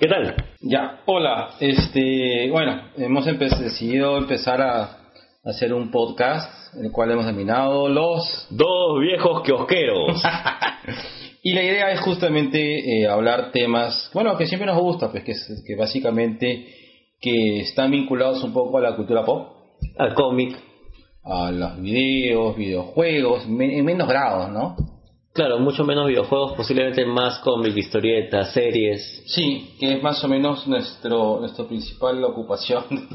¿Qué tal? Ya, hola. Este, bueno, hemos empe- decidido empezar a hacer un podcast, el cual hemos denominado Los. Dos viejos kiosqueros. Y la idea es justamente eh, hablar temas, bueno, que siempre nos gusta, pues que, es- que básicamente que están vinculados un poco a la cultura pop, Al cómic. a los videos, videojuegos, en menos grados, ¿no? Claro, mucho menos videojuegos, posiblemente más cómic, historietas, series. Sí, que es más o menos nuestro nuestra principal ocupación.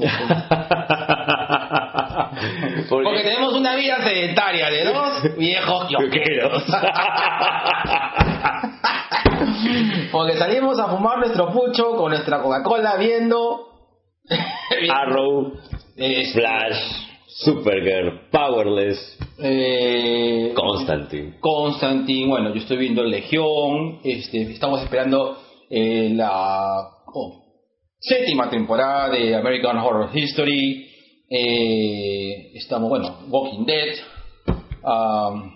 Porque tenemos una vida sedentaria de dos viejos kiosqueros. Porque salimos a fumar nuestro pucho con nuestra Coca-Cola viendo. Arrow, Este, Flash, Supergirl, Powerless, eh, Constantine. Constantine, bueno, yo estoy viendo Legión, este, estamos esperando eh, la oh, séptima temporada de American Horror History, eh, estamos, bueno, Walking Dead, um,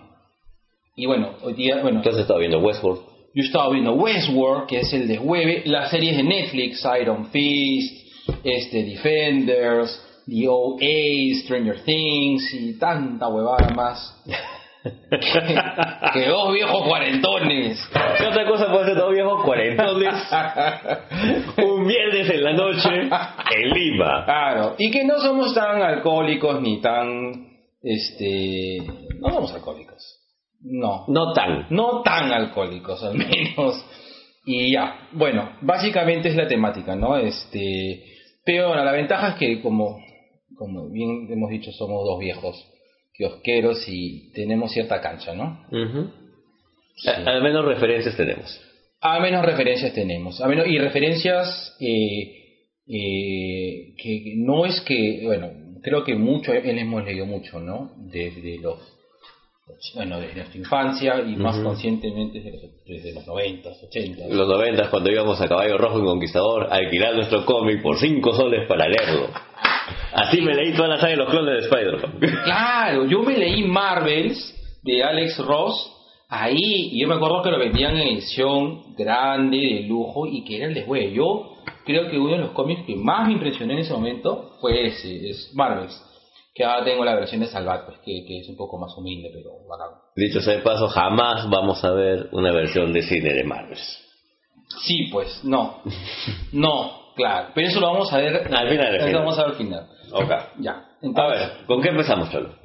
y bueno, hoy día, bueno, Entonces estaba viendo Westworld. yo estaba viendo Westworld, que es el de jueves, las series de Netflix, Iron Fist, este, Defenders, The OA, Stranger Things y tanta huevada más. que, que dos viejos cuarentones. ¿Qué otra cosa puede ser dos viejos cuarentones? Un viernes en la noche en Lima. Claro, y que no somos tan alcohólicos ni tan, este, no somos alcohólicos. No, No tan. no tan alcohólicos al menos. Y ya, bueno, básicamente es la temática, ¿no? Este, pero bueno, la ventaja es que como, como bien hemos dicho, somos dos viejos kiosqueros y tenemos cierta cancha, ¿no? A- Al menos referencias tenemos. A menos referencias tenemos, a menos, y referencias eh, eh, que no es que, bueno, creo que mucho, él hemos leído mucho, ¿no? Desde los, bueno, desde nuestra infancia y más conscientemente desde los, desde los 90, 80. Los noventas cuando íbamos a Caballo Rojo en Conquistador a alquilar nuestro cómic por 5 soles para leerlo. Así me leí toda la saga de los clones de Spider-Man. Claro, yo me leí Marvels de Alex Ross ahí y yo me acuerdo que lo vendían en edición grande, de lujo y que era el después. Yo creo que uno de los cómics que más me impresionó en ese momento fue ese, es Marvels. Que ahora tengo la versión de Salvat, pues que, que es un poco más humilde, pero bacán. Dicho sea de paso, jamás vamos a ver una versión de cine de Marvels. Sí, pues, no. No, claro. Pero eso lo vamos a ver Al final, al Eso lo vamos a ver al final. Ok. Ya. A Entonces, ver, ¿con qué empezamos, Cholo?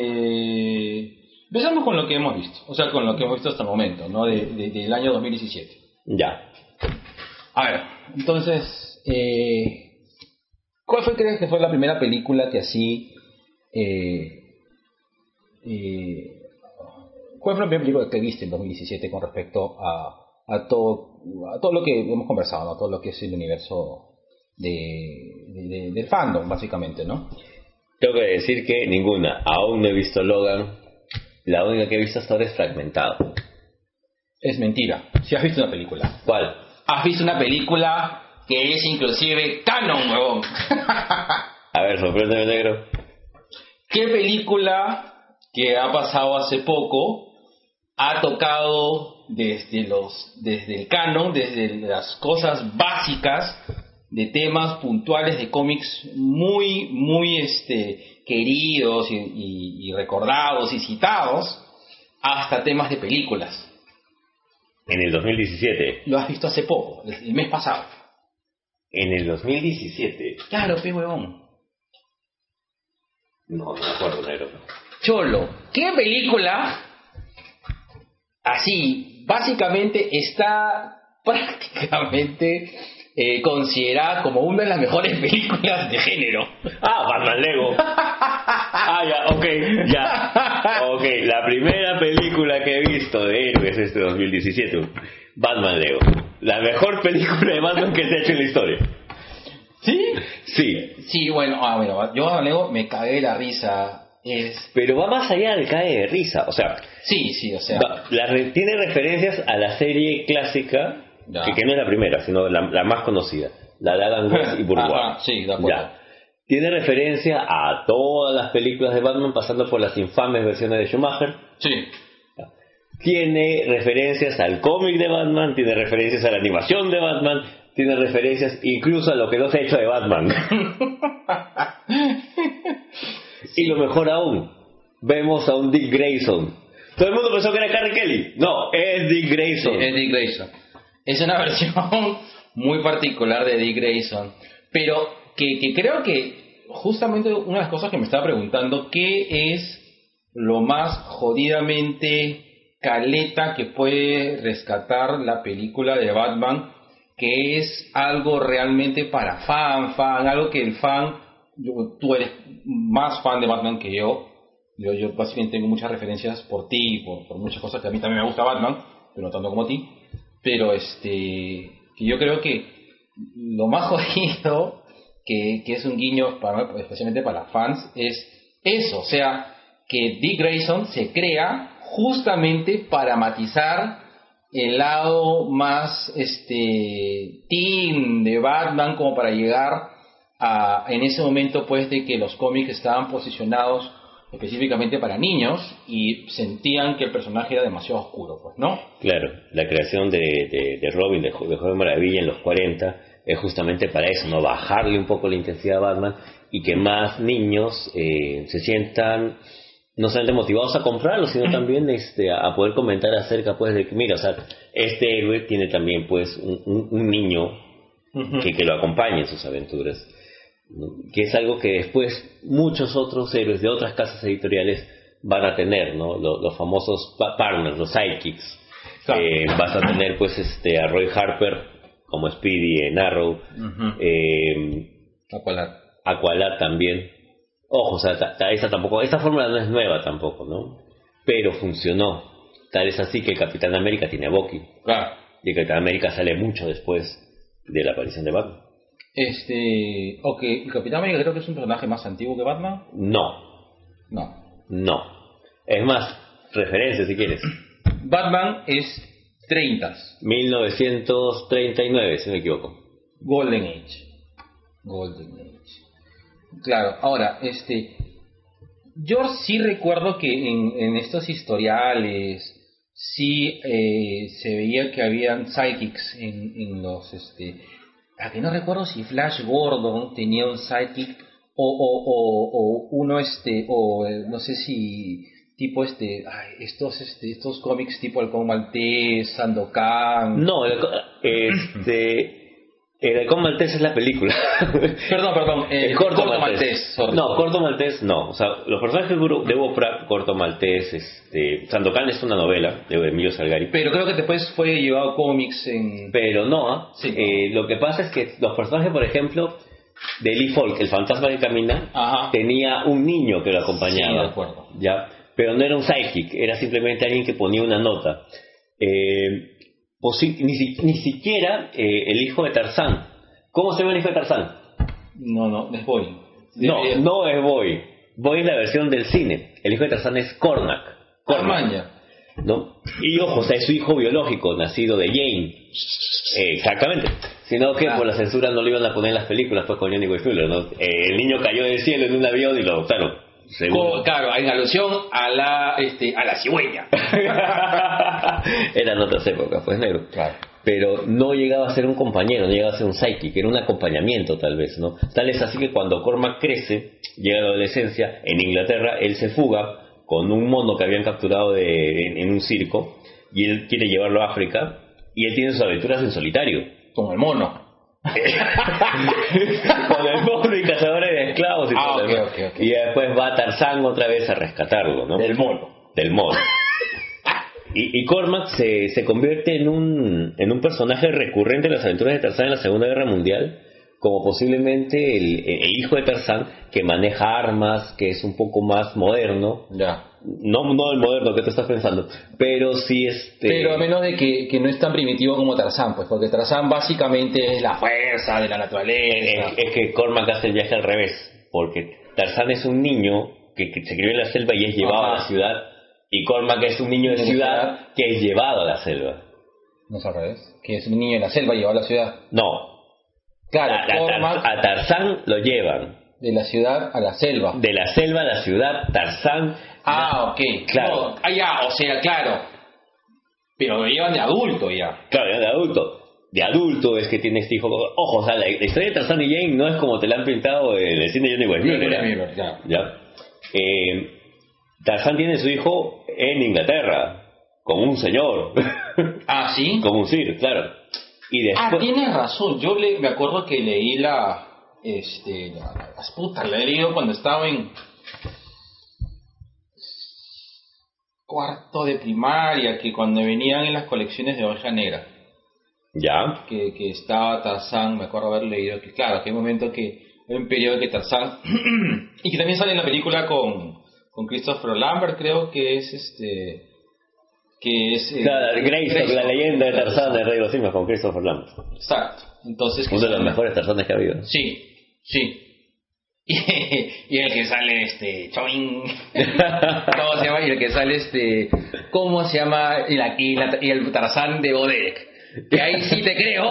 Este. Empezamos con lo que hemos visto, o sea, con lo que hemos visto hasta el momento, ¿no? De, de- del año 2017. Ya. A ver, entonces, eh, ¿cuál fue, crees que fue la primera película que así. Eh, eh, ¿Cuál fue la primera película que viste en 2017 con respecto a, a, todo, a todo lo que hemos conversado, ¿no? a todo lo que es el universo de, de- de- del fandom, básicamente, ¿no? Tengo que decir que ninguna. Aún no he visto Logan. La única que he visto hasta ahora es Fragmentado. Es mentira. Si has visto una película. ¿Cuál? has visto una película que es inclusive canon, huevón. A ver, sorpréndeme, negro. ¿Qué película que ha pasado hace poco ha tocado desde los desde el canon, desde las cosas básicas de temas puntuales de cómics muy muy este queridos y, y- y recordados y citados hasta temas de películas? En el 2017. Lo has visto hace poco, el el mes pasado. En el 2017. Claro, pe huevón. No, no me acuerdo, negro. Cholo, ¿qué película así básicamente está prácticamente eh, considerada como una de las mejores películas de género? Ah, Batman Lego. Ah, ya, ok, ya. Ok, la primera película que he visto de héroes este 2017. Batman Lego. La mejor película de Batman que se ha hecho en la historia. ¿Sí? Sí, Sí, bueno, ah, bueno yo luego me cagué de la risa. Es... pero va más allá del cae de risa. O sea, Sí, sí, o sea... va- la tiene referencias a la serie clásica, Ya. que, que no es la primera, sino la, la más conocida. La de Adam West y. Ajá, sí, de acuerdo. Ya. Tiene referencia a todas las películas de Batman, pasando por las infames versiones de Schumacher. Sí. tiene referencias al cómic de Batman, tiene referencias a la animación de Batman, tiene referencias incluso a lo que no se ha hecho de Batman. y lo mejor aún, vemos a un Dick Grayson. Todo el mundo pensó que era Carrie Kelly. No, es Dick Grayson. es Dick Grayson. Es una versión muy particular de Dick Grayson. Pero que, que creo que justamente una de las cosas que me estaba preguntando, ¿qué es lo más jodidamente caleta que puede rescatar la película de Batman? Que es algo realmente para fan, fan, algo que el fan, tú eres más fan de Batman que yo, yo, yo básicamente tengo muchas referencias por ti, por, por muchas cosas que a mí también me gusta Batman, pero no tanto como a ti. Pero este, que yo creo que lo más jodido, que, que es un guiño para, especialmente para fans, es eso, o sea, que Dick Grayson se crea justamente para matizar el lado más este team de Batman como para llegar a en ese momento pues de que los cómics estaban posicionados específicamente para niños y sentían que el personaje era demasiado oscuro, pues, ¿no? Claro, la creación de, de, Robin, de, de Joven Maravilla en los 40 es justamente para eso, ¿no? Bajarle un poco la intensidad a Batman y que más niños eh, se sientan no solamente motivados a comprarlo, sino también este, a poder comentar acerca, pues, de que, mira, o sea, este héroe tiene también, pues, un, un, niño que, que lo acompañe en sus aventuras que es algo que después muchos otros héroes de otras casas editoriales van a tener, ¿no? Los, famosos partners, los sidekicks. Eh, vas a tener pues este a Roy Harper como Speedy en Arrow, eh, Aqualad. también. Ojo, o sea, esta tampoco, esta fórmula no es nueva tampoco, ¿no? Pero funcionó. Tal es así que Capitán América tiene a Bucky. Claro. Y Capitán América sale mucho después de la aparición de Batman. Este, ok, ¿el Capitán América creo que es un personaje más antiguo que Batman? No. No. No. Es más, referencia si quieres. Batman es 30. 1939, si no me equivoco. Golden Age. Golden Age. Claro, ahora, este. Yo sí recuerdo que en, en estos historiales sí eh, se veía que habían psychics en, en los este a que no recuerdo si Flash Gordon tenía un sidekick o, o, o, uno este o eh, no sé si tipo este ay, estos este estos cómics tipo el Maltés, Sandokan. No este el Halcón Maltés es la película. perdón, perdón. el, Corto, Maltés. no, Corto Maltés no. O sea, los personajes de Wopra, Corto Maltés, este, Sandokan es una novela de Emilio Salgari. Pero creo que después fue llevado cómics en... Pero no, ¿ah? eh, lo que pasa es que los personajes, por ejemplo, de Lee Folk, el fantasma que camina, tenía un niño que lo acompañaba. Sí, de acuerdo. ¿ya? Pero no era un psychic, era simplemente alguien que ponía una nota. Eh, ni, ni siquiera eh, el hijo de Tarzán. ¿Cómo se llama el hijo de Tarzán? No, no, es Boy. No, no es Boy. Boy es la versión del cine. El hijo de Tarzán es Cormac. Cormac. ¿No? Y ojo, o sea, es su hijo biológico, nacido de Jane. Eh, exactamente. Sino que por la censura no lo iban a poner en las películas, pues con Johnny Fuller, ¿no? Eh, el niño cayó del cielo en un avión y lo adoptaron claro, en alusión a la, este, a la cigüeña. Eran otras épocas, pues negro. Claro. Pero no llegaba a ser un compañero, no llegaba a ser un psychic, era un acompañamiento tal vez, ¿no? Tal es así que cuando Cormac crece, llega a la adolescencia, en Inglaterra, él se fuga con un mono que habían capturado de, en, un circo y él quiere llevarlo a África y él tiene sus aventuras en solitario. Con el mono. con el mono y cazadores de esclavos y ah, Y después va Tarzán otra vez a rescatarlo, ¿no? Del mono. Del mono. Y, y, Cormac se, se convierte en un, en un personaje recurrente en las aventuras de Tarzán en la Segunda Guerra Mundial, como posiblemente el, el hijo de Tarzán, que maneja armas, que es un poco más moderno. Ya no, no el moderno que te estás pensando, pero sí este... Pero a menos de que, que no es tan primitivo como Tarzán, pues, porque Tarzán básicamente es la fuerza de la naturaleza. Es, que Cormac hace el viaje al revés, porque Tarzán es un niño que, se crió en la selva y es llevado a la ciudad, y Cormac es un niño de ciudad que es llevado a la selva. No es al revés, que es un niño en la selva llevado a la ciudad. No. Claro, a, a Tarzán lo llevan. De la ciudad a la selva. De la selva a la ciudad, Tarzán Ah, ok. Claro. ah, ya, o sea, claro. Pero lo llevan de adulto ya. Claro, ya de adulto. De adulto es que tiene este hijo. Ojo, o sea, la, la historia de Tarzán y Jane no es como te la han pintado en el cine de Johnny Westmuller. ¿ya? Miller, ya. ¿Ya? Eh, Tarzán tiene su hijo en Inglaterra, con un señor, Ah, ¿sí? como un sir, claro. Y Ah, tienes razón. Yo le, me acuerdo que leí la... Este... La, las putas, la he leído cuando estaba en... Cuarto de primaria, que cuando venían en las colecciones de Oveja Negra. Ya. que, que estaba Tarzán, me acuerdo haber leído que, claro, que hay un momento que hay un periodo que Tarzán, y que también sale en la película con, con Christopher Lambert, creo que es este, que es... eh, Greystock, la leyenda de Tarzán de Rey de los con Christopher Lambert. Exacto, entonces... Uno de los mejores Tarzanes que ha habido. Sí, sí. Y, el que sale este, choing, ¿cómo se llama? Y el que sale este, ¿cómo se llama? Y, la- y la- y el Tarzán de Bodek. Que ahí sí te creo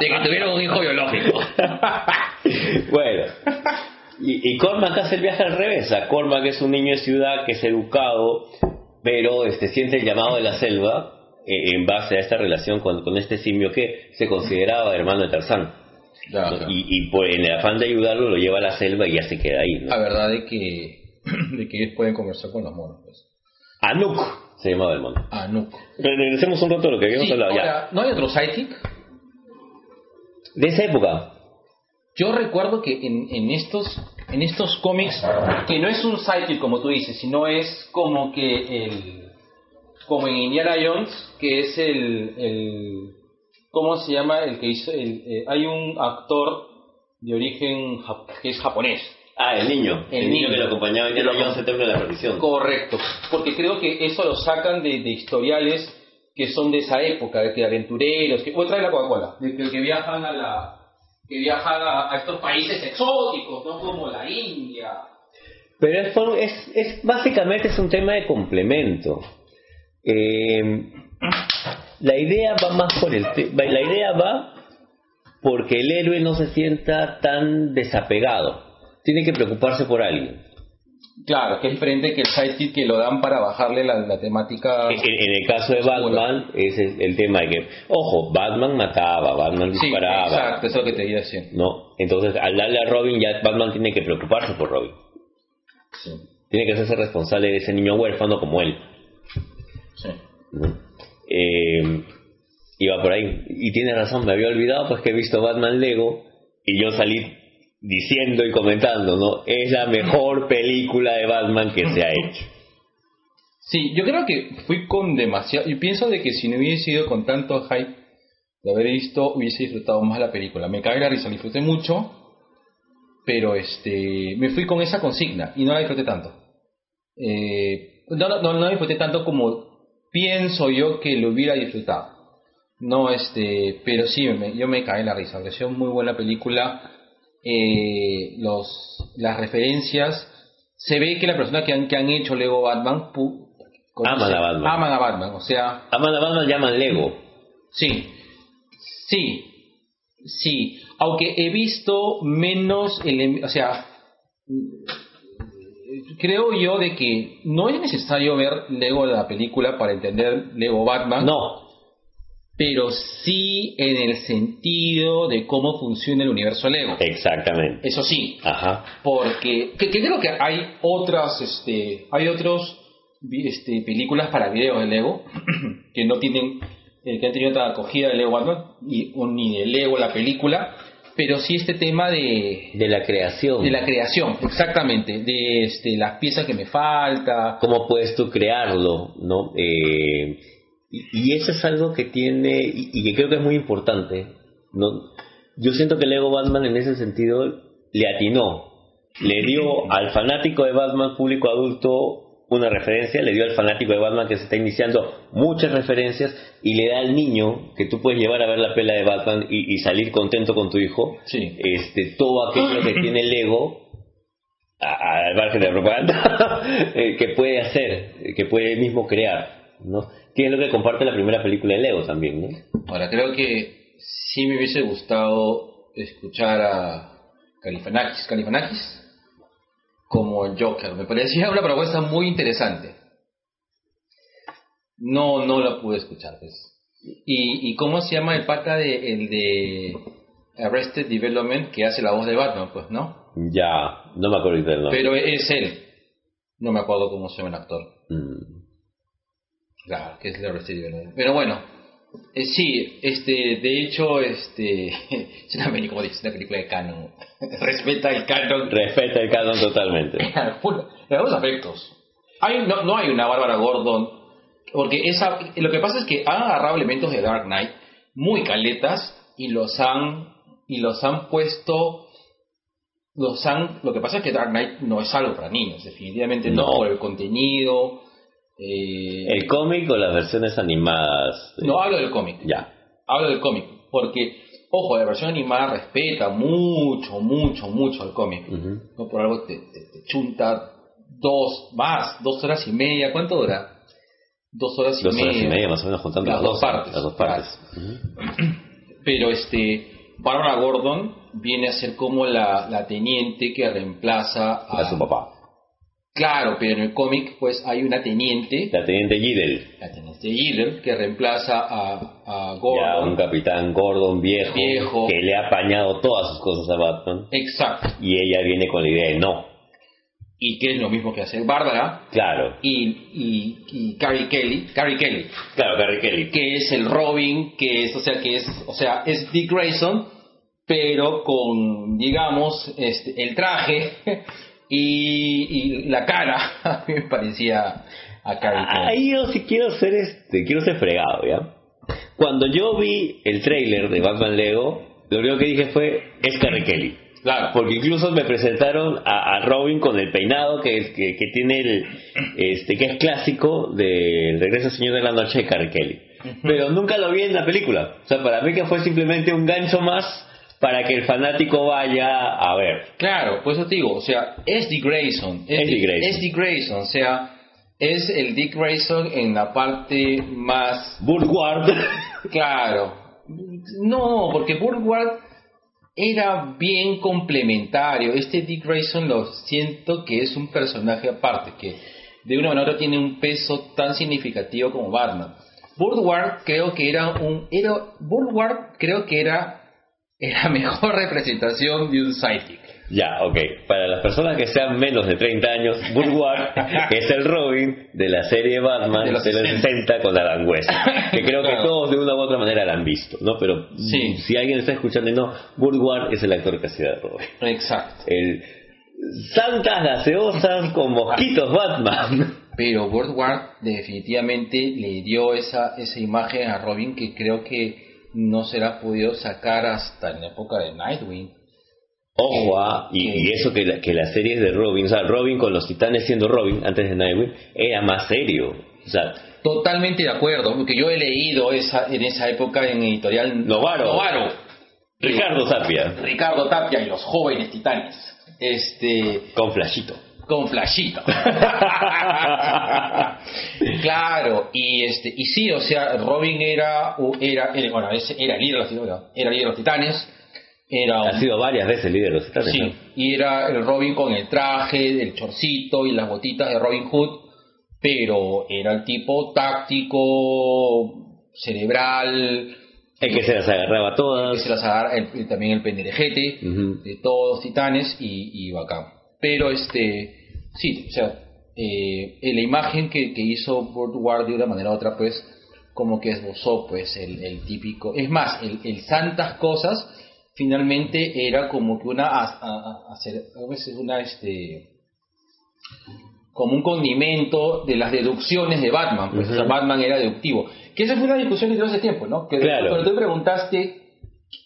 de que tuvieron un hijo biológico. bueno. Y, y Cormac hace el viaje al revés. A Cormac es un niño de ciudad que es educado, pero este, siente el llamado de la selva eh, en base a esta relación con, con este simio que se consideraba hermano de Tarzán. Y, y por en el afán de ayudarlo lo lleva a la selva y ya se queda ahí. ¿no? La verdad de que, de que ellos pueden conversar con los monos. Pues. Anuk se llamaba el mono. Pero regresemos un rato a lo que habíamos Sí, hablado ya. ¿no hay otro sidekick? De esa época. Yo recuerdo que en, en estos en estos cómics, que no es un sidekick como tú dices, sino es como que el como en Indiana Jones, que es el, el ¿cómo se llama? El que hizo el, eh, hay un actor de origen jap- que es japonés. Ah, el niño. El El, niño, niño. que lo acompañaba en el templo de la perdición. Correcto, porque creo que eso lo sacan de, de historiales que son de esa época, de que aventureros, que, voy a traer la Coca-Cola, de que, que viajan a la que viajan a, a estos países exóticos, no como la India. Pero es, por- es, es- básicamente es un tema de complemento. Eh, la idea va más por el la idea va porque el héroe no se sienta tan desapegado. Tiene que preocuparse por alguien. Claro, que es diferente que el sidekick que lo dan para bajarle la, la temática. En, en el caso de Batman, ese es el tema de que, ojo, Batman mataba, Batman Sí, disparaba. exacto, eso es lo que te iba diciendo. ¿no? Entonces, al darle a Robin, ya Batman tiene que preocuparse por Robin. Sí, Tiene que hacerse responsable de ese niño huérfano como él. sí. ¿no? Eh, iba por ahí. Y tiene razón, me había olvidado pues que he visto Batman Lego y yo salí diciendo y comentando, ¿no? Es la mejor película de Batman que se ha hecho. Sí, yo creo que fui con demasiado. Y pienso de que si no hubiese ido con tanto hype de haber visto, hubiese disfrutado más la película. Me cae la risa, disfruté mucho, pero este me fui con esa consigna y no la disfruté tanto. Eh, no, no, no la disfruté tanto como pienso yo que lo hubiera disfrutado. No, este, pero sí, me- yo me caí en la risa. Me pareció muy buena película. Eh, los, las referencias. Se ve que la persona que han, que han hecho Lego Batman pu- Aman a Batman. Aman a Batman. O sea, Aman a Batman llaman Lego. sí. Sí. Sí. Aunque he visto menos. O sea. Creo yo de que no es necesario ver Lego la película para entender Lego Batman. No, pero sí en el sentido de cómo funciona el universo Lego. exactamente. Eso sí, Ajá. porque que, que creo que hay otras, este, hay otros este, películas para videos de Lego que no tienen, eh, que han tenido otra acogida de Lego Batman ni, o ni de Lego la película, pero sí este tema de De la creación. de la creación, exactamente, de este, las piezas que me falta. cómo puedes tú crearlo, ¿no? Eh, y, y eso es algo que tiene y, y que creo que es muy importante, ¿no? Yo siento que Lego Batman en ese sentido le atinó, le dio al fanático de Batman público adulto una referencia, le dio al fanático de Batman que se está iniciando muchas referencias y le da al niño que tú puedes llevar a ver la pela de Batman y, y salir contento con tu hijo, Sí. este, todo aquello que tiene Lego a- al margen de la propaganda eh, que puede hacer, que puede él mismo crear, ¿no? Que es lo que comparte la primera película de Lego también, ¿no? Ahora, creo que sí me hubiese gustado escuchar a Califanakis, Califanakis como el Joker. Me parecía una propuesta muy interesante. No, no lo pude escuchar, pues. ¿Y, y cómo se llama el pata de, el de Arrested Development que hace la voz de Batman? Pues, ¿no? Ya, no me acuerdo del nombre. Pero es él. No me acuerdo cómo se llama el actor. Mm. Claro, que es el Arrested Development. Pero bueno, eh, sí, este, de hecho, este, es una película, como dice, una película de canon. Respeta el canon. Respeta el canon totalmente. En algunos aspectos. Hay, no, no hay una Bárbara Gordon, porque esa, lo que pasa es que han agarrado elementos de Dark Knight muy caletas y los han y los han puesto los han lo que pasa es que Dark Knight no es algo para niños definitivamente no, No. por el contenido eh, ¿El cómic o las versiones animadas? no hablo del cómic Ya. hablo del cómic porque ojo la versión animada respeta mucho mucho mucho al cómic no por algo te, te- te chunta dos más dos horas y media cuánto dura dos horas y Dos media horas y media más o menos juntando Las las, dos dos partes, Las dos partes. Pero este Barbara Gordon viene a ser como la, la teniente que reemplaza a, A su papá. Claro pero en el cómic pues hay una teniente La teniente Giddel. la teniente Giddel que reemplaza a, a Ya Gordon un capitán Gordon viejo, Viejo. que le ha apañado todas sus cosas a Batman exacto y ella viene con la idea de no. y que es lo mismo que hace Bárbara Claro, y, y, y Carrie Kelly Carrie Kelly claro, Carrie Kelly. que es el Robin, que es, o sea, que es, o sea, es Dick Grayson, pero con, digamos, este, el traje y, y la cara, a mí me parecía a Carrie Kelly. Ahí yo sí quiero ser este, quiero ser fregado, ¿ya? Cuando yo vi el tráiler de Batman Lego, lo único que dije fue, es Carrie Kelly. Claro, Porque incluso me presentaron a, a Robin con el peinado que, que, que tiene el, este, que es clásico del Regreso al Señor de la Noche de Carrie Kelly. Pero nunca lo vi en la película. O sea, para mí que fue simplemente un gancho más para que el fanático vaya a ver. claro, pues eso te digo, o sea, es Dick Grayson, Es Dick Grayson. es Dick Grayson, o sea, es el Dick Grayson en la parte más Burgward. Claro. No, porque Burgward era bien complementario. Este Dick Grayson lo siento que es un personaje aparte, que de una manera tiene un peso tan significativo como Batman. Burgward creo que era un... Era, Burgward creo que era la mejor representación de un sidekick. Ya, ok. Para las personas que sean menos de 30 años, Burgward es el Robin de la serie Batman De de los los, 60 con Adam West. Que creo que Claro. todos de una u otra manera la han visto, ¿no? Pero Sí. si alguien está escuchando y no, Burgward es el actor que hacía de Robin. Exacto. El Santas gaseosas con mosquitos Batman. Pero Burgward definitivamente le dio esa, esa imagen a Robin que creo que no se la ha podido sacar hasta en la época de Nightwing. Ojo, ah, y, Sí. y eso que, la- que las series de Robin, o sea, Robin con los titanes siendo Robin antes de Nightwing, era más serio. O sea, Totalmente de acuerdo, porque yo he leído esa, en esa época en editorial Novaro. Novaro, Ricardo Tapia, Ricardo Tapia y los jóvenes titanes, este, con flashito. Con flashito. claro, y este, y sí, o sea, Robin era, era, era- bueno, era el líder de los titanes, era el líder de los titanes, era Ha sido varias veces líder de los titanes. Sí, ¿no? y era el Robin con el traje, el chorcito y las botitas de Robin Hood, pero era el tipo táctico, cerebral, El que se las agarraba que todas. se las agarra, el- el- también el penderejete de todos los titanes y, y bacán. Pero este, sí, o sea, eh, en la imagen que, que hizo Burt Ward de una manera u otra, pues, como que esbozó, pues, el, el típico. Es más, el, el Santas Cosas finalmente era como que una. A, a- a- hacer, una, este. Como un condimento de las deducciones de Batman, pues, o sea, Ujú. Batman era deductivo. Que esa fue una discusión que tuve hace tiempo, ¿no? Que Claro. Cuando tú me preguntaste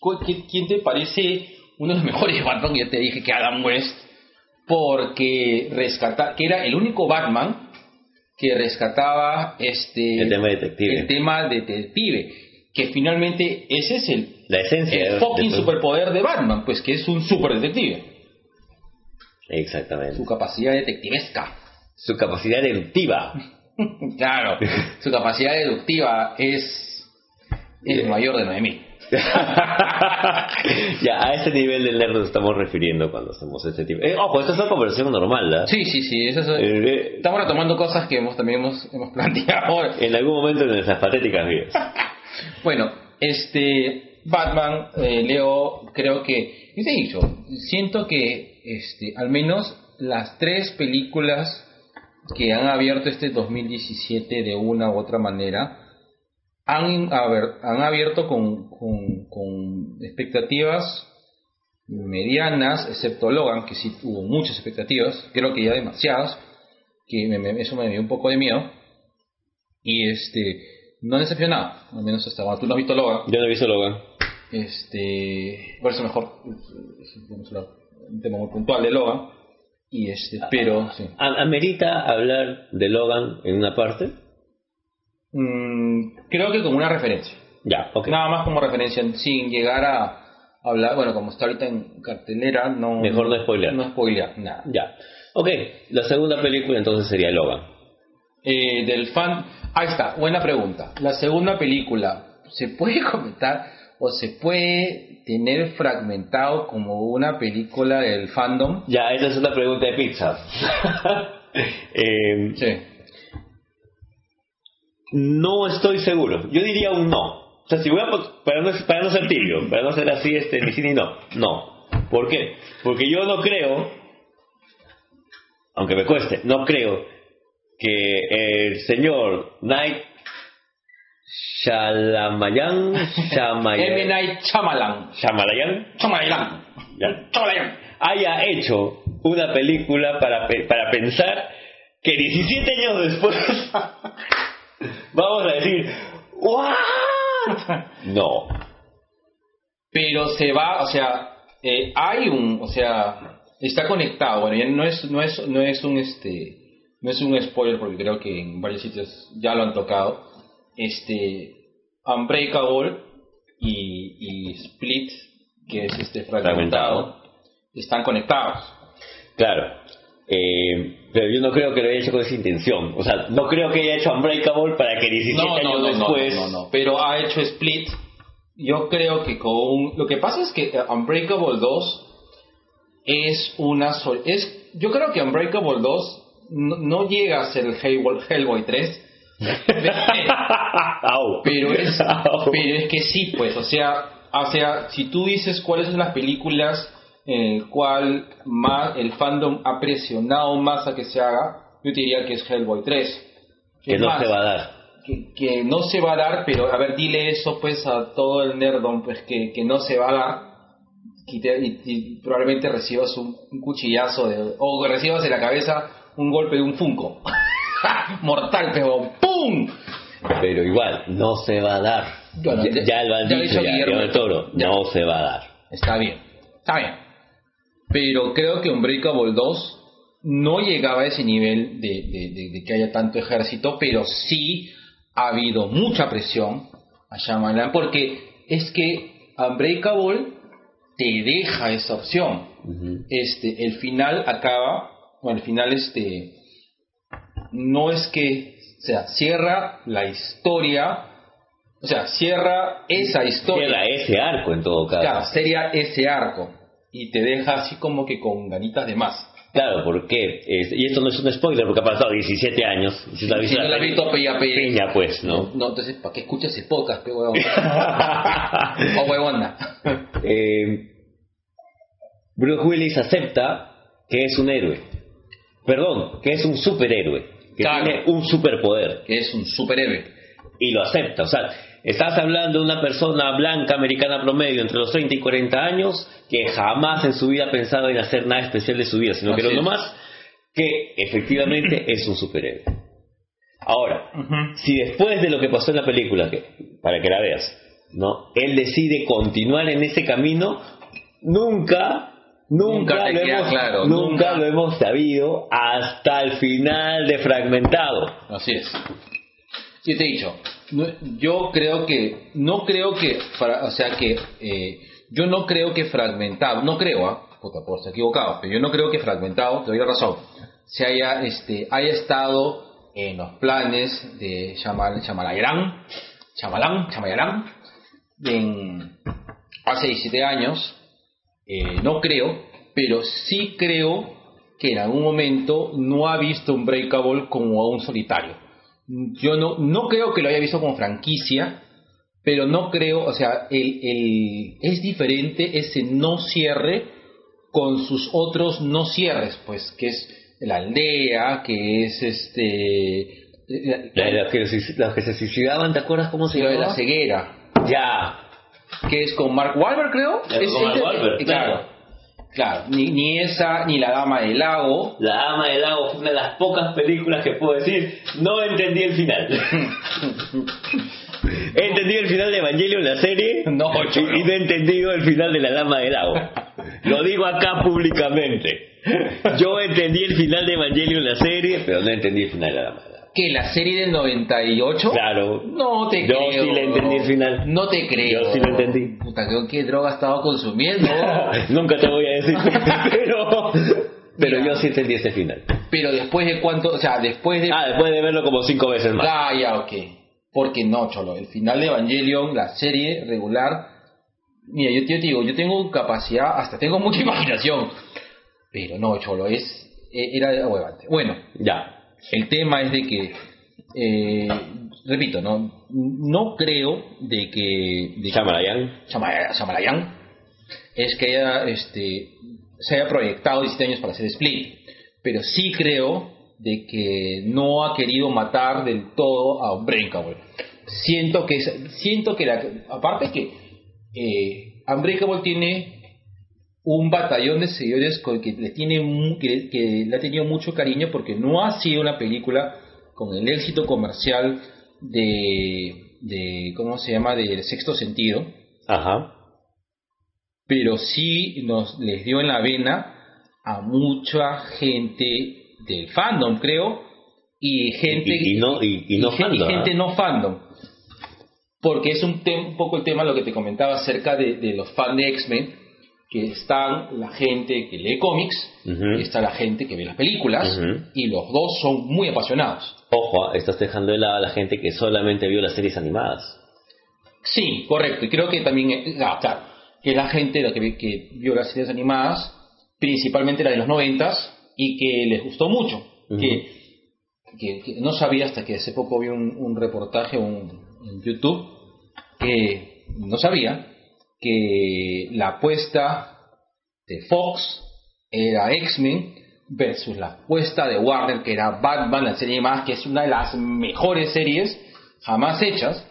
¿cu- qui- quién te parece uno de los mejores Batman, yo te dije que Adam West, porque rescata, que era el único Batman que rescataba este El tema detective. el tema detective, que finalmente ese es el, La esencia el fucking de- superpoder de Batman, pues que es un super detective, Exactamente. su capacidad detectivesca. Su capacidad deductiva. claro, su capacidad deductiva es, es mayor de 9000. ya, a ese nivel de nerd nos estamos refiriendo cuando hacemos este tipo. Eh, ojo, esto es una conversación normal, ¿verdad? Sí, sí, sí. Eso es, Eh, estamos retomando cosas que hemos, también hemos, hemos planteado. en algún momento de nuestras patéticas vidas. Bueno, este Batman, eh, Leo, creo que, y te he dicho, siento que este, al menos las tres películas que han abierto este 2017 de una u otra manera han, han abierto con, con, con expectativas medianas, excepto Logan, que sí tuvo muchas expectativas, creo que ya demasiadas, que me- me- eso me dio un poco de miedo. Y este, no decepcionado, al menos hasta ahora. Tú no has visto Logan, Yo no he visto Logan. este, por eso mejor, es un tema muy puntual de Logan. Y este, pero, sí. ¿A- ¿Amerita hablar de Logan en una parte? Mm, creo que como una referencia. Ya, ok. Nada más como referencia, sin llegar a hablar, bueno, como está ahorita en cartelera, no... Mejor no spoilear. No spoilear, nada. Ya. Ok, la segunda película entonces sería Logan. Eh, del fan, ahí está, buena pregunta. La segunda película, ¿se puede comentar o se puede tener fragmentado como una película del fandom? Ya, esa es una pregunta de pizza. Eh, Sí. No estoy seguro. Yo diría un no. O sea, si voy a... Para no, para no ser tibio, para no ser así, este, ni sí ni no. No. ¿Por qué? Porque yo no creo, aunque me cueste, no creo que el señor Night Shalamayan, M. Shamay- Night Shyamalan. Shamalayan, Shyamalan. ya, Shyamalan. haya hecho una película para, para pensar que 17 años después vamos a decir ¿What? No. Pero se va, o sea, eh, hay un, o sea, está conectado. Bueno, ya no es, no es, no es un este, no es un spoiler porque creo que en varios sitios ya lo han tocado. Este, Unbreakable y, y Split, que es este fragmentado, están conectados. Claro. Eh, pero yo no creo que lo haya hecho con esa intención. O sea, no creo que haya hecho Unbreakable para que 17 No, años no, no, después. no, no, pero ha hecho Split. Yo creo que con lo que pasa es que eh, Unbreakable 2 es una sol- es yo creo que Unbreakable 2 no, llega a ser el Hellboy, Hellboy 3. Au. pero es pero es que sí, pues, o sea, o sea, si tú dices cuáles son las películas en el cual más el fandom ha presionado más a que se haga, yo te diría que es Hellboy 3. que no más, se va a dar. que, que no se va a dar, pero a ver, dile eso pues a todo el nerdom, pues que, que no se va a dar y, te- y- y probablemente recibas un, un cuchillazo de, o recibas en la cabeza un golpe de un funko. Mortal, pero ¡pum! Pero igual, no se va a dar. Bueno, ya, ya- lo han ya dicho, Guillermo. Guillermo del Toro. Ya. No se va a dar. Está bien, está bien. Pero creo que Unbreakable 2 no llegaba a ese nivel de, de- de- de que haya tanto ejército, pero sí ha habido mucha presión a Shyamalan, porque es que Unbreakable te deja esa opción. Este, el final acaba, bueno, el final este, no es que, o sea, cierra la historia, o sea, cierra esa historia. Cierra ese arco en todo caso. Claro, sería ese arco. Y te deja así como que con ganitas de más. Claro, porque, y esto no es un spoiler porque ha pasado 17 años. Si la Si no la has visto, pues ya, pe- piña, pues, ¿no? No, entonces, ¿para qué escuchas ese podcast, pe huevón? o huevona. Eh, Bruce Willis acepta que es un héroe. Perdón, que es un superhéroe. Que Claro. tiene un superpoder. que es un superhéroe. Y lo acepta. O sea, estás hablando de una persona blanca americana promedio entre los 30 y 40 años que jamás en su vida ha pensado en hacer nada especial de su vida, sino que lo nomás que efectivamente es un superhéroe. Ahora, si después de lo que pasó en la película, que, para que la veas, ¿no? Él decide continuar en ese camino, nunca, nunca, Nunca te lo, queda hemos, claro, nunca nunca. lo hemos sabido hasta el final de Fragmentado. Así es. Yo te he dicho, no- yo creo que, no creo que, o sea que, eh, yo no creo que fragmentado, no creo, ah, puta, por estar equivocado, pero yo no creo que fragmentado, te doy razón, se haya, este, haya estado en los planes de Chamal, Chamalayarán, Chamalán, Chamalayarán, en, hace 17 años, eh, no creo, pero sí creo que en algún momento no ha visto un Breakable como a un solitario. Yo no, no creo que lo haya visto como franquicia, pero no creo, o sea, el, el, es diferente ese no cierre con sus otros no cierres, pues, que es la aldea, que es este... La, la que, se suicidaban, ¿te acuerdas cómo se llamaba? la ceguera, Ya. que es con Mark Wahlberg, creo. Es con Mark es- Wahlberg, claro. Claro, ni, ni esa, ni La Dama del Lago. La Dama del Lago fue una de las pocas películas que puedo decir, no entendí el final. He entendido el final de Evangelion, la serie, No, y no he entendido el final de La Dama del Lago. Lo digo acá públicamente. Yo entendí el final de Evangelion, la serie, pero no entendí el final de La Dama del Lago. ¿Que la serie del 98? Claro. No te Yo creo. sí le entendí el final. No te creo. Yo sí lo entendí. Puta, ¿qué, qué droga estaba consumiendo? Nunca te voy a decir, pero, pero Mira. yo sí entendí ese final. Pero después de cuánto, o sea, después de... Ah, después de verlo como cinco veces más. Ah, ya, ok. Porque no, Cholo, el final de Evangelion, la serie regular, mira, yo, yo te digo, yo tengo capacidad, hasta tengo mucha imaginación, pero no, Cholo, es, e- era huevante. Bueno, Ya. El tema es de que, eh, repito, no, no creo de que, de que Shyamalan. Shamala- Shamalayan es que haya, este, se haya proyectado 17 años para hacer Split, pero sí creo de que no ha querido matar del todo a Unbreakable. Siento que, siento que la, aparte que eh, Unbreakable tiene un batallón de seguidores con que le tiene que, que le ha tenido mucho cariño porque no ha sido una película con el éxito comercial de, de ¿cómo se llama? del sexto sentido Ajá. pero sí nos les dio en la vena a mucha gente del fandom, creo, y gente Y- y no- y- y no fandom, gente ¿ah? no fandom. Porque es un, tem- un poco el tema lo que te comentaba acerca de, de los fans de X-Men, que están la gente que lee cómics y está la gente que ve las películas, y los dos son muy apasionados. Ojo, ah, estás dejando de lado a la gente que solamente vio las series animadas. Sí, correcto. Y creo que también, ah, claro, que la gente la que, vi- que vio las series animadas, principalmente la de los noventas, y que les gustó mucho. Que, que- que no sabía hasta que hace poco vi un, un reportaje un- en YouTube que no sabía que la apuesta de Fox era X-Men versus la apuesta de Warner que era Batman, la serie más que es una de las mejores series jamás hechas.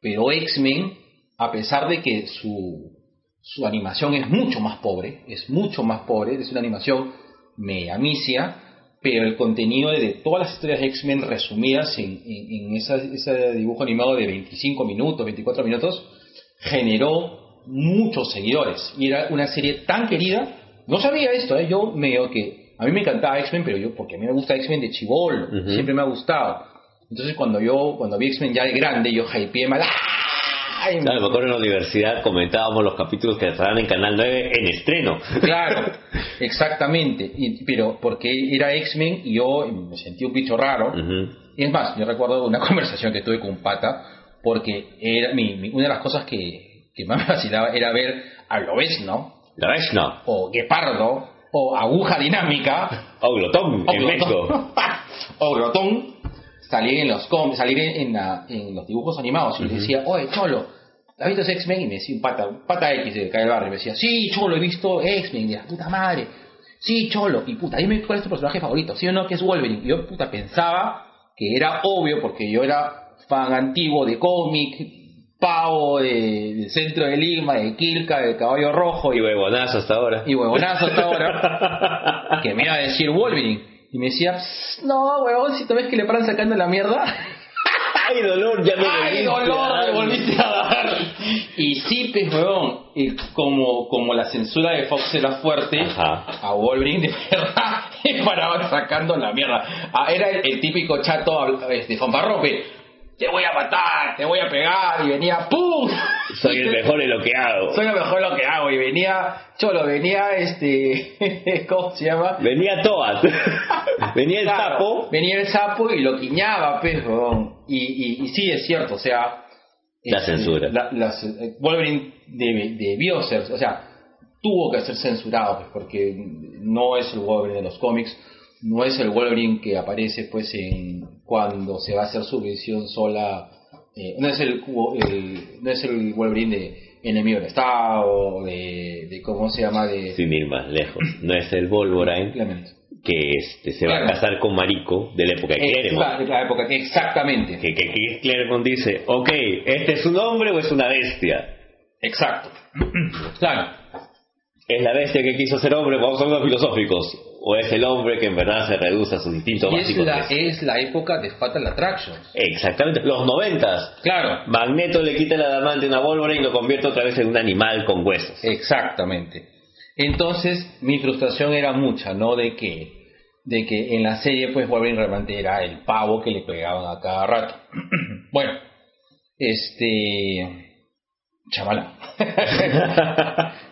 Pero X-Men, a pesar de que su, su animación es mucho más pobre, es mucho más pobre, es una animación media misia, pero el contenido de todas las historias de X-Men resumidas en, en, ese dibujo animado de 25 minutos, 24 minutos, generó muchos seguidores. Y era una serie tan querida. No sabía esto, ¿eh? yo medio que... A mí me encantaba X-Men, pero yo, porque a mí me gusta X-Men de chivolo, siempre me ha gustado. Entonces cuando yo, cuando vi X-Men ya de grande, yo hypeé mal. ¡ay! Claro, me acuerdo en la universidad comentábamos los capítulos que estaban en Canal 9 en estreno. Claro, exactamente. Y, pero porque era X-Men y yo me sentí un bicho raro. Y es más, yo recuerdo una conversación que tuve con un pata, porque era mi, mi- una de las cosas que, que más me vacilaba era ver a Lobezno, Reshna, o Guepardo, o Aguja Dinámica, o Glotón, en México. o Grotón, salir en los com- salir en, en la- en los dibujos animados. Y le Ujú. decía, oye, Cholo, ¿has visto X-Men? Y me decía un pata, un pata X de acá del barrio. Y me decía, sí, Cholo, he visto X-Men, de la puta madre. Sí, Cholo. Y puta, dime cuál es tu personaje favorito. ¿Sí o no? Que es Wolverine. Y yo, puta, pensaba que era obvio porque yo era fan antiguo de cómic, pavo de- centro de Lima, de Quilca, de Caballo Rojo Y huevonazo hasta ahora. y huevonazo hasta ahora que me iba a decir Wolverine. Y me decía, "Pss, no, huevón, si te ves que le paran sacando la mierda. ¡Ay, dolor! Ya me ¡Ay, dolor! Me volviste a dar. Y sí, pues, huevón, y como, como la censura de Fox era fuerte, Ajá. a Wolverine de verdad le paraban sacando la mierda. Ah, era el, el típico chato este, fanfarrope. Te voy a matar, te voy a pegar, y venía ¡pum! Soy el mejor en lo que hago. Soy lo mejor lo que hago. Y venía, cholo, venía este, ¿cómo se llama? Venía Toad. Venía el Claro, sapo. Venía el sapo y lo quiñaba, pues. Y, y, y sí, es cierto, o sea, La este, censura. la- las- eh, Wolverine debió ser, o sea, tuvo que ser censurado, pues, porque no es el Wolverine de los cómics, no es el Wolverine que aparece pues en cuando se va a hacer su visión sola, eh, no es el, el- no es el Wolverine de enemigo del Estado, de, de cómo se llama, de Sin ir más lejos. No es el Wolverine Clement. que este, se va a casar con Marico de la época de Eh, Claremont. la, la época exactamente, Que, que, que Claremont dice, ok, ¿este es un hombre o es una bestia? exacto, claro. ¿Es la bestia que quiso ser hombre? Vamos a hablar filosóficos. ¿O es el hombre que en verdad se reduce a sus instintos Y es básicos? la, es la época de Fatal Attraction. Exactamente, los noventas. Claro, Magneto le quita la adamante a una Wolverine y lo convierte otra vez en un animal con huesos. exactamente. Entonces, mi frustración era mucha, ¿no? De que, de que en la serie, pues, Wolverine realmente era el pavo que le pegaban a cada rato. bueno, este... Chamala.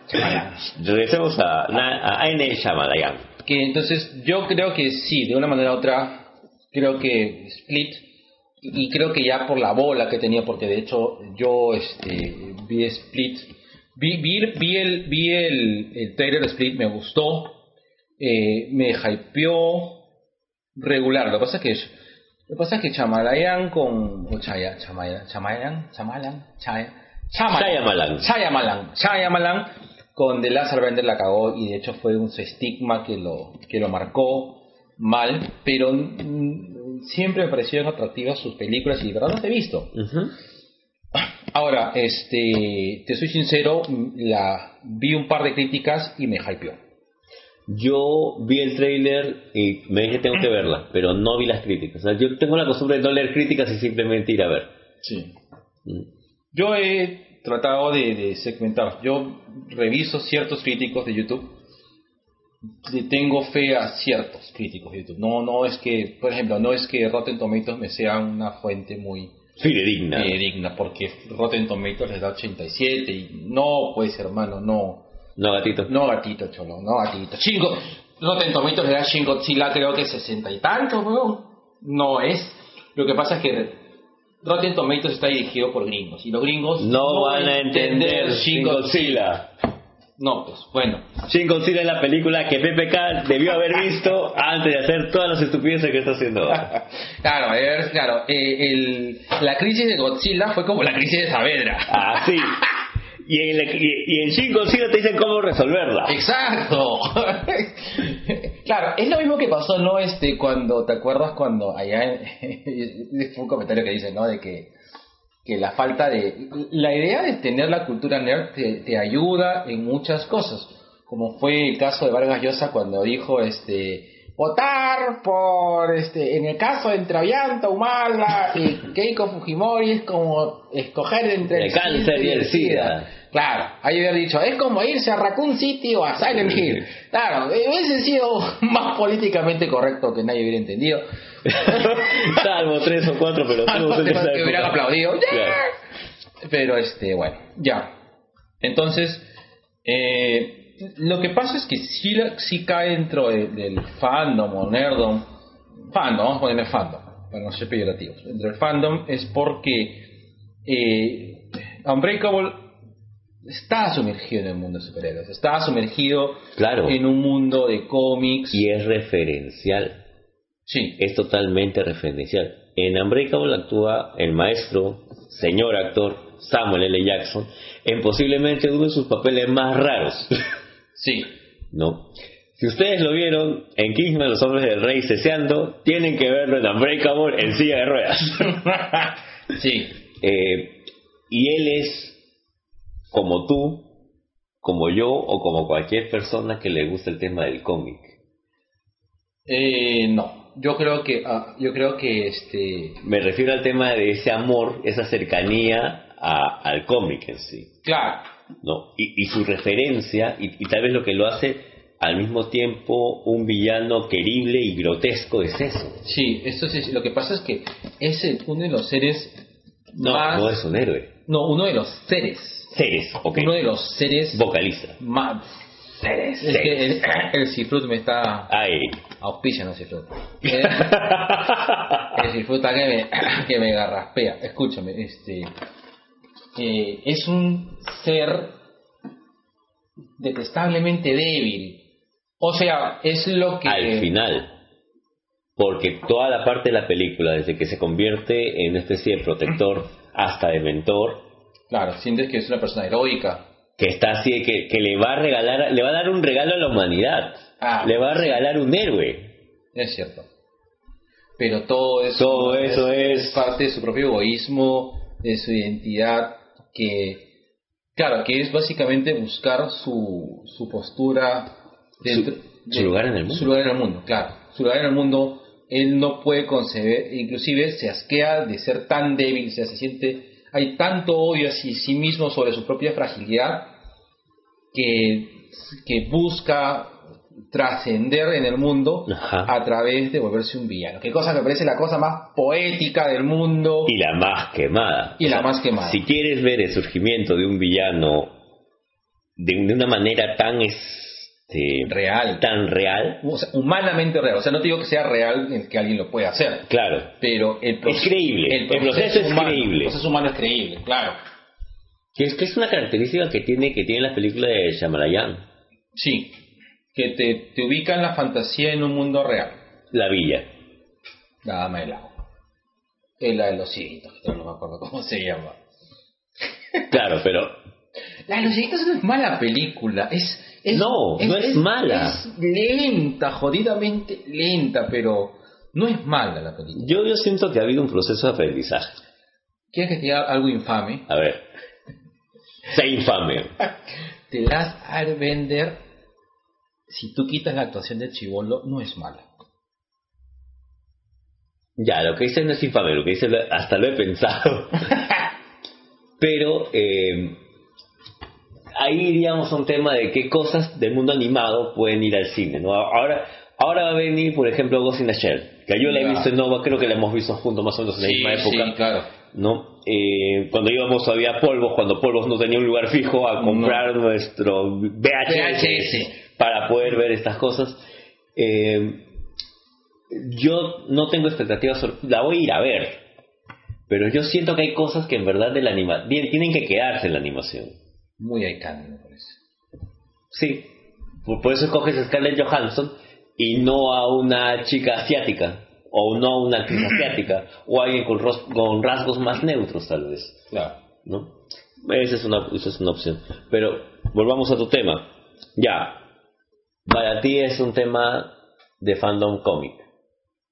Chamala. Regresemos a, a, a N. Shyamalan. Que entonces yo creo que sí, de una manera u otra, creo que Split, y creo que ya por la bola que tenía, porque de hecho yo este, vi Split, vi, vi, vi el, vi el, el trailer de Split, me gustó, eh, me hypeó regular, lo que pasa es que lo que pasa es que Chamalayan con o Chaya, Chamaya, Chamayan, Chamalan, Chaya, Shyamalan. Shyamalan. Shyamalan con The Last Airbender la cagó y de hecho fue un estigma que lo, que lo marcó mal, pero mm, siempre me parecieron atractivas sus películas y de verdad las he visto. Ahora, este, te soy sincero, mm, la vi un par de críticas y me hypeó. Yo vi el trailer y me dije tengo que verla, pero no vi las críticas. O sea, yo tengo la costumbre de no leer críticas y simplemente ir a ver. Sí. Mm. Yo he tratado de, de segmentar. Yo reviso ciertos críticos de YouTube. Le tengo fe a ciertos críticos de YouTube. No, no es que, por ejemplo, no es que Rotten Tomatoes me sea una fuente muy Fidedigna. eh, digna, porque Rotten Tomatoes les da 87 y no, pues hermano, no. No, gatito. No gatito, cholo, no gatito. Chingo, Rotten Tomatoes le da Shin Godzilla creo que 60 y tantos, weón. No es. Lo que pasa es que Rotten Tomatoes está dirigido por gringos y los gringos No van a entender Shin Godzilla. No, pues bueno. Shin Godzilla es la película que PPK debió haber visto antes de hacer todas las estupideces que está haciendo ahora. Claro, a ver, claro, eh, el, la crisis de Godzilla fue como la crisis de Saavedra. Así. Y en, y, y en Shin Godzilla te dicen cómo resolverla. Exacto. claro, es lo mismo que pasó, ¿no? Este, cuando, ¿te acuerdas cuando allá, fue un comentario que dice, ¿no? De que, que la falta de, la idea de tener la cultura nerd te, te ayuda en muchas cosas, como fue el caso de Vargas Llosa cuando dijo, este, votar por, este, en el caso de entre Ollanta, Humala y Keiko Fujimori es como escoger entre El cáncer y el SIDA. Claro, ahí haber dicho, es como irse a Raccoon City o a Silent Hill. Claro, hubiese sido más políticamente correcto que nadie hubiera entendido. Salvo tres o cuatro, pero que hubieran aplaudido. Claro. Pero este, bueno, ya. Entonces, eh, lo que pasa es que sí, sí cae dentro de- del fandom o nerdom. Fandom, vamos a ponerle fandom, para no ser peyorativos. Dentro del fandom es porque eh, Unbreakable está sumergido en el mundo de superhéroes, está sumergido Claro. en un mundo de cómics. Y es referencial. Sí, Es totalmente referencial. En Unbreakable actúa el maestro, señor actor Samuel L. Jackson, en posiblemente uno de sus papeles más raros. sí. ¿No? Si ustedes lo vieron en Kingsman, los hombres del rey ceseando, tienen que verlo en Unbreakable en silla de ruedas. sí, Eh, y él es como tú, como yo o como cualquier persona que le gusta el tema del cómic. Eh, no, yo creo que, ah, yo creo que este, Me refiero al tema de ese amor, esa cercanía a- al cómic en sí. claro, ¿no? Y, y su referencia, y, y tal vez lo que lo hace al mismo tiempo un villano querible y grotesco es eso. sí, eso sí, lo que pasa es que es uno de los seres No, más, no es un héroe. no, uno de los seres, Seres, ok. uno de los seres Vocaliza. más seres. Es que el, el Cifrut me está Ay. auspicia, no Cifrut. Eh, el Cifrut está que me, que me garraspea. Escúchame, este, eh, es un ser detestablemente débil. O sea, es lo que... Al final. Porque toda la parte de la película, desde que se convierte en una especie de protector hasta de mentor, Claro, sientes que es una persona heroica. que está así, que, que le va a regalar, le va a dar un regalo a la humanidad. Ah, le va a regalar un héroe. Es cierto. Pero todo eso, Todo eso es- parte de su propio egoísmo, de su identidad, que, claro, que es básicamente buscar su, su postura dentro- Su- su lugar en el mundo. Su lugar en el mundo, claro. Su lugar en el mundo, él no puede conceber, inclusive se asquea de ser tan débil, o sea, se siente, hay tanto odio hacia sí mismo sobre su propia fragilidad, que, que busca trascender en el mundo Ajá. a través de volverse un villano. Qué cosa me parece la cosa más poética del mundo Y la más quemada. y la más quemada. Si quieres ver el surgimiento de un villano de, de una manera tan este, real. tan real, O sea, humanamente real. O sea, no te digo que sea real que alguien lo pueda hacer. claro, Pero el Es creíble. El proceso es humano, creíble. El proceso humano es creíble, claro. que es que es una característica que tiene que tiene las películas de Shyamalan, Sí. Que te, te ubica en la fantasía en un mundo real. La Villa. La dama del agua. Es la de los cieguitos, que no me acuerdo cómo se llama. Claro, pero La de los cieguitos no es mala película. Es, es- No, no es mala. Es lenta, jodidamente lenta, pero no es mala la película. yo, yo siento que ha habido un proceso de aprendizaje. ¿Quieres que te diga algo infame? A ver, sea infame. The Last Airbender, si tú quitas la actuación del chivolo, no es mala. Ya, lo que dice no es infame, lo que dice lo- hasta lo he pensado. Pero eh, ahí iríamos a un tema de qué cosas del mundo animado pueden ir al cine. ¿no? Ahora, ahora va a venir, por ejemplo, Ghost in the Shell, que yo la he visto en Nova, creo que la hemos visto juntos más o menos en la misma época. claro. ¿no? Eh, cuando íbamos todavía a Polvos, cuando Polvos no tenía un lugar fijo a comprar nuestro VHS, VHS. para poder ver estas cosas. Eh, yo no tengo expectativas, la voy a ir a ver, pero yo siento que hay cosas que en verdad de la anima tienen que quedarse en la animación. Muy icónico, me parece. Sí, por, eso escoges a Scarlett Johansson y no a una chica asiática, o no a una actriz asiática, o a alguien con, con rasgos más neutros tal vez. Claro. ¿no? Esa es una, esa es una opción. Pero volvamos a tu tema. Ya, para ti es un tema de fandom cómic,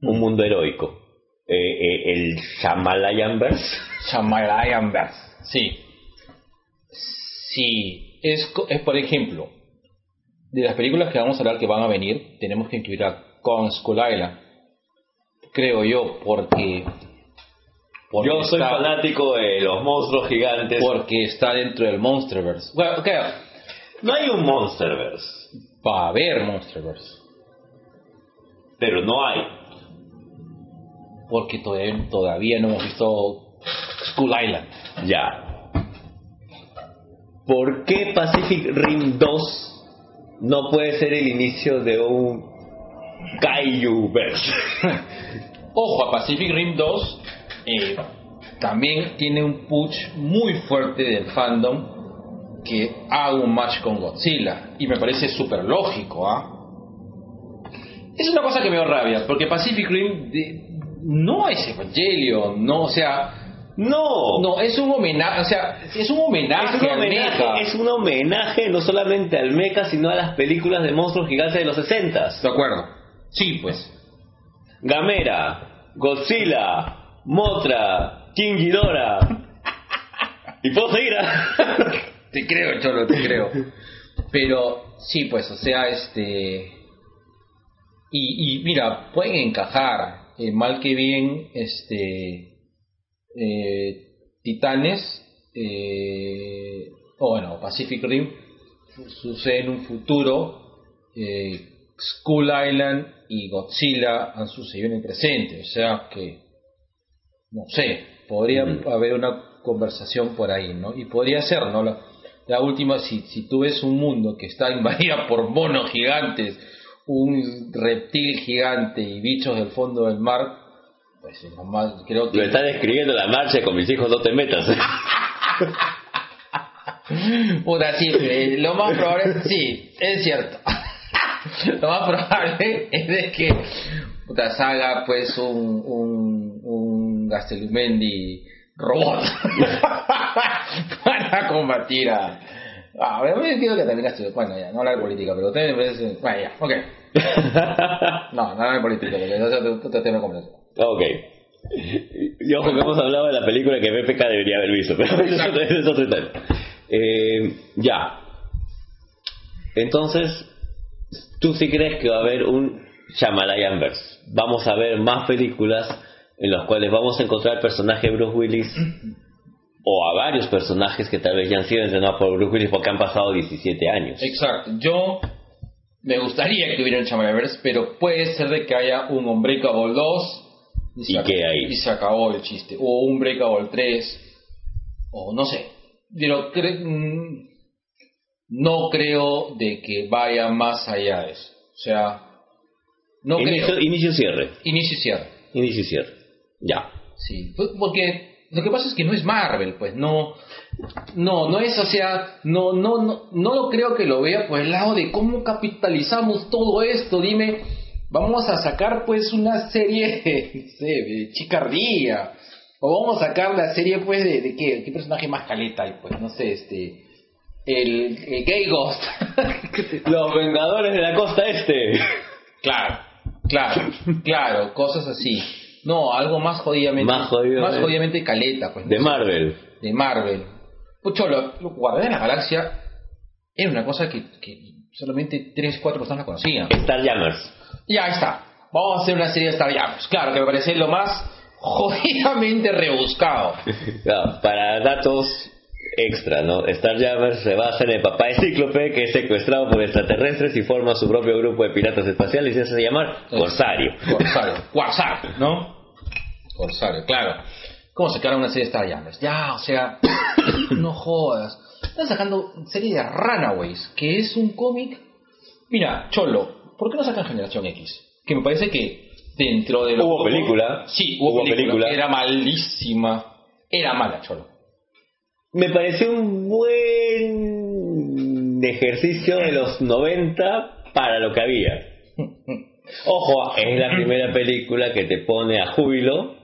un mundo heroico. Eh, eh, el Shamalayanverse, Shyamalan Verse. Sí. Sí. Es, es, por ejemplo, de las películas que vamos a hablar que van a venir, tenemos que incluir a Kong Skull Island. Creo yo, porque. porque yo soy está- fanático de los monstruos gigantes. Porque está dentro del Monsterverse. Bueno, ok, No hay un Monsterverse, va a haber Monsterverse. pero no hay. Porque todavía, todavía no hemos visto Skull Island. Ya. ¿Por qué Pacific Rim 2 no puede ser el inicio de un Kaiju-verse? Ojo, a Pacific Rim 2 eh, también tiene un push muy fuerte del fandom que haga un match con Godzilla. Y me parece súper lógico, ¿ah? Es una cosa que me da rabia, porque Pacific Rim no es Evangelion, no, o sea, No, no, es un homenaje, o sea, es un homenaje, es un al homenaje, mecha. es un homenaje no solamente al mecha, sino a las películas de monstruos gigantes de los 60 De acuerdo. Sí, pues. Gamera, Godzilla, Motra, King Ghidorah. y puedo seguir. ¿ah? Te creo, Cholo, te creo. Pero sí, pues, o sea, este... Y, y mira, pueden encajar, eh, mal que bien, este... eh, Titanes, eh, o bueno, Pacific Rim, sucede en un futuro, eh, Skull Island y Godzilla han sucedido en el presente, o sea que, no sé, podría Mm. haber una conversación por ahí, ¿no? Y podría ser, ¿no? La, la última, si, si tú ves un mundo que está invadido por monos gigantes, un reptil gigante y bichos del fondo del mar, pues normal, creo Lo que... está describiendo la marcha con mis hijos, no te metas. Puta, sí, eh, lo más probable, sí, es cierto. lo más probable es de que puta, salga pues un, un, un Gastelumendi robot para combatir a... Ah, me que también Gastel- bueno, ya, no hablar de política, pero también me. Bueno, ya, ok. No, no hablar de política, porque eso es otro tema completo. Ok. Y ojo que hemos hablado de la película que PPK debería haber visto, pero eso es otro- tema. Eh, ya. Entonces, ¿tú sí crees que va a haber un Shyamalanverse? Vamos a ver más películas en las cuales vamos a encontrar el personaje de Bruce Willis o a varios personajes que tal vez ya han sido entrenados por Bruce Willis porque han pasado 17 años. Exacto. Yo me gustaría que hubiera un Chamalaverse, pero puede ser de que haya un Unbreakable 2 ¿Y se y se acabó el chiste. O un Breakable 3, o no sé. Pero cre- mm, no creo de que vaya más allá de eso. O sea, no inicio, creo. inicio cierre. Inicio y cierre. Inicio y cierre. Ya. Sí, porque lo que pasa es que no es Marvel, pues no, no, no es, o sea, no, no, no, no lo creo que lo vea por el lado de cómo capitalizamos todo esto. Dime, vamos a sacar pues una serie, no sé, de chicardía, o vamos a sacar la serie pues de, de qué, qué personaje más caleta hay, pues, no sé, este, el, el Gay Ghost. Los Vengadores de la Costa Este. Claro, claro, claro, cosas así. No, algo más jodidamente, Más jodido, más jodidamente caleta, pues. no De sé. Marvel. de Marvel. Pucho, lo, lo Guardián de la Galaxia era una cosa que, que solamente 3, 4 personas conocían. Starjammers. Y ahí está. Vamos a hacer una serie de Star Wars. Claro, que me parece lo más jodidamente rebuscado. Para datos extra, ¿no? Starjammers se basa en el papá de Cíclope que es secuestrado por extraterrestres y forma su propio grupo de piratas espaciales y se hace llamar Corsario. Corsario. Corsario, ¿no? Corsario, claro. ¿Cómo sacaron una serie de Star Wars? Ya, o sea, no jodas. Están sacando serie de Runaways, que es un cómic. Mira, Cholo, ¿por qué no sacan Generación X? Que me parece que dentro de lo Hubo poco- película. Sí, hubo, Hubo película. película. Era malísima. Era mala, Cholo. Me pareció un buen ejercicio de los 90 para lo que había. Ojo, es la primera película que te pone a júbilo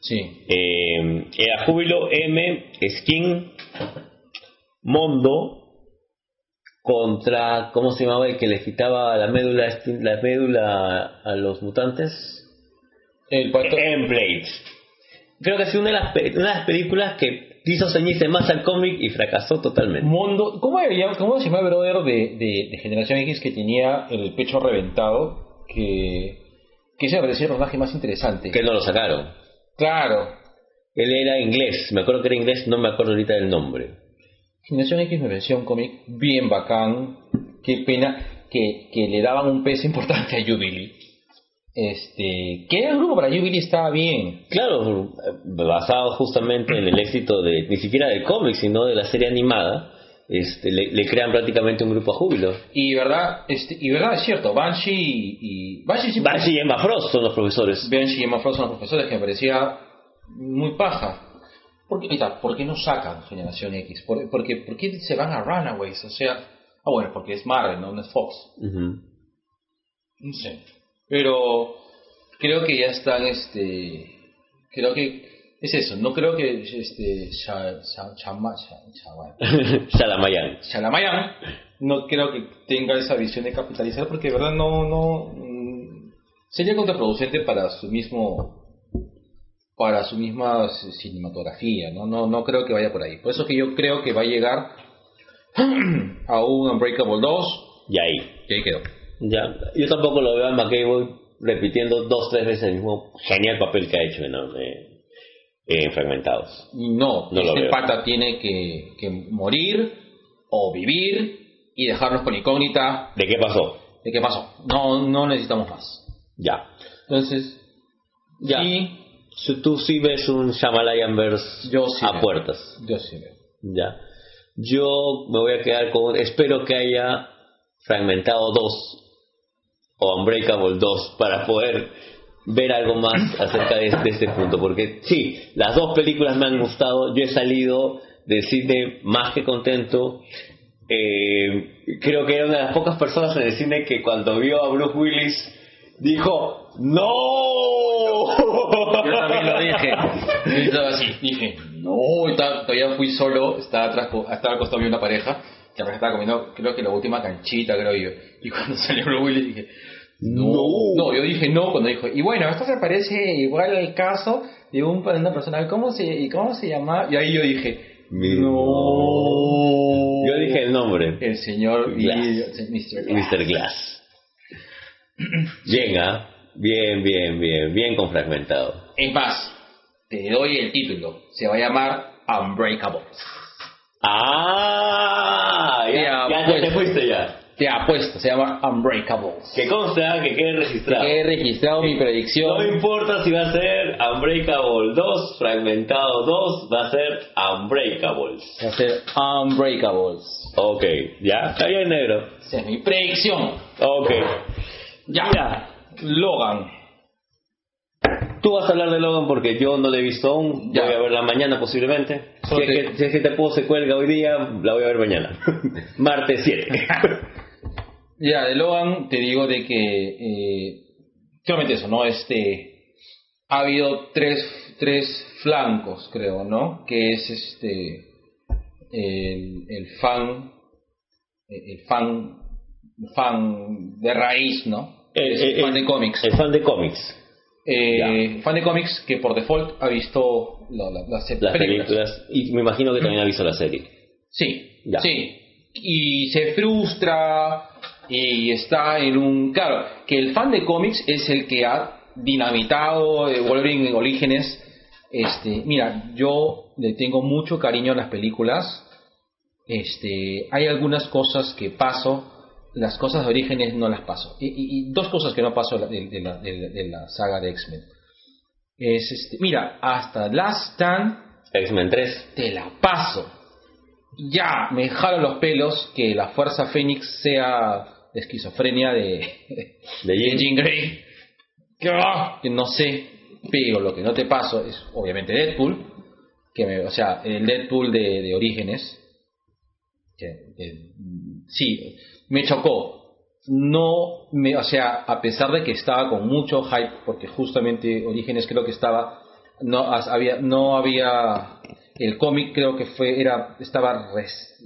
Sí. eh, era Júbilo M, Skin, Mondo, contra, ¿cómo se llamaba el que le quitaba la médula, la médula a los mutantes? El pato- Emblade. Creo que ha sido una de las, una de las películas que quiso ceñirse más al cómic y fracasó totalmente. Mondo, ¿cómo, había- cómo se llama el brother de, de, de Generación X que tenía el pecho reventado? Que, que ese me parecía el personaje más interesante. Que no lo sacaron. Claro, Él era inglés, me acuerdo que era inglés, no me acuerdo ahorita del nombre. Generación X me pareció un cómic bien bacán. Qué pena que, que le daban un peso importante a Jubilee. Este, que el grupo para Jubilee estaba bien. Claro, basado justamente en el éxito de, ni siquiera del cómic, sino de la serie animada, este, le, le crean prácticamente un grupo a júbilo. Y verdad, este, y verdad es cierto, Banshee y, y Banshee Banshee y Emma Frost son los profesores. Banshee y Emma Frost son los profesores que me parecía muy paja. ¿Por qué, está, ¿por qué no sacan Generación X? ¿Por, porque, ¿Por qué se van a Runaways? O sea, ah bueno, porque es Marvel, no, no es Fox. No sé. Pero creo que ya están, este, creo que es eso. No creo que este, Shalamayan. Shalamayan no creo que tenga esa visión de capitalizar porque de verdad no, no mm, sería contraproducente para su mismo para su misma cinematografía, ¿no? No, no creo que vaya por ahí. Por eso que yo creo que va a llegar a un Unbreakable 2 Y ahí. y ahí quedó. Ya. Yo tampoco lo veo a McCabe repitiendo dos, tres veces el mismo genial papel que ha hecho ¿no? Eh, en Fragmentados. No, No lo este pata tiene que, que morir o vivir y dejarnos con incógnita ¿De qué pasó? de qué pasó. No, no necesitamos más. Ya. Entonces, Ya. Si Tú sí ves un Shamalayan verse Yo sí a puertas. yo sí veo. Ya. Yo me voy a quedar con. Espero que haya Fragmentado 2 o Unbreakable 2 para poder ver algo más acerca de este, de este punto. Porque sí, las dos películas me han gustado. Yo he salido del cine más que contento. Eh, creo que era una de las pocas personas en el cine que cuando vio a Bruce Willis dijo ¡No! Yo también lo dije. Estaba así, dije, no, y todavía fui solo, estaba atrás, estaba al costado de una pareja, que me estaba comiendo, creo que la última canchita, creo yo. Y cuando salió Willis dije, no, no, yo dije no cuando dijo, y bueno, esto se parece igual al caso de un, de una persona, ¿cómo se, y cómo se llama? Y ahí yo dije, no. Yo dije el nombre, El señor Glass. Mr. Glass. Mr. Glass. Bien, ¿ah? Bien, bien, bien, bien confragmentado. Es más, te doy el título, se va a llamar Unbreakable. ¡Ah! Ya, Ya, ya, te fuiste ya. Te apuesto, se llama Unbreakable. Que consta que quede registrado. He registrado mi No predicción. importa si va a ser Unbreakable 2, Fragmentado 2, va a ser Unbreakables. Va a ser Unbreakables. Ok, ya, está bien negro. Esa es mi predicción. Ok. Ya. Mira. Logan. Tú vas a hablar de Logan porque yo no la he visto aún. Ya. Voy a verla mañana posiblemente. Si Solo es, te- que, si es que te puedo se cuelga hoy día, la voy a ver mañana. Martes 7. Ya, de Logan te digo de que eh, solamente eso, ¿no? Este ha habido tres, tres flancos, creo, ¿no? Que es este el, el fan el fan fan de raíz, ¿no? Eh, Es fan eh, de cómics. El fan de cómics. Eh, fan de cómics que por default ha visto la- la- las, Las películas. películas. Y me imagino que también ha visto la serie. Sí, Ya. sí. Y se frustra y está en un... Claro, que el fan de cómics es el que ha dinamitado eh, Wolverine en Orígenes. Este, mira, yo le tengo mucho cariño a las películas. Este, hay algunas cosas que paso, las cosas de Orígenes no las paso. Y, y- y dos cosas que no paso de, la, de- de la saga de X-Men. Es este, mira, hasta Last Stand X-Men 3. te la paso. Ya, me jalo los pelos que la Fuerza Fénix sea esquizofrenia de, De Jean. Jean Grey. Que, ah, que no sé, pero lo que no te paso es obviamente Deadpool, que me- o sea, el Deadpool de, de Orígenes, que, sí, me chocó. No, me, o sea, a pesar de que estaba con mucho hype, porque justamente Orígenes creo que estaba, no había, no había, el cómic creo que fue, era, estaba, res-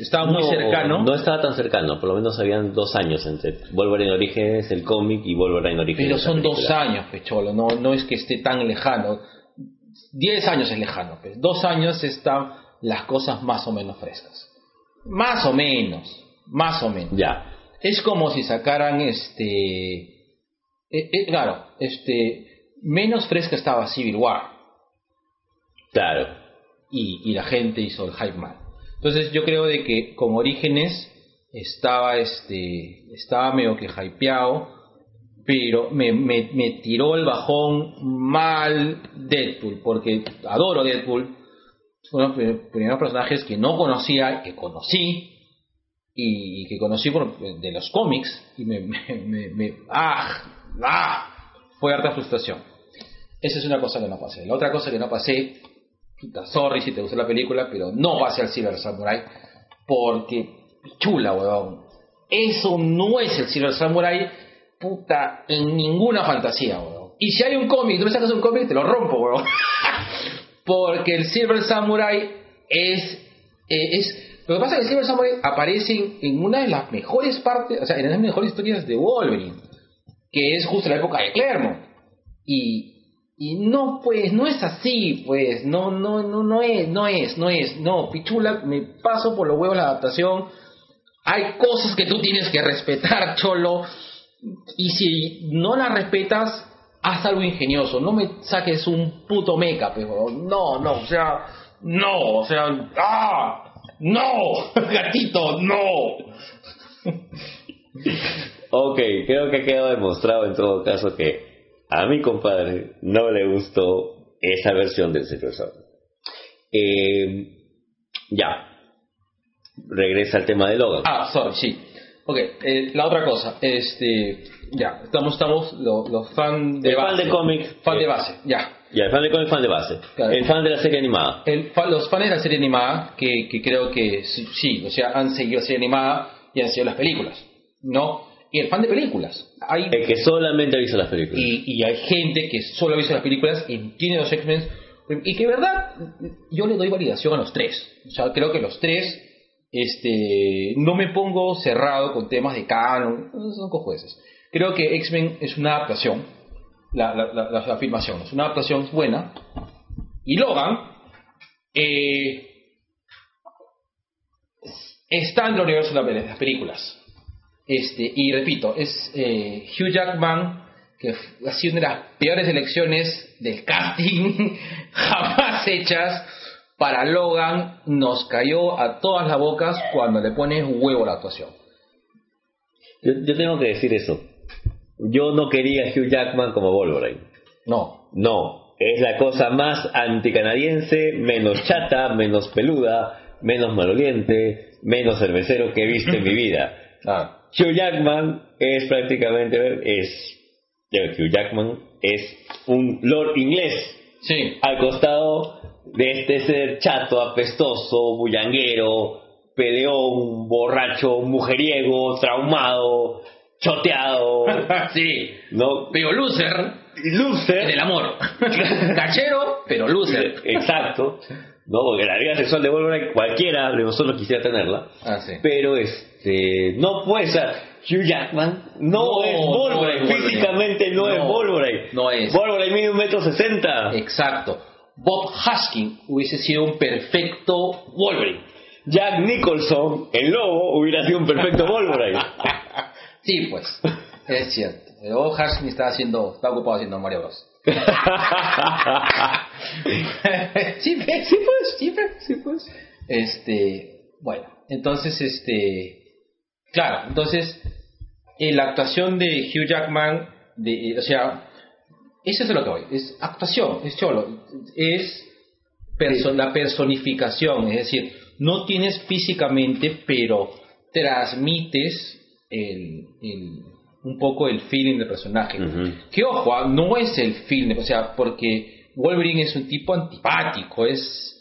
estaba muy No, cercano. No estaba tan cercano, por lo menos habían dos años entre Wolverine Orígenes, el cómic, y Wolverine Orígenes. Pero son dos años, Pecholo, no, no es que esté tan lejano. Diez años es lejano, pues. Dos años están las cosas más o menos frescas. Más o menos, más o menos. Ya. Es como si sacaran este. eh, eh, claro, este. Menos fresca estaba Civil War. Claro. y, y la gente hizo el hype mal. Entonces yo creo de que con Orígenes estaba este estaba medio que hypeado, pero me, me, me tiró el bajón mal Deadpool, porque adoro Deadpool. Fueron los prim- primeros personajes que no conocía, que conocí, y, que conocí por, de los cómics, y me, ¡ah! ¡ah! Fue harta frustración. Esa es una cosa que no pasé. La otra cosa que no pasé puta, sorry si te gustó la película, pero no pase al Silver Samurai, porque chula, weón. Eso no es el Silver Samurai, puta, en ninguna fantasía, weón. Y si hay un cómic, tú me sacas un cómic, te lo rompo, weón. porque el Silver Samurai es, eh, es lo que pasa es que el Silver Samurai aparece en, una de las mejores partes, o sea, en las mejores historias de Wolverine, que es justo la época de Claremont. Y, y no, pues, no es así, pues, no, no, no, no es, no es, no es, no, pichula, me paso por los huevos la adaptación. Hay cosas que tú tienes que respetar, cholo, y si no las respetas, haz algo ingenioso, no me saques un puto meca, pero no, no, o sea, no, o sea, ¡ah! ¡No! ¡Gatito, no! Ok, creo que ha quedado demostrado en todo caso que a mi compadre no le gustó esa versión del Surfer. Eh, ya. Regresa al tema de Logan. Ah, sorry, sí. Ok, eh, la otra cosa, este, ya, estamos, estamos, lo- los fan de El fan base. de cómic, Fan eh, de base, ya. Ya, el fan de cómic, fan de base. Claro. El fan de la serie animada. El los fans de la serie animada, que, que creo que sí, o sea, han seguido la serie animada y han seguido las películas, ¿no? Y el fan de películas. Hay, El que solamente ha visto las películas. y, y hay gente que solo ha visto las películas, entiende los X-Men, y que, verdad, yo le doy validación a los tres. O sea, creo que los tres, este, no me pongo cerrado con temas de canon, son cojueces. Creo que X-Men es una adaptación, la, la, la, la afirmación, es una adaptación buena. Y Logan, eh, está en el universo de la- de las películas. Este, y repito, es eh, Hugh Jackman, que ha sido una de las peores elecciones del casting jamás hechas para Logan, nos cayó a todas las bocas cuando le pones huevo la actuación. Yo, yo tengo que decir eso. Yo no quería Hugh Jackman como Wolverine. No, No, es la cosa más anticanadiense, menos chata, menos peluda, menos maloliente, menos cervecero que he visto en mi vida. claro. Hugh Jackman es prácticamente es Hugh Jackman es un lord inglés Sí, al costado de este ser chato, apestoso, bullanguero, peleón, borracho, mujeriego, traumado, choteado, sí, no, pero loser loser, en el amor. Cachero, pero loser. exacto, no, porque la vida sexual de Wolverine cualquiera de nosotros quisiera tenerla, Ah, sí. pero este no puede ser Hugh Jackman no, No, es Wolverine, es físicamente no, es No, Wolverine, no es. Wolverine mide un metro sesenta, Exacto. Bob Huskin hubiese sido un perfecto Wolverine. Jack Nicholson, el lobo, hubiera sido un perfecto Wolverine. Sí, pues, es cierto. Pero Bob Huskin está haciendo, está ocupado haciendo Mario Bros. sí, pues, sí, pues, sí, pues, sí, pues. Este, bueno, entonces, este, claro, entonces, eh, la actuación de Hugh Jackman, de, eh, o sea, eso es lo que voy, es actuación, es cholo, es perso- la personificación, es decir, no tienes físicamente, pero transmites el, el- un poco el feeling del personaje. Que ojo, ah, no es el feeling, o sea, porque Wolverine es un tipo antipático, es,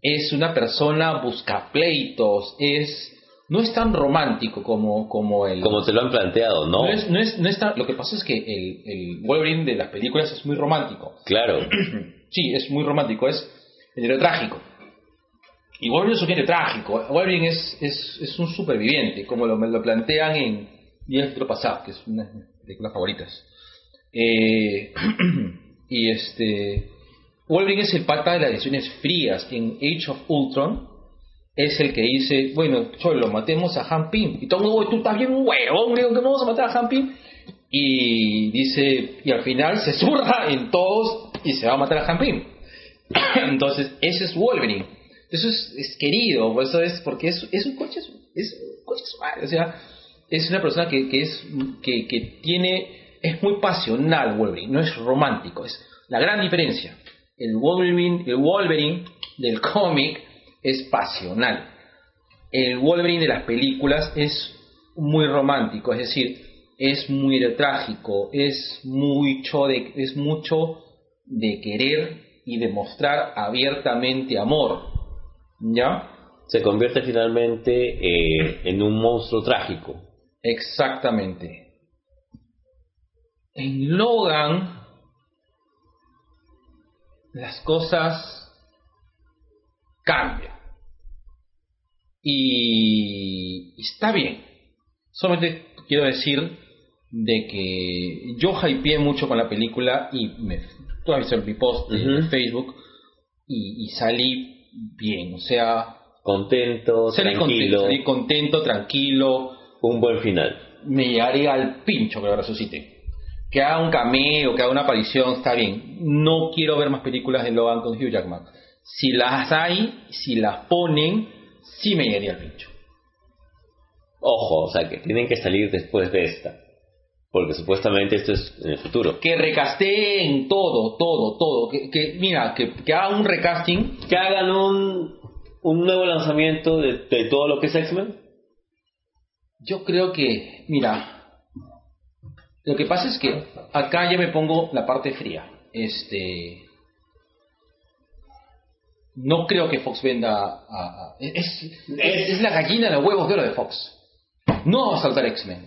es una persona buscapleitos, es no es tan romántico como, como el... Como te lo han planteado, ¿no? no es, no es, no es tan- lo que pasa es que el, el Wolverine de las películas es muy romántico. Claro. Sí, es muy romántico, es héroe trágico. Y Wolverine es un héroe trágico. Wolverine es, es, es un superviviente, como lo, lo plantean en Días Futuro Pasado, que es una de mis películas favoritas. Eh, y este. Wolverine es el pata de las decisiones frías. En Age of Ultron es el que dice: Bueno, cholo, matemos a Han Pym. Y todo el tú estás bien huevón, digo, vamos a matar a Han Pym. Y dice, y al final se zurra en todos y se va a matar a Han Pym. Entonces, ese es Wolverine. Eso es, querido, eso es porque es, un coche, es un coche o sea, es una persona que, que es que, que tiene es muy pasional Wolverine, no es romántico, es la gran diferencia. El Wolverine, el Wolverine del cómic es pasional. El Wolverine de las películas es muy romántico, es decir, es muy trágico, es mucho de es mucho de querer y demostrar abiertamente amor. ¿Ya? Se convierte finalmente eh, en un monstruo trágico. Exactamente. En Logan, las cosas cambian. Y está bien. Solamente quiero decir de que yo hypeé mucho con la película y me, tú has visto mi post Ujú. Facebook y, y salí bien. O sea, Contento, contento, tranquilo, salí contento, tranquilo, un buen final. me llegaría al pincho que lo resucite. Que haga un cameo, que haga una aparición, está bien. No quiero ver más películas de Logan con Hugh Jackman. Si las hay, si las ponen, sí me llegaría al pincho. Ojo, o sea que tienen que salir después de esta. Porque supuestamente esto es en el futuro. Que recasteen todo, todo, todo. Que, que mira, que, que haga un recasting. Que hagan un, un nuevo lanzamiento de, de todo lo que es X-Men. Yo creo que, mira, lo que pasa es que acá ya me pongo la parte fría. Este, No creo que Fox venda a... a- es, es, es la gallina de los huevos de oro de Fox. No va a saltar X-Men.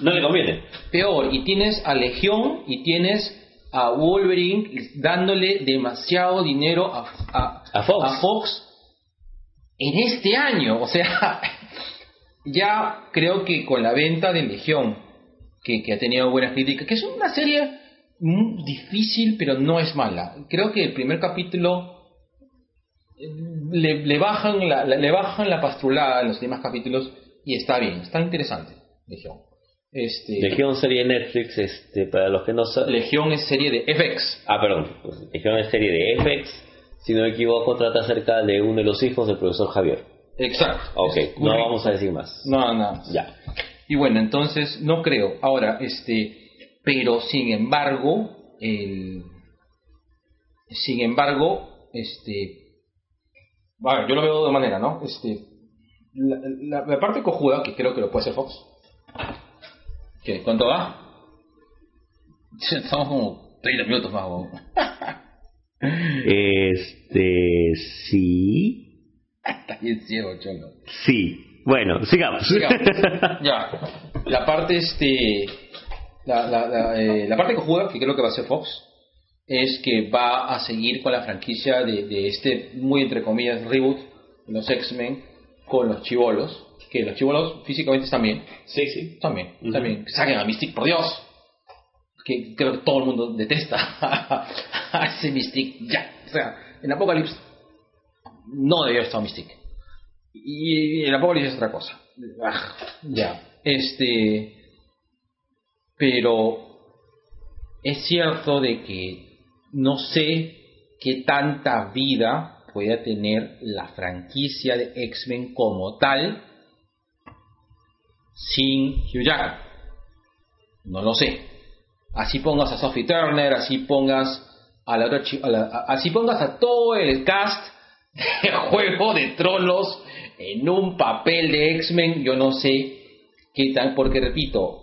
No le conviene. Peor, y tienes a Legión y tienes a Wolverine dándole demasiado dinero a, a, A Fox. Fox en este año. O sea, ya creo que con la venta de Legión, que, que ha tenido buenas críticas, que es una serie difícil, pero no es mala. Creo que el primer capítulo eh, le, le bajan la, la- le bajan la pastrulada en los demás capítulos y está bien, está interesante, Legión. Este, Legión serie Netflix, este, para los que no saben. Legión es serie de FX. Ah, perdón. Pues, Legión es serie de FX. Si no me equivoco, trata acerca de uno de los hijos del profesor Javier. Exacto. Ok, no vamos a decir más. No, no. Ya. Y bueno, entonces no creo. Ahora, este, pero sin embargo, el, sin embargo, este, bueno, yo lo veo de manera, ¿no? Este, la, la- la parte cojuda que creo que lo puede hacer Fox. ¿Qué? ¿Cuánto va? Estamos como 30 minutos más. ¿no? Este, sí. Está bien ciego, cholo. Sí. Bueno, sigamos. Sigamos. ya. La parte este la, la, la, eh, la parte cojuda que creo que va a hacer Fox es que va a seguir con la franquicia de, de este muy entre comillas reboot de los X-Men con los chivolos que los chivolos físicamente están bien sí, sí. también Ujú. también saquen a Mystique por Dios que creo que todo el mundo detesta a ese Mystique ya o sea en Apocalypse no debió estar Mystique y el Apocalipsis es otra cosa. Ah, ya. Este. Pero. Es cierto de que no sé qué tanta vida pueda tener la franquicia de X-Men como tal sin Hugh Jackman. No lo sé. Así pongas a Sophie Turner, así pongas a la otra a la- a- así pongas a todo el cast de Juego de Tronos en un papel de X-Men, yo no sé qué tal, porque repito,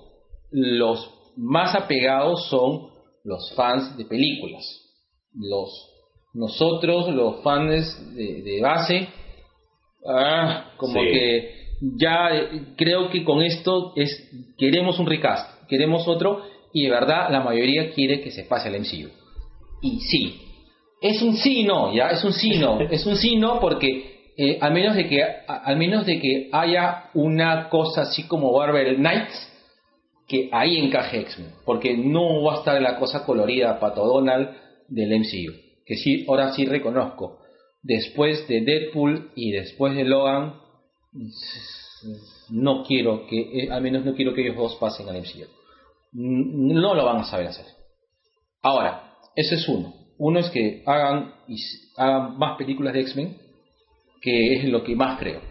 los más apegados son los fans de películas. Los nosotros, los fans de, de base, ah, como Sí. que ya eh, creo que con esto es queremos un recast, queremos otro y de verdad la mayoría quiere que se pase al MCU. Y sí, es un sí no, ya es un sí no, es un sí no porque eh, al menos de que a- al menos de que haya una cosa así como Marvel Knights que ahí encaje X-Men, porque no va a estar la cosa colorida Pato Donald del MCU, que sí ahora sí reconozco. Después de Deadpool y después de Logan no quiero que eh, al menos no quiero que ellos dos pasen al MCU. No lo van a saber hacer. Ahora, ese es uno. Uno es que hagan, hagan más películas de X-Men, que es lo que más creo.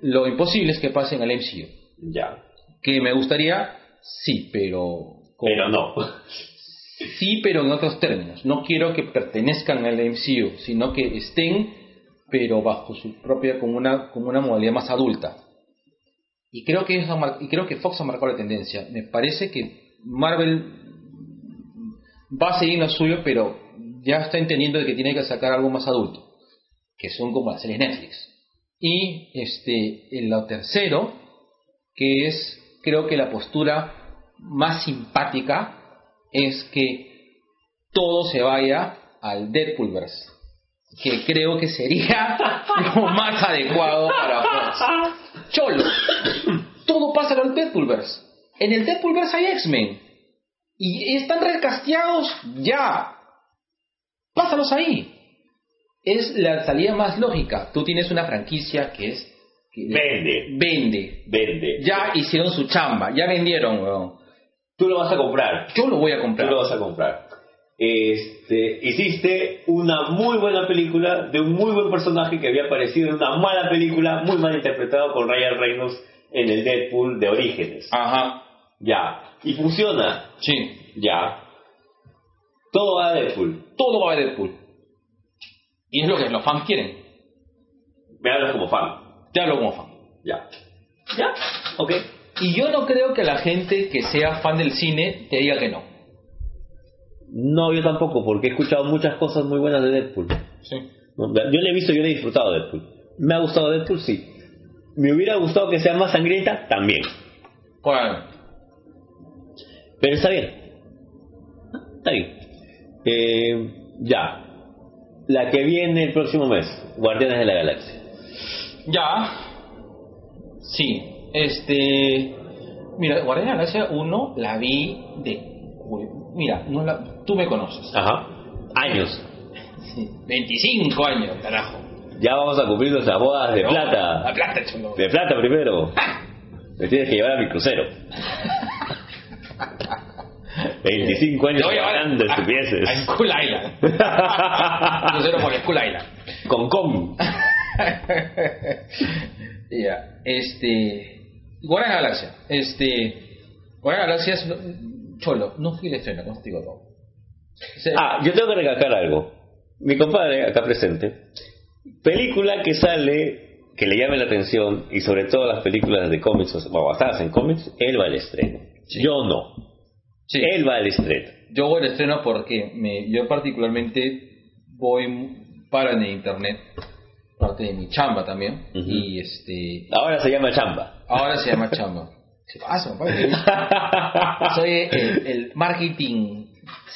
Lo imposible es que pasen al MCU. Ya. Que me gustaría, sí, pero... Pero no. Sí, pero en otros términos. No quiero que pertenezcan al MCU, sino que estén, pero bajo su propia, como una, como una modalidad más adulta. Y creo que y creo que Fox ha marcado la tendencia. Me parece que Marvel va a seguir lo suyo, pero ya está entendiendo de que tiene que sacar algo más adulto, que son como las series Netflix. Y este, en lo tercero, que es creo que la postura más simpática es que todo se vaya al Deadpoolverse, que creo que sería lo más adecuado para Fox. Cholo, todo pasa en el Deadpoolverse. En el Deadpoolverse hay X-Men y están recasteados ya. Pásalos ahí. Es la salida más lógica. Tú tienes una franquicia que es que Vende. vende. Vende. Ya hicieron su chamba, ya vendieron, weón. Tú lo vas a comprar. Yo lo voy a Tú comprar. lo vas a comprar. Este, hiciste una muy buena película de un muy buen personaje que había aparecido en una mala película, muy mal interpretado por Ryan Reynolds en el Deadpool de Orígenes. Ajá, Ya. Y funciona. sí. Ya. Todo va a Deadpool. Todo va a Deadpool. Y es lo que los fans quieren. Me hablas como fan. Te hablo como fan. Ya. Ya. Ok. Y yo no creo que la gente que sea fan del cine te diga que no. No, yo tampoco, porque he escuchado muchas cosas muy buenas de Deadpool. Sí. Yo le he visto, yo le he disfrutado Deadpool. ¿Me ha gustado Deadpool? Sí. ¿Me hubiera gustado que sea más sangrienta? También. Bueno, Pero está bien. Está bien. Eh, ya. La que viene el próximo mes, Guardianes de la Galaxia. ya. Sí, este. Mira, Guardianes de la Galaxia 1 la vi de. Mira, no la, tú me conoces. Ajá. Años. Sí, 25 años, carajo. Ya vamos a cumplir nuestras bodas de No, La plata. plata, chulo. De plata primero. Me tienes que llevar a mi crucero. 25 años a hablando de a- estupideces. A Skull Island. Crucero por Skull Island. Con con. Ya, este. La Galaxia. Este. La Galaxia es. Cholo, no fui el estreno, contigo todo. Ah, yo tengo que recalcar algo. Mi compadre, acá presente, película que sale, que le llame la atención, y sobre todo las películas de cómics o basadas en cómics, él va al estreno. Sí. Yo no. sí. Él va al estreno. Yo voy al estreno porque me, yo particularmente voy para en el internet, parte de mi chamba también, y este Ahora se llama chamba. ahora se llama chamba. ¿Qué pasa? Soy el, el marketing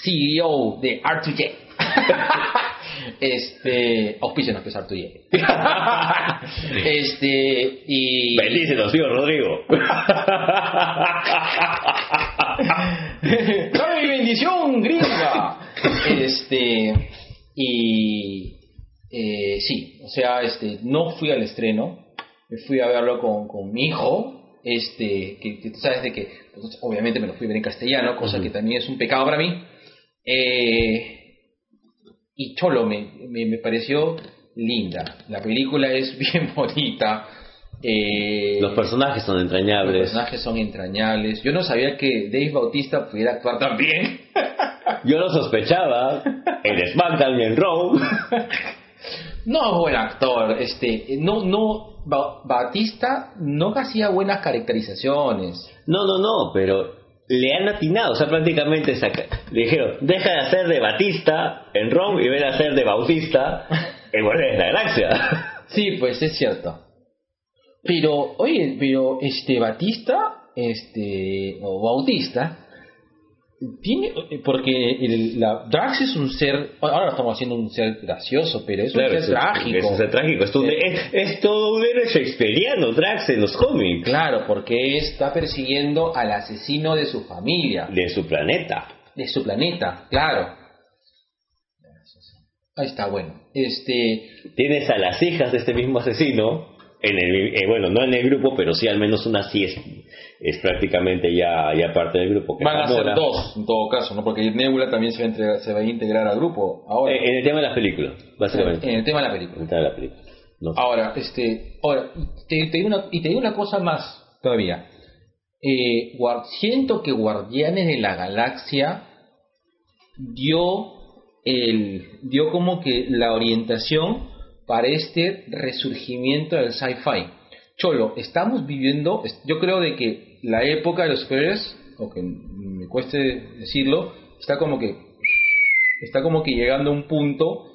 CEO de R2J. Este, auspícianos pues R2J. Este, y Bendícenos, tío Rodrigo. ¡Dame mi bendición, gringa! Este, y eh, sí, o sea, este, no fui al estreno, fui a verlo con, con mi hijo, este, que, que tú sabes de que, pues, obviamente me lo fui a ver en castellano, cosa que también es un pecado para mí. Eh, y Cholo, me, me, me pareció linda. La película es bien bonita. Eh, Los personajes son los entrañables. personajes son entrañables. Yo no sabía que Dave Bautista pudiera actuar tan bien. Yo lo sospechaba en SmackDown y en Raw. No es buen actor. Este, no, no, Ba- Bautista no hacía buenas caracterizaciones. No, no, no, pero le han atinado, o sea, prácticamente saca- le dijeron, deja de hacer de Batista en Raw y ven a hacer de Bautista en Guardianes de la Galaxia. Sí, pues es cierto. Pero, oye, pero este Batista, este, o Bautista, tiene, porque el- la, Drax es un ser, ahora lo estamos haciendo un ser gracioso, pero es un ser es, trágico. Es un ser trágico, es, todo un- es, es todo un héroe shakespeariano, Drax en los cómics, Claro, porque está persiguiendo al asesino de su familia, de su planeta. de su planeta, claro. Ahí está, bueno. Este, Tienes a las hijas de este mismo asesino, en el, eh, bueno, no en el grupo, pero sí al menos una sí es, prácticamente ya, ya parte del grupo. Que van a ser dos, en todo caso, ¿no? Porque Nebula también se va a, entregar- se va a integrar al grupo ahora. Eh, en el tema de las películas, básicamente. en el tema de la En película. el tema de la película. No. Ahora, este, ahora, te, te digo una, y te digo una cosa más todavía. Eh, siento que Guardianes de la Galaxia dio el, dio como que la orientación para este resurgimiento del sci-fi. Cholo, estamos viviendo, yo creo de que la época de los superhéroes, aunque me cueste decirlo, está como que está como que llegando a un punto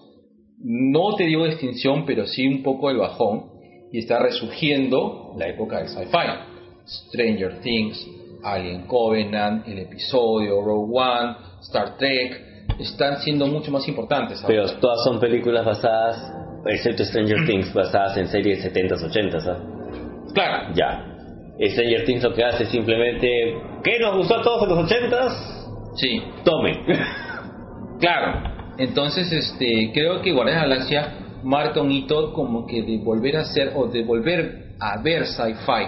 no te digo de extinción, pero sí un poco el bajón, y está resurgiendo la época del sci-fi. Stranger Things, Alien Covenant, el episodio, Rogue One, Star Trek, están siendo mucho más importantes. ahora. Pero todas son películas basadas, excepto Stranger Things, basadas en series 70s, 80s. ¿ah? Claro, Ya. Stranger Things lo que hace es simplemente. ¿Qué nos gustó a todos en los 80s? sí, Tomen. claro. Entonces, este, creo que Guardianes de la Galaxia marca un hito como que de volver a ser o de volver a ver sci-fi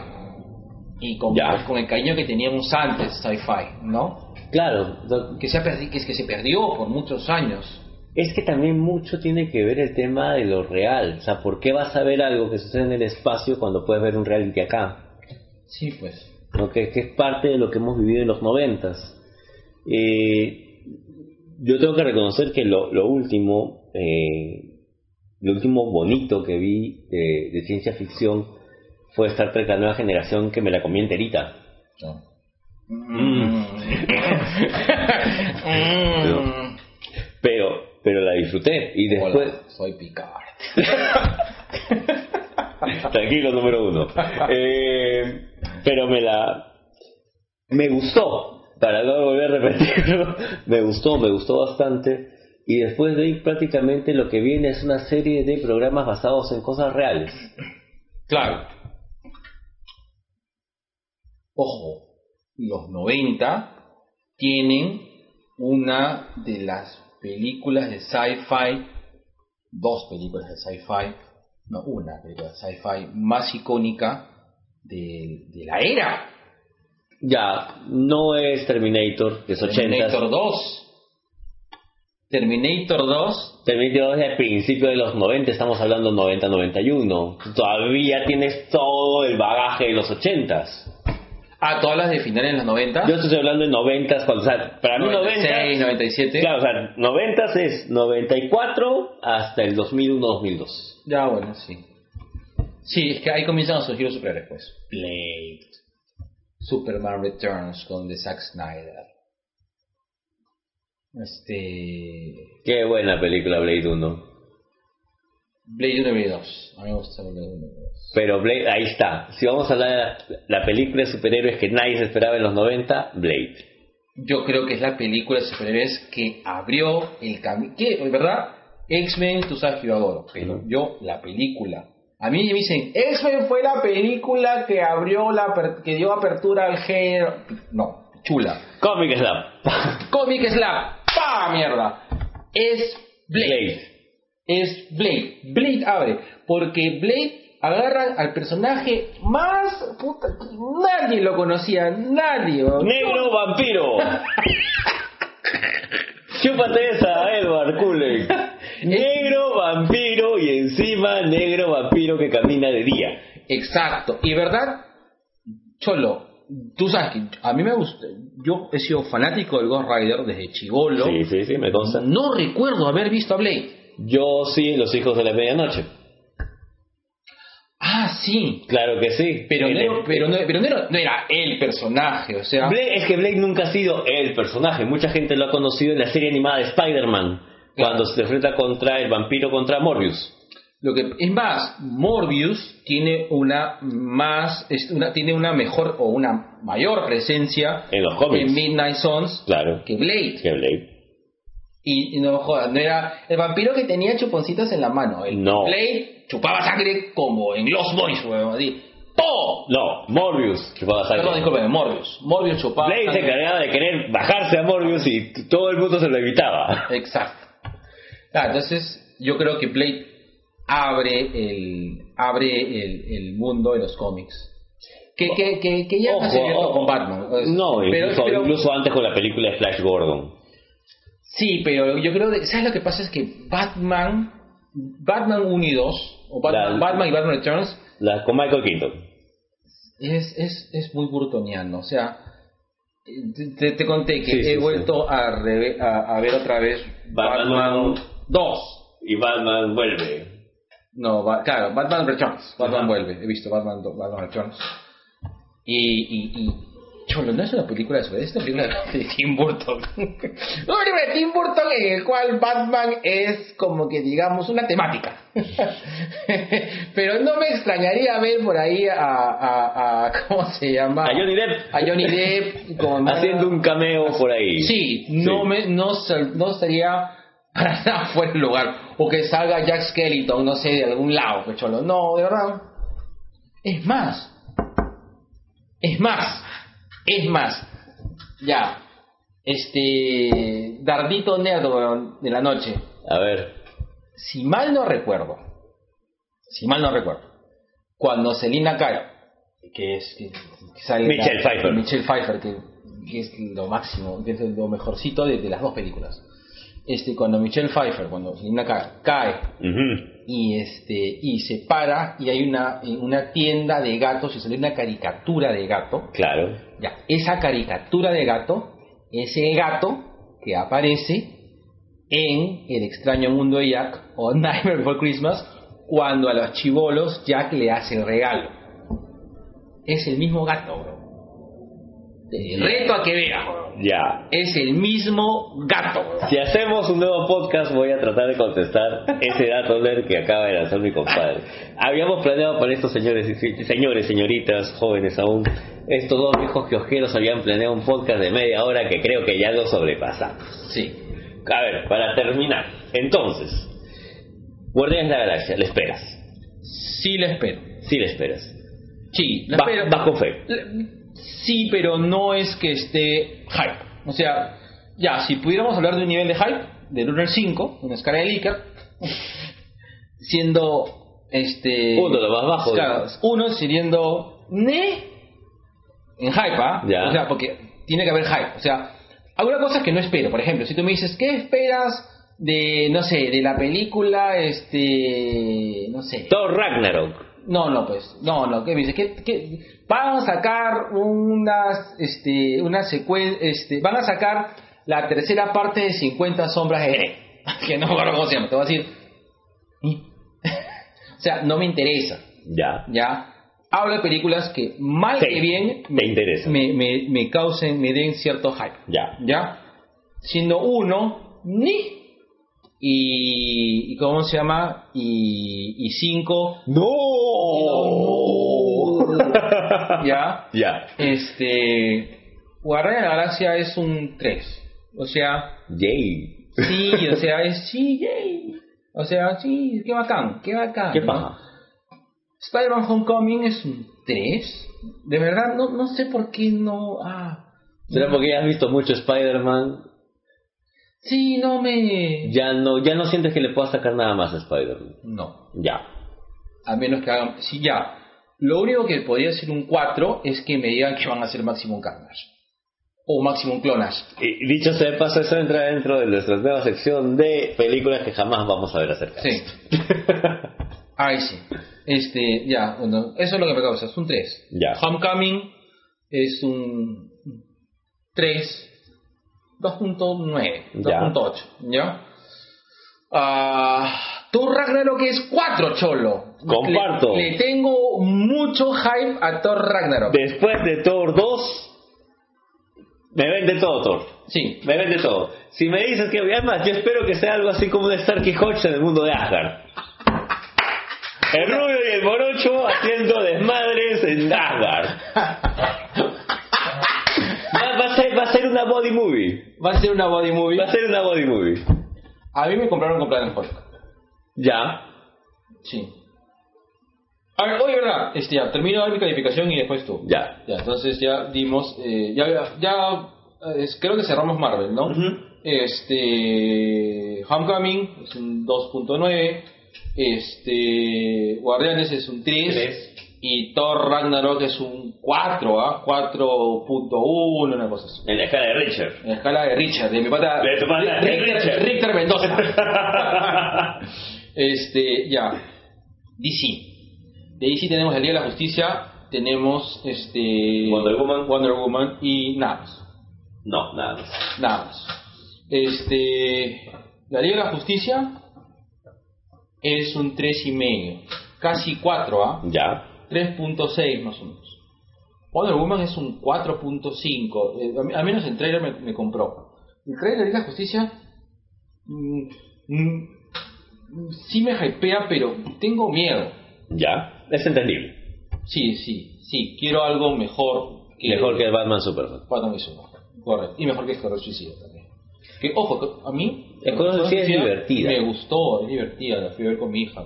y con, Ya. con el cariño que teníamos antes sci-fi, ¿no? Claro, que se, ha que, es que se perdió por muchos años. es que también mucho tiene que ver el tema de lo real. O sea, ¿por qué vas a ver algo que sucede en el espacio cuando puedes ver un reality acá? Sí, pues. ¿no? que, que es parte de lo que hemos vivido en los noventas. Eh, yo tengo que reconocer que lo, lo último, eh, lo último bonito que vi de, de ciencia ficción fue Star Trek La Nueva Generación que me la comí enterita. Mm. Mm. Pero pero la disfruté. Y después... Hola, soy Picard. Tranquilo, número uno. Eh, pero me la... Me gustó, para no volver a repetirlo, me gustó, me gustó bastante. Y después de ahí prácticamente lo que viene es una serie de programas basados en cosas reales. Claro. Ojo, los 90 tienen una de las películas de sci-fi, dos películas de sci-fi, no una película de sci-fi más icónica de, de la era. Ya, no es Terminator, que es 80. Terminator 2. Terminator 2. Terminator 2 es al principio de los 90, estamos hablando 90-91. Todavía tienes todo el bagaje de los 80s. Ah, todas las de finales de los 90. Yo estoy hablando de 90, cuando, o sea, para mí 96, 90. 97. Claro, o sea, 90 es 94 hasta el 2001-2002. Ya, bueno, sí. Sí, es que ahí comienzan a surgir los superhéroes, pues. Blade. Superman Returns con de Zack Snyder. Este. Qué buena película Blade 1. Blade 1 y Blade 2. A mí me gusta Blade 1 y Blade 2. Pero Blade, ahí está. Si vamos a hablar de la, la película de superhéroes que nadie se esperaba en los 90, Blade. Yo creo que es la película de superhéroes que abrió el camino. Que, verdad, X-Men, tú sabes que yo adoro. Pero yo, la película. A mí me dicen, X-Men fue la película que abrió la. que dio apertura al género. No, chula. Comic Slam. Comic Slap. ¡Pa! Mierda. Es Blade. Blade. Es Blade. Blade abre. Porque Blade agarra al personaje más. Puta, que nadie lo conocía. Nadie. Negro vampiro. Chúpate esa, Edward Cullen. Negro vampiro y encima negro vampiro que camina de día. Exacto. Y verdad, Cholo, tú sabes que a mí me gusta. Yo he sido fanático del Ghost Rider desde chivolo. Sí, sí, sí, me consta. No recuerdo haber visto a Blade. Yo sí, Los Hijos de la Medianoche. Ah, sí. Claro que sí. Pero, El- no, pero, no, pero no era, no era el personaje, o sea. Blade- es que Blade nunca ha sido el personaje. Mucha gente lo ha conocido en la serie animada de Spider-Man. Cuando se enfrenta contra el vampiro contra Morbius. Lo que es más, Morbius tiene una más, es una, tiene una mejor o una mayor presencia En los cómics. en Midnight Suns Claro. que Blade. Que Blade. Y, y no jodas, no era el vampiro que tenía chuponcitos en la mano. El No. Blade chupaba sangre como en Los Boys, weón. Así. ¡Po! No, Morbius. chupaba sangre. Perdón, disculpen, Morbius. Morbius chupaba Blade se encargaba de querer bajarse a Morbius y todo el mundo se lo evitaba. Exacto. Ah, entonces yo creo que Blade abre el abre el, el mundo de los cómics. Que, que, que, que ya Ojo, se ojo. con Batman. No, pero- incluso, pero- incluso antes con la película de Flash Gordon. Sí, pero yo creo que, ¿sabes lo que pasa? Es que Batman, Batman 1 y 2, o Batman, La- Batman y Batman Returns, La, con Michael Keaton. es, es, es muy burtoniano. O sea, te, te- conté que Sí, sí, he sí. vuelto a, reve- a, a ver otra vez Batman Batman 2. Y Batman vuelve. No, ba- claro, Batman Returns. Batman Ajá. vuelve. He visto Batman, Batman Returns. Y, y, y. Cholo, no es una película de superhéroes, es una película de Tim Burton. una película de Tim Burton en el cual Batman es como que digamos una temática. Pero no me extrañaría ver por ahí a. a, a ¿Cómo se llama? A Johnny Depp. A Johnny Depp con- Haciendo un cameo por ahí. Sí, no me no, no estaría para nada fuera de lugar. O que salga Jack Skellington, no sé, de algún lado, pues cholo. No, de verdad. Es más. Es más. Es más. Ya. Este. Dardito weón, de la noche. A ver. Si mal no recuerdo. Si mal no recuerdo. Cuando Selina Kyle, que es. Que, que sale Michelle Pfeiffer. Michelle Pfeiffer, que, que es lo máximo, que es lo mejorcito de, de las dos películas. Este, cuando Michelle Pfeiffer, cuando Kyle cae y este y se para y hay una una tienda de gatos y sale una caricatura de gato. Claro. ya esa caricatura de gato es el gato que aparece en el extraño mundo de Jack o Nightmare Before Christmas cuando a los chivolos Jack le hace el regalo. Es el mismo gato bro Te reto a que veas. Ya. Es el mismo gato. Si hacemos un nuevo podcast voy a tratar de contestar ese dato nerd que acaba de lanzar mi compadre. Habíamos planeado para estos señores, y- señores, señoritas, jóvenes aún, estos dos viejos kiosqueros habían planeado un podcast de media hora que creo que ya lo sobrepasamos. Sí. A ver, para terminar, entonces, Guardianes de la Galaxia, ¿le esperas? Sí la espero. Sí, le esperas. Sí, la espero. vas con fe. La- Sí, pero no es que esté hype. O sea, ya, si pudiéramos hablar de un nivel de hype, del 1 al 5, una escala de Likert, siendo este. Uno, lo más bajo. Uno siendo ne en hype, ¿ah? Ya. O sea, porque tiene que haber hype. O sea, alguna cosa que no espero. Por ejemplo, si tú me dices, ¿qué esperas de, no sé, de la película, este, no sé. Thor Ragnarok. No, no, pues, no, no, ¿qué me dice? ¿Qué, qué? Van a sacar unas, este, una secuen, este, van a sacar la tercera parte de 50 sombras de Grey. Que no me acuerdo cómo se llama, te voy a decir. o sea, no me interesa, Ya. ¿ya? Hablo de películas que, mal Sí, que bien, te interesa. me, me, me causen, me den cierto hype. Ya. ¿ya? Siendo uno, ni. Y, y ¿cómo se llama? Y, y cinco, ¡No! ¿ya? ya. Este. Guardián de la Galaxia es un 3. O sea, Yay. sí, o sea, es sí, yay. O sea, sí, qué bacán, qué bacán. ¿Qué ¿no? pasa? Spider-Man Homecoming es un 3. De verdad, no, no sé por qué no. Ah. ¿Será porque ya has visto mucho Spider-Man? Sí, no me. Ya no, ya no sientes que le puedas sacar nada más a Spider-Man. No. Ya. A menos que hagan. Si ya. Lo único que podría ser un 4 es que me digan que van a hacer Maximum Carnage. O Maximum Clonage. Y dicho sea de paso, eso entra dentro de nuestra nueva sección de películas que jamás vamos a ver acerca. Sí. Ahí sí. Este, ya, bueno, eso es lo que me causa, es un 3. Ya. Homecoming es un 3. 2.9, Ya. 2.8, ¿ya? Ah, Thor Ragnarok es 4, cholo. Comparto. Le, le tengo mucho hype a Thor Ragnarok. Después de Thor 2, me vende todo Thor. Sí, Me vende todo. Si me dices que, además, yo espero que sea algo así como un Starkey Hodge en el mundo de Asgard. El rubio y el morocho haciendo desmadres en Asgard. Ser, una body movie. va a ser una body movie. Va a ser una body movie. A mí me compraron comprar en Hulk. Ya. Sí. A ver, oye, verdad, este, ya, termino de dar mi calificación y después tú. Ya. Ya, entonces ya dimos, eh, ya, ya eh, es- creo que cerramos Marvel, ¿no? Este, Homecoming es un 2.9, este, Guardianes es un 3, Tres. Y Thor Ragnarok es un 4, ¿ah? 4.1, una cosa así. En la escala de Richard. En la escala de Richard, de mi pata, De tu pata, Richter, Richard. Richter Mendoza. este, ya. DC. De DC tenemos la Liga de la Justicia, tenemos este Wonder Woman. Wonder Woman y nada más. No, nada más. Nada más. Este, la Liga de la Justicia es un 3,5. Casi 4, ¿ah? Ya. 3.6 más o menos. Wonder Woman es un 4.5. Eh, al menos el trailer me, me compró. El trailer de la Justicia mm, mm, sí me hypea, pero tengo miedo. Ya. Es entendible. Sí, sí, sí. Quiero algo mejor que Mejor que Batman Superman. Batman y Superman. Correcto. Y mejor que Escuadrón Suicida también. Que, ojo, a mí... Escuadrón Suicida es divertida. Me gustó, es divertida. La fui a ver con mi hija.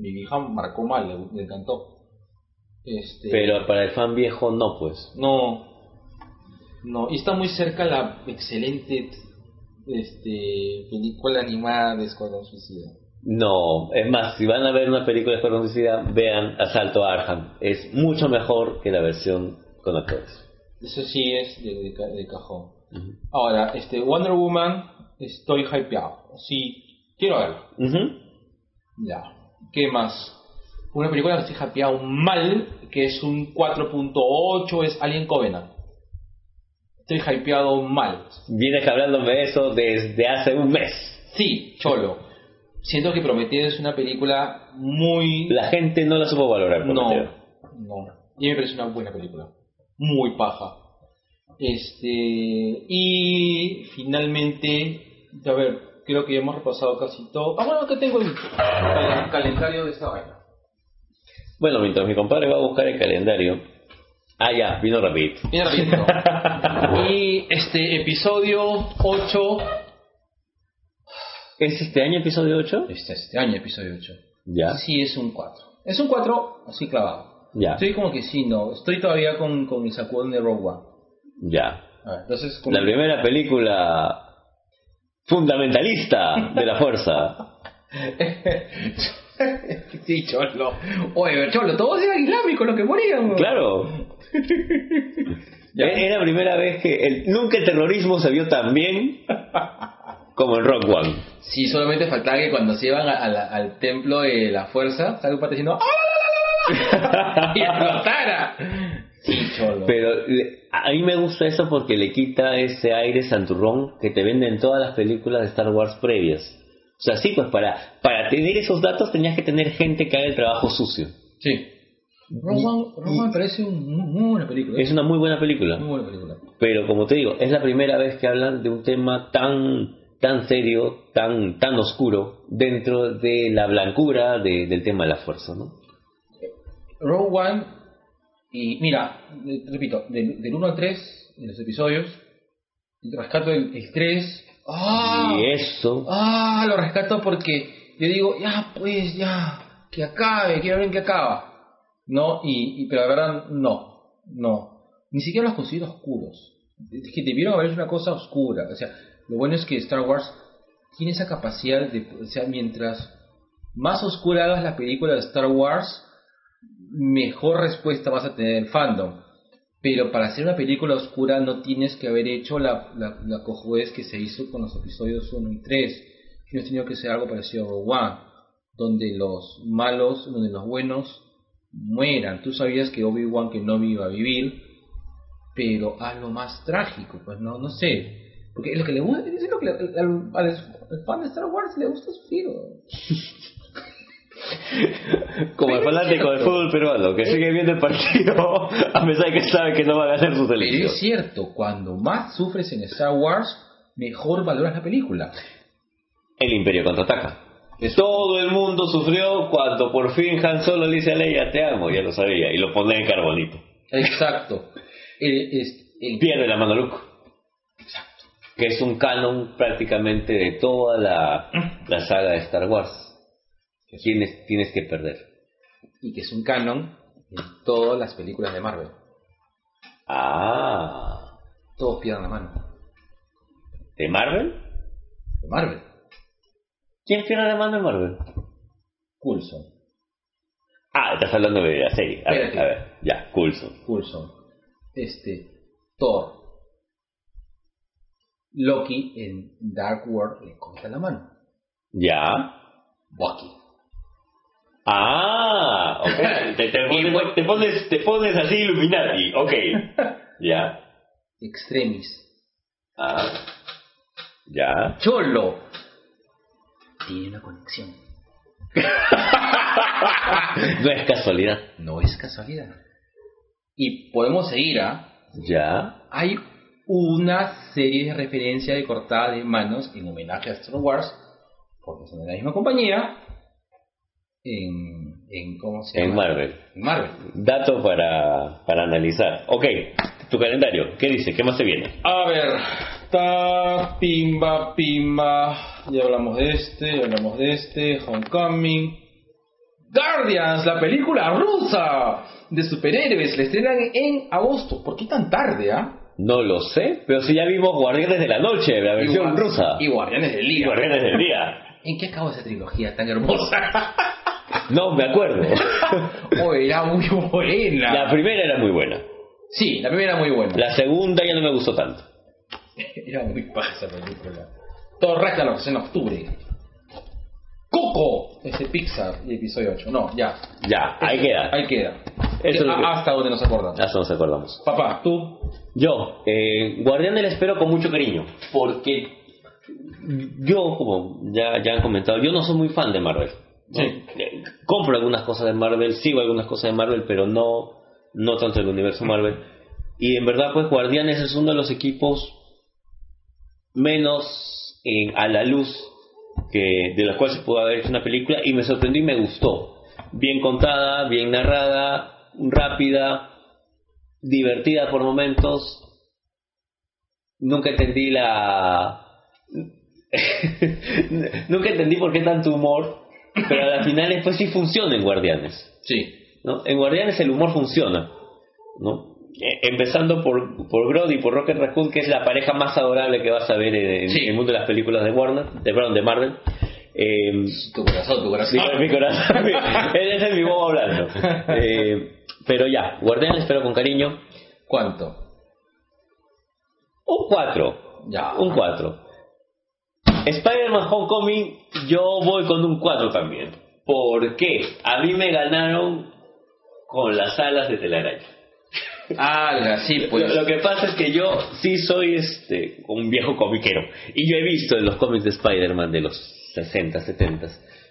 Mi hija marcó mal, le, le encantó. Este, Pero para el fan viejo no, pues. No, no, y está muy cerca la excelente este, película animada de Escuadrón Suicida. No, es más, si van a ver una película de Escuadrón Suicida, vean Asalto a Arkham. Es mucho mejor que la versión con actores. Eso sí es de, de de cajón. Ahora, este, Wonder Woman, estoy hypeado. Sí, quiero verla. Ujú. Ya. ¿Qué más? Una película que estoy hypeado mal, que es un 4.8, es Alien Covenant. Estoy hypeado mal. Vienes hablándome de eso desde hace un mes. Sí, cholo. Siento que Prometeo es una película muy... La gente no la supo valorar. No, no. Y me parece una buena película. Muy paja. Este, y finalmente, a ver, creo que ya hemos repasado casi todo. Ah, bueno, que tengo el cal- calendario de esta vaina. Bueno, mientras mi compadre va a buscar el calendario. Ah, ya, vino rapidito. Bien rapidito. y este episodio 8, ¿Es este año episodio 8? este, este año episodio 8. Ya, Sí, es un 4. Es un 4 así clavado. ya, Estoy como que sí, no. Estoy todavía con, con el sacudón de Rogue One. ya. A ver, entonces, La primera película fundamentalista de la fuerza. sí, cholo. Oye, cholo, todos eran islámicos los que morían. Claro. E- Es la primera vez que el, nunca el terrorismo se vio tan bien como en Rock One. Sí, solamente faltaba que cuando se iban a- a la- al templo de la fuerza, salga un pata diciendo ¡Ah, la, la, la, la, la! y explotara. Sí, cholo. Pero le- a mí me gusta eso porque le quita ese aire santurrón que te venden todas las películas de Star Wars previas. O sea, sí, pues para, para tener esos datos tenías que tener gente que haga el trabajo sucio. Sí. Rogue One, Rogue One me parece un- muy, buena película. Es una muy buena película. Muy buena película. Pero como te digo, es la primera vez que hablan de un tema tan tan serio, tan tan oscuro dentro de la blancura de- del tema de la fuerza, ¿no? Rogue One, y mira, eh, repito, del, del 1 al 3, en los episodios, y rescato el, el 3. ¡Ah! Y eso, Ah, lo rescato porque yo digo, ya, pues, ya, que acabe, quiero ver qué acaba. No, y, pero la verdad, no, no. Ni siquiera los considero oscuros. Es que debieron haber hecho una cosa oscura. O sea, lo bueno es que Star Wars tiene esa capacidad de, o sea, mientras más oscura hagas la película de Star Wars, mejor respuesta vas a tener el fandom. Pero para hacer una película oscura no tienes que haber hecho la, la, que se hizo con los episodios 1 y 3. Tienes tenido que ser algo parecido a One, donde los malos, donde los buenos mueran. Tú sabías que Obi-Wan Kenobi iba a vivir, pero hazlo más trágico, pues no, no sé. Porque es lo que le gusta, es lo que le- al, al- al fan de Star Wars le gusta sufrir. weón. como el fanático del fútbol peruano, que sigue viendo el partido a pesar de que sabe que no va a ganar su Pero selección. es cierto, cuando más sufres en Star Wars, mejor valoras la película. El Imperio contraataca. Todo el mundo sufrió cuando por fin Han Solo le dice a Leia, te amo, ya lo sabía, y lo pone en carbonito. Exacto. El, Pierde la mano Luke, exacto. que es un canon prácticamente de toda la, la saga de Star Wars. Tienes, tienes que perder. Y que es un canon en todas las películas de Marvel. Ah, Todos pierdan la mano. ¿de Marvel? De Marvel. ¿Quién pierde la mano en Marvel? Coulson. Ah, estás hablando de la serie. A ver, a ver, ya, Coulson. Coulson. Este. Thor. Loki en Dark World le corta la mano. Ya. Bucky. Ah, ok. Te, te pones, te, pones, te pones así Illuminati, ok. Ya. Extremis. Ah. Ya. Cholo. Tiene una conexión. No es casualidad. No es casualidad. Y podemos seguir, ¿ah? Ya. Hay una serie de referencias de cortada de manos en homenaje a Star Wars, porque son de la misma compañía, en, en ¿cómo se En llama? Marvel. En Marvel. Dato para, para analizar. Ok. Tu calendario. ¿Qué dice? ¿Qué más se viene? A ver, ta, pimba, pimba, ya hablamos de este, ya hablamos de este, Homecoming. Guardians, la película rusa de superhéroes, la estrenan en agosto. ¿Por qué tan tarde, ah? No lo sé, pero si ya vimos Guardianes de la Noche, la versión rusa. Y Guardianes del Y Día. Guardianes del Día. ¿En qué acabó esa trilogía tan hermosa? No, me acuerdo. oh, era muy buena. La primera era muy buena. Sí, la primera era muy buena. La segunda ya no me gustó tanto. Era muy paja esa película. Todo Ragnarok en octubre. Coco, ese Pixar, y episodio 8. No, ya. Ya, ahí queda. Ahí queda. Eso que- Hasta donde nos acordamos. Hasta nos acordamos. Papá, tú. Yo, eh, Guardián la espero con mucho cariño, porque yo, como ya, ya han comentado, yo no soy muy fan de Marvel. ¿no? Sí. Eh, Compro algunas cosas de Marvel, sigo algunas cosas de Marvel, pero no, no tanto el universo Marvel. Y en verdad, pues Guardianes es uno de los equipos menos en- a la luz que de los cuales se pudo haber hecho una película y me sorprendió y me gustó. Bien contada, bien narrada, rápida, divertida por momentos. Nunca entendí la... Nunca entendí por qué tanto humor, pero a la final después sí funciona en Guardianes. Sí. ¿no? En Guardianes el humor funciona, ¿no? Eh, empezando por, por Grodd y por Rocket Raccoon, que es la pareja más adorable que vas a ver en, el mundo de las películas de Warner, de, perdón, de Marvel. Eh, Tu corazón, tu corazón. mi, mi corazón, mi- ese es mi bobo hablando. Eh, pero ya, Guardianes espero con cariño. ¿Cuánto? Un 4. Ya. Un 4. Spider-Man Homecoming, yo voy con un 4 también. ¿Por qué? A mí me ganaron con las alas de telaraña. Ah, sí, pues. Lo, lo que pasa es que yo sí soy este un viejo comiquero. Y yo he visto en los cómics de Spider-Man de los 60, 70.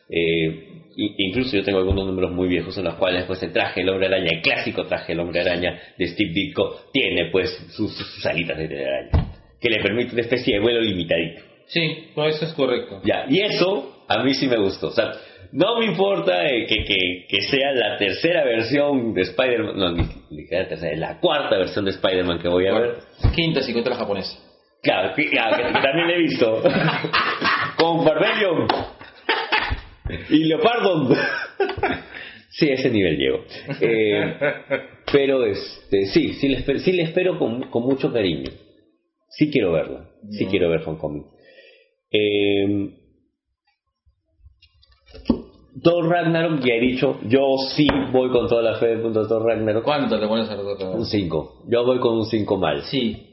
Eh, incluso yo tengo algunos números muy viejos en los cuales pues el traje del hombre araña, el clásico traje del hombre araña de Steve Ditko, tiene pues sus, sus alitas de telaraña. Que le permite una especie de vuelo limitadito. Sí, no, eso es correcto. Ya, y eso a mí sí me gustó. O sea, no me importa eh, que, que, que sea la tercera versión de Spider-Man, no, ni la tercera, la cuarta versión de Spider-Man que voy a ver. Quinta si la japonesa. Claro, que, claro, que- también he visto. Con Barbarian y Leopardon. Sí, a ese nivel llego. Eh, pero este, sí, sí le espero, sí le espero con, con mucho cariño. Sí quiero verla. Sí No. quiero ver Homecoming. Eh, Thor Ragnarok, ya he dicho, yo sí voy con toda la fe del punto de Thor Ragnarok. ¿Cuánto le pones a la Un 5. Yo voy con un 5 mal. Sí.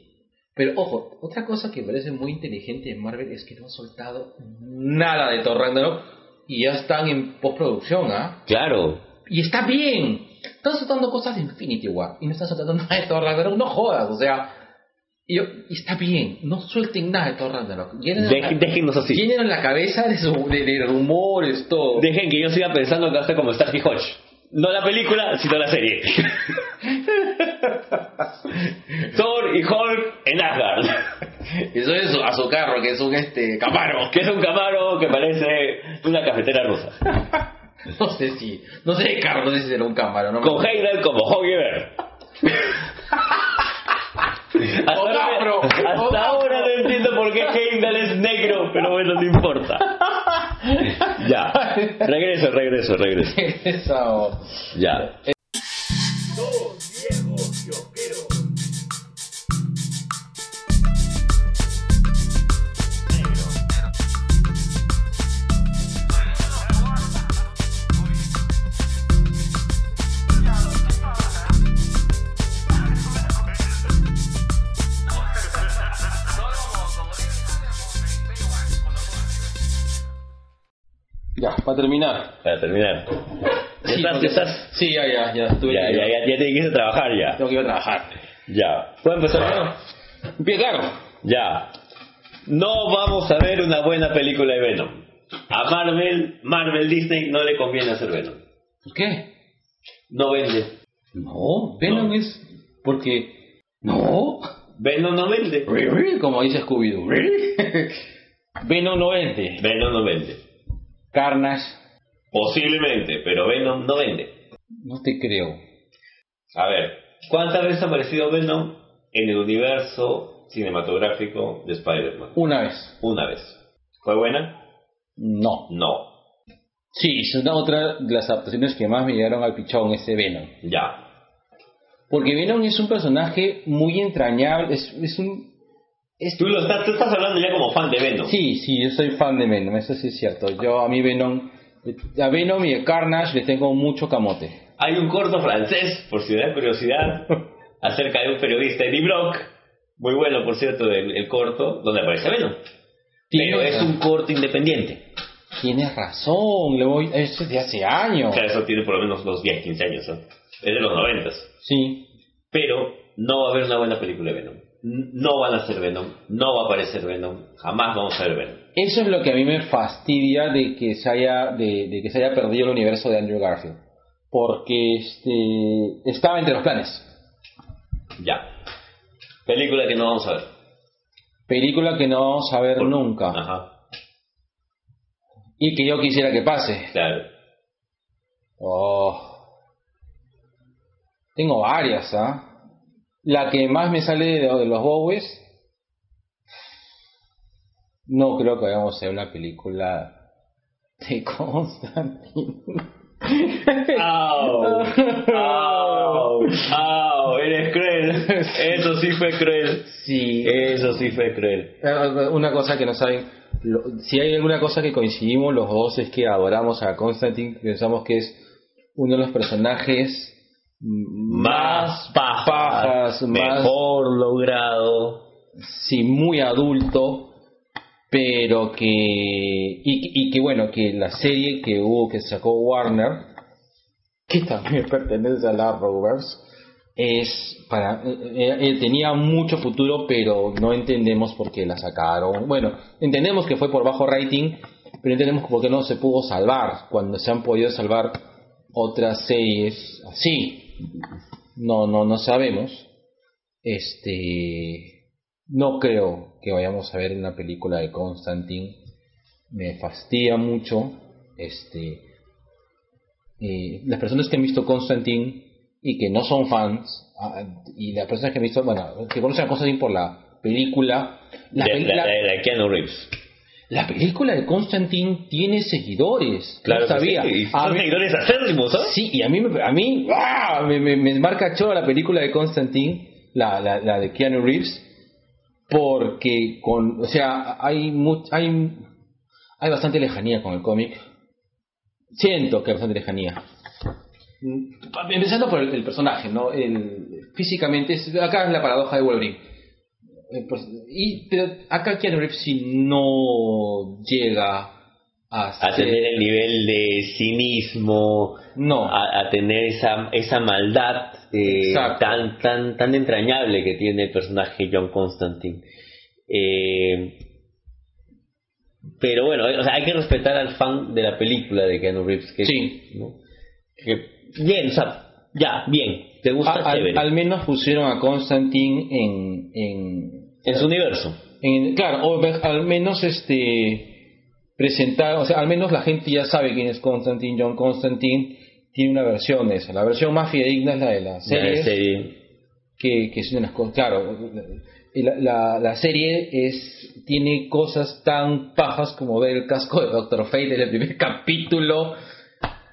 Pero ojo, otra cosa que me parece muy inteligente de Marvel es que no han soltado nada de Thor Ragnarok y ya están en postproducción, ¿ah? Claro. Y está bien. Están soltando cosas de Infinity War y no están soltando nada de Thor Ragnarok. No jodas, o sea. Y, yo- y está bien. No suelten nada de Thor Ragnarok. Llenen, Dej- la, déjennos así. llenen la cabeza de, su- de, de rumores, todo. Dejen que yo siga pensando que ser como Starsky Hodge. No la película, sino la serie. Thor y Hulk en Asgard. Eso es a su carro, que es un este camaro. Que es un camaro que parece una cafetera rusa. No sé si. No sé de carro, no sé si será un camaro. No Con Heidel como Hogger. Hasta, O ahora, Capro, hasta o ahora no entiendo por qué Heimdall es negro, pero bueno, no importa. Ya, regreso, regreso, regreso. Ya. Para terminar. Para terminar. ¿Ya Sí, estás? ¿Ya estás? Sí, ya, ya, ya. Estuve Ya, ya, ya, ya te que a trabajar ya. Tengo que ir a trabajar. Ya. ¿Puedo empezar? Empezaron. Ya. No vamos a ver una buena película de Venom. A Marvel, Marvel Disney no le conviene hacer Venom. ¿Por qué? No vende. No, Venom No. es. Porque. No. Venom no vende. Como dice Scooby-Doo. Venom no vende. Venom no vende. Carnage. Posiblemente, pero Venom no vende. No te creo. A ver, ¿cuántas veces ha aparecido Venom en el universo cinematográfico de Spider-Man? Una vez. Una vez. ¿Fue buena? No. No. Sí, es una otra de las adaptaciones que más me llegaron al pichón, ese Venom. Ya. Porque Venom es un personaje muy entrañable, es, es un... es- Tú, lo estás, tú estás hablando ya como fan de Venom. Sí, sí, yo soy fan de Venom, eso sí es cierto. Yo a mí Venom, a Venom y a Carnage le tengo mucho camote. Hay un corto francés, por si da curiosidad, acerca de un periodista, Eddie Brock. Muy bueno, por cierto, el, el corto, donde aparece Venom. Pero es un corto independiente. Tienes razón, le voy, eso es de hace años. O sea, eso tiene por lo menos unos 10, 15 años. ¿no? Es de los 90. Sí, Pero no va a haber una buena película de Venom. No van a hacer Venom. No va a aparecer Venom. Jamás vamos a ver Venom. eso es lo que a mí me fastidia de que se haya, de, de que se haya perdido el universo de Andrew Garfield. Porque este, estaba entre los planes. Ya. Película que no vamos a ver. Película que no vamos a ver Por- nunca. Ajá, Y que yo quisiera que pase. claro. Oh. Tengo varias, ¿ah? La que más me sale de, los Bowies. No creo que vayamos a ver una película de Constantine. ¡Au! ¡Au! ¡Au! Eres cruel. Eso sí fue cruel. Sí. Eso sí fue cruel. Eh, Una cosa que no saben, lo- si hay alguna cosa que coincidimos los dos es que adoramos a Constantine, pensamos que es uno de los personajes Más pajas, pajas, más mejor logrado. sí, muy adulto, pero que y, y que bueno, que la serie que hubo que sacó Warner, que también pertenece a la Arrowverse, es para eh, eh, eh, tenía mucho futuro, pero no entendemos por qué la sacaron. Bueno, entendemos que fue por bajo rating, pero entendemos por qué no se pudo salvar cuando se han podido salvar otras series así. No, no, no sabemos. Este, no creo que vayamos a ver una película de Constantine. Me fastidia mucho. Este, eh, las personas que han visto Constantine y que no son fans, ah, y las personas que han visto, bueno, que conocen a Constantine por la película, la, de, la, la- Keanu Reeves. La película de Constantine tiene seguidores. Claro no que sabía. sí, y A son mí- seguidores acérrimos, ¿ah? Sí, y a mí, me- a mí me, me, me marca choro la película de Constantine, la, la, la de Keanu Reeves, porque con, o sea, hay much- hay, hay bastante lejanía con el cómic. Siento que hay bastante lejanía. Mm, Empezando por el, el personaje, ¿no? El, físicamente, es- acá es la paradoja de Wolverine. Eh, pues, y, pero acá Keanu Reeves sí no llega a, A ser- tener el nivel de cinismo, No. a, a tener esa, esa maldad eh, tan, tan, tan entrañable que tiene el personaje John Constantine. Eh, pero bueno, o sea, hay que respetar al fan de la película de Keanu Reeves. Que, Sí. ¿no? Que, bien, o sea, ya, bien, te gusta, A- al, menos pusieron a Constantine en, en, en su universo. en- claro, o al menos este presentar, o sea, al menos la gente ya sabe quién es Constantine, John Constantine tiene una versión de esa, la versión más fidedigna es la de la serie, La serie. que, que es una cosa, claro, la, la, la serie es tiene cosas tan pajas como ver el casco de Doctor Fate en el primer capítulo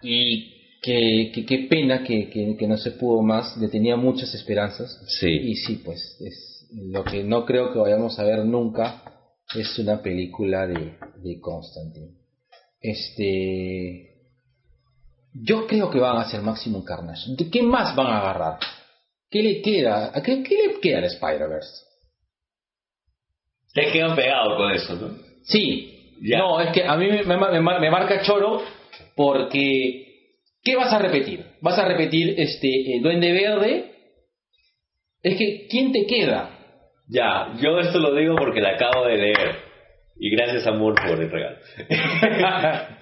y que, que pena que, que, que no se pudo más, le tenía muchas esperanzas Sí. y sí, pues es lo que no creo que vayamos a ver nunca es una película de, de Constantine. Este yo creo que van a hacer Maximum Carnage. ¿De ¿Qué más van a agarrar? ¿Qué le queda? ¿A qué, qué le queda al Spider-Verse? Te quedan pegados con eso, ¿no? Sí. Ya. No, es que a mí me, me, me- me marca choro porque ¿qué vas a repetir? ¿Vas a repetir este el Duende Verde? Es que ¿quién te queda? Ya, yo esto lo digo porque la acabo de leer. Y gracias, amor, por el regalo.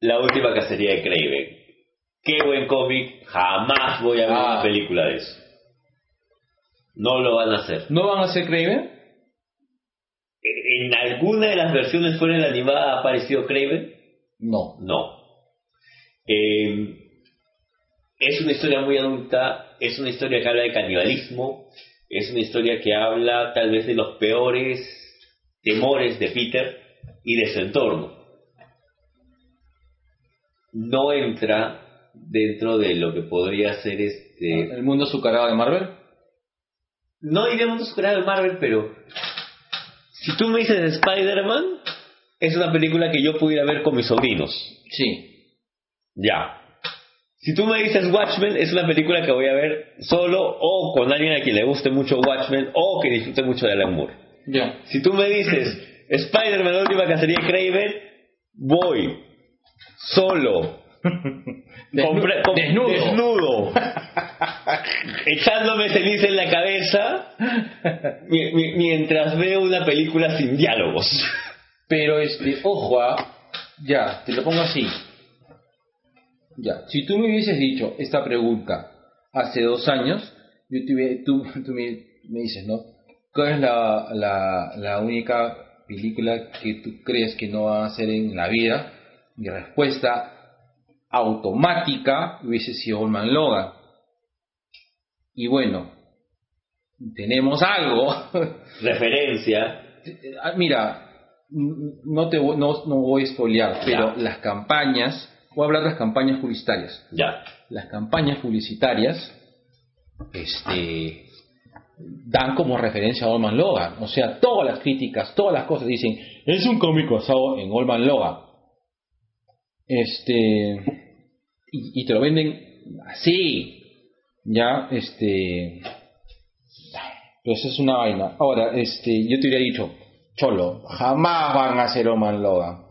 la última cacería de Craven. Qué buen cómic. Jamás voy a ver Ah. una película de eso. No lo van a hacer. ¿No van a ser Craven? ¿En alguna de las versiones fuera de la animada ha aparecido Craven? No. No. Eh, es una historia muy adulta, es una historia que habla de canibalismo, es una historia que habla tal vez de los peores temores de Peter y de su entorno. No entra dentro de lo que podría ser este... ¿El mundo azucarado de Marvel? No diríamos superar de Marvel, pero si tú me dices Spider-Man, es una película que yo pudiera ver con mis sobrinos. Sí. Ya. Si tú me dices Watchmen, es una película que voy a ver solo o con alguien a quien le guste mucho Watchmen o que disfrute mucho de Alan Moore. Si tú me dices Spider-Man, la última cacería de Craven, voy solo. Desnudo. desnudo. echándome ceniza en la cabeza mi- mi- mientras veo una película sin diálogos. Pero este, ojo, ah, ya, te lo pongo así. Ya, si tú me hubieses dicho esta pregunta hace dos años, yo te, hubie- tú- tú me- me dices, ¿no? ¿Cuál es la, la, la única película que tú crees que no van a hacer en la vida? Mi respuesta automática hubiese sido Olman Logan. Y bueno, tenemos algo. Referencia. Mira, no te voy- no, no voy a spoilear, pero las campañas, voy a hablar de las campañas publicitarias. Ya. Las campañas publicitarias este, dan como referencia a Olman Logan. O sea, todas las críticas, todas las cosas dicen, es un cómic basado en Olman Logan. Este, y, y te lo venden así, ya, este, pues es una vaina. Ahora, este, yo te hubiera dicho, Cholo, jamás van a hacer Oman Logan.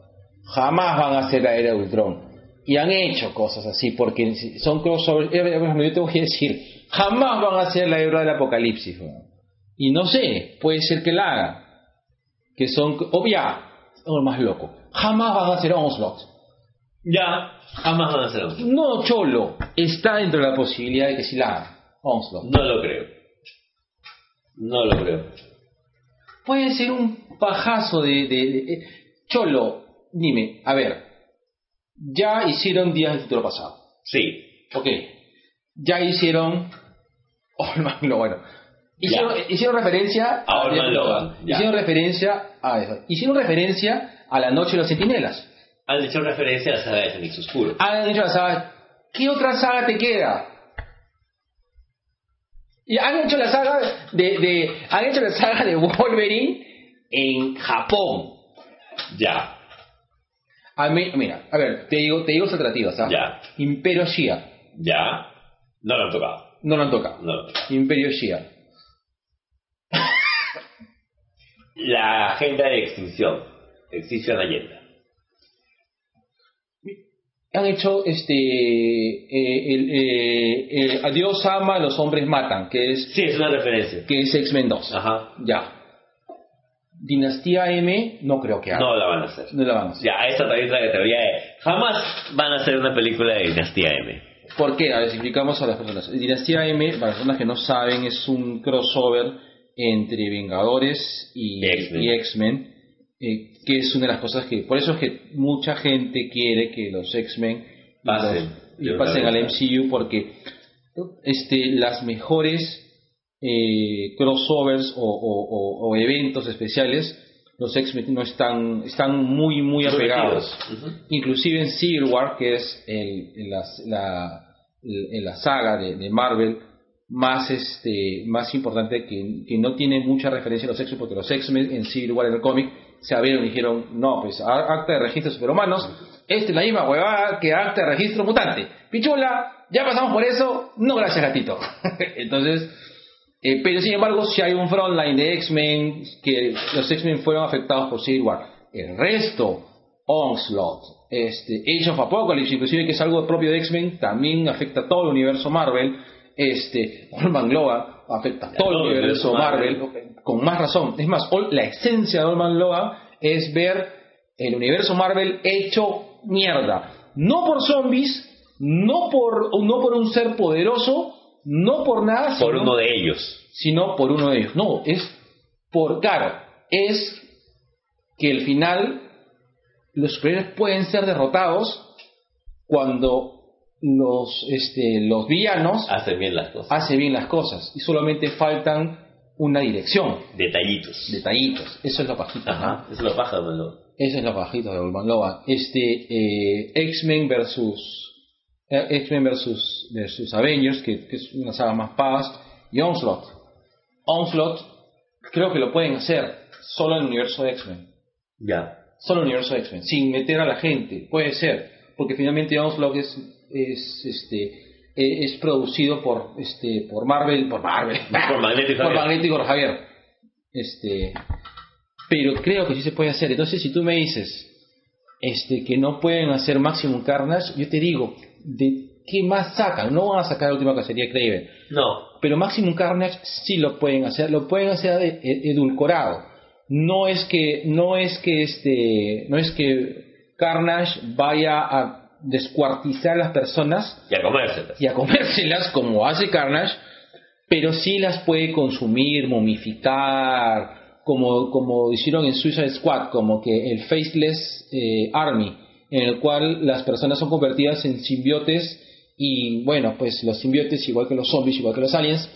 Jamás van a hacer la era de Ultron. Y han hecho cosas así, porque son crossovers. Yo te voy a decir, jamás van a hacer la era del apocalipsis. Y no sé, puede ser que la hagan. Que son, obvia, o más loco. Jamás van a hacer Onslaught. Ya. Jamás van a hacer otro. No, Cholo, está dentro de la posibilidad de que sí la hagan. Onslaught. No lo creo. No lo creo. Puede ser un pajazo de, de- de- eh, Cholo, dime, a ver, ya hicieron Días del Futuro Pasado. Sí. Ok. Ya hicieron... Oh, no, bueno. Hicieron, referencia A Futuro Logan. Hicieron referencia a eso. Hicieron referencia a La Noche de los Centinelas. Han hecho referencia a la saga de Fénix Oscuro. Han dicho la saga, ¿qué otra saga te queda? Y han hecho la saga de, de han hecho la saga de Wolverine en Japón. Ya. A mí- mira, a ver, te digo, te digo alternativas, ¿ah? Ya. Imperio Shia, Ya. No lo han tocado. no lo han tocado. No lo han tocado. Imperio Shia. La agenda de extinción. Extinción Allende. Han hecho este eh, el, eh, eh, Adiós ama, los hombres matan, que es Sí, es una referencia. que es X-Men 2. Ajá. Ya. Dinastía M, no creo que haga. No la van a hacer. No la van a hacer. Ya, esa también es la teoría de... Jamás van a hacer una película de Dinastía M. ¿Por qué? A ver, explicamos a las personas. Dinastía M, para las personas que no saben, es un crossover entre Vengadores y X-Men. eh, que es una de las cosas que... Por eso es que mucha gente quiere que los X-Men Pasen. los- y pasen al. MCU porque este, las mejores eh, crossovers o, o- o- o eventos especiales, los X-Men no están, están muy, muy apegados. Ujú. Inclusive en Civil War, que es el, la, saga de, de Marvel más este más importante que, que no tiene mucha referencia a los X-Men porque los X-Men en Civil War en el cómic se abrieron y dijeron no pues acta de registro superhumanos esta es la misma huevada que acta de registro mutante pichula ya pasamos por eso no gracias gatito entonces eh, pero sin embargo, si hay un frontline de X-Men, que los X-Men fueron afectados por Civil War. El resto, Onslaught, este, Age of Apocalypse, inclusive que es algo propio de X-Men, también afecta a todo el universo Marvel. Este, Olman Logan afecta a todo el universo Marvel, con más razón. Es más, la esencia de Olman Logan es ver el universo Marvel hecho mierda. No por zombies, no por, no por un ser poderoso, no por nada, Por sino- uno de ellos. sino por uno de ellos. No, es por, claro, es que al final los superhéroes pueden ser derrotados cuando los, este, los villanos Hacen bien las cosas. hacen bien las cosas y solamente faltan una dirección, Detallitos. detallitos. Eso es lo bajito. Ajá. Eso lo baja, ¿no? Eso es lo bajito de Logan. Este, eh, X-Men versus X-Men versus, versus Avengers, que, que es una saga más paz, y Onslaught. Onslaught creo que lo pueden hacer solo en el universo de X-Men. Ya. Solo en el universo de X-Men, sin meter a la gente. Puede ser, porque finalmente Onslaught es, es, este, eh, es producido por, este, por Marvel, por Marvel, Por Magneto y por por Javier. Este, pero creo que sí se puede hacer. Entonces, si tú me dices este, que no pueden hacer Maximum Carnage, yo te digo, ¿de qué más sacan? No van a sacar la última cacería de Craven. No. Pero Maximum Carnage sí lo pueden hacer, lo pueden hacer de- e- edulcorado. No es que, no es que este, no es que Carnage vaya a descuartizar a las personas Y a comérselas. y a comérselas como hace Carnage, pero sí las puede consumir, momificar, como, como hicieron en Suicide Squad, como que el Faceless eh, Army, en el cual las personas son convertidas en simbiotes y bueno, pues los simbiotes, igual que los zombies, igual que los aliens,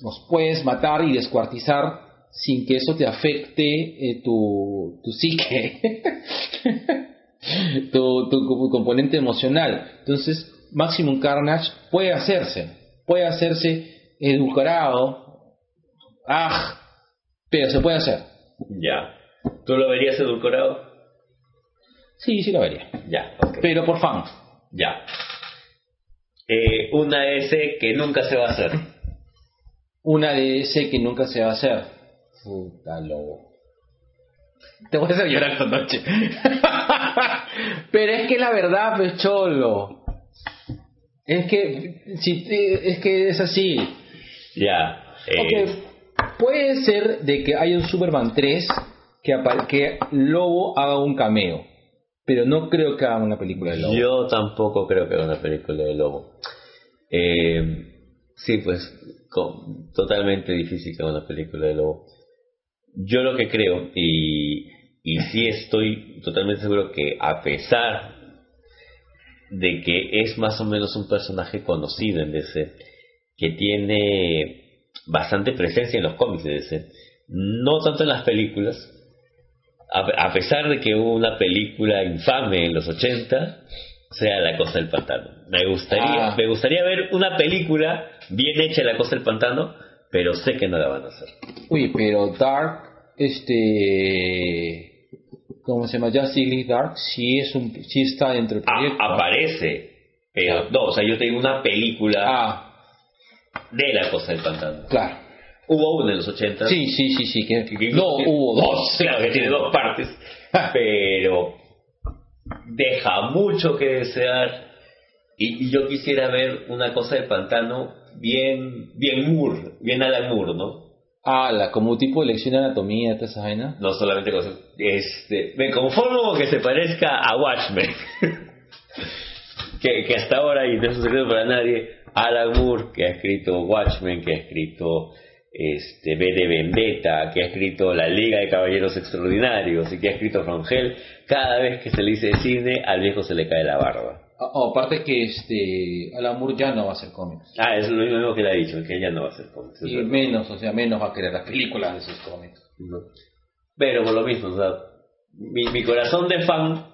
los puedes matar y descuartizar sin que eso te afecte eh, tu, tu psique, tu, tu componente emocional. Entonces, Maximum Carnage puede hacerse, puede hacerse edulcorado, ah, pero se puede hacer. Ya. ¿Tú lo verías edulcorado? Sí, sí lo vería. Ya, Pero por fan. Ya. Eh, una S que nunca se va a hacer. Una de ese que nunca se va a hacer. Puta lobo. Te voy a hacer llorar esta noche. Pero es que la verdad, pues cholo. Es que, si, es que es así. Ya. Eh. Puede ser de que haya un Superman 3 que, que Lobo haga un cameo. Pero no creo que haga una película de Lobo. Yo tampoco creo que haga una película de Lobo. Eh, sí, pues totalmente difícil que haga una película de Lobo. Yo lo que creo, y, y sí estoy totalmente seguro que a pesar de que es más o menos un personaje conocido en DC, que tiene bastante presencia en los cómics de DC, no tanto en las películas, a, pesar de que hubo una película infame en los 80, sea La Costa del Pantano. Me gustaría, ah. me gustaría ver una película bien hecha de La Costa del Pantano, pero sé que no la van a hacer. Uy, pero Dark, este ¿cómo se llama? Justice League Dark sí, es un, sí está dentro del proyecto. aparece, pero no, o sea, yo tengo una película ah. de La Cosa del Pantano. Claro. Hubo una en los 80. Sí, sí, sí, sí. Que, no, hubo dos. Claro, que tiene dos partes. pero deja mucho que desear. Y, yo quisiera ver una cosa del pantano bien, bien Moore, bien Alan Moore, ¿no? Ah, la, como tipo de lección de anatomía, toda esa vaina. No solamente cosas. Este, me conformo que se parezca a Watchmen. que, que hasta ahora, y no es un secreto para nadie, Alan Moore, que ha escrito Watchmen, que ha escrito este, B de Vendetta, que ha escrito La Liga de Caballeros Extraordinarios y que ha escrito Hell, cada vez que se le dice cine, al viejo se le cae la barba. Oh, aparte que este Alan Moore ya no va a hacer cómics. Ah, es lo mismo que le ha dicho, que ya no va a hacer cómics. Y menos, o sea, menos va a querer las películas de sus cómics. Pero por lo mismo, o sea, mi, mi corazón de fan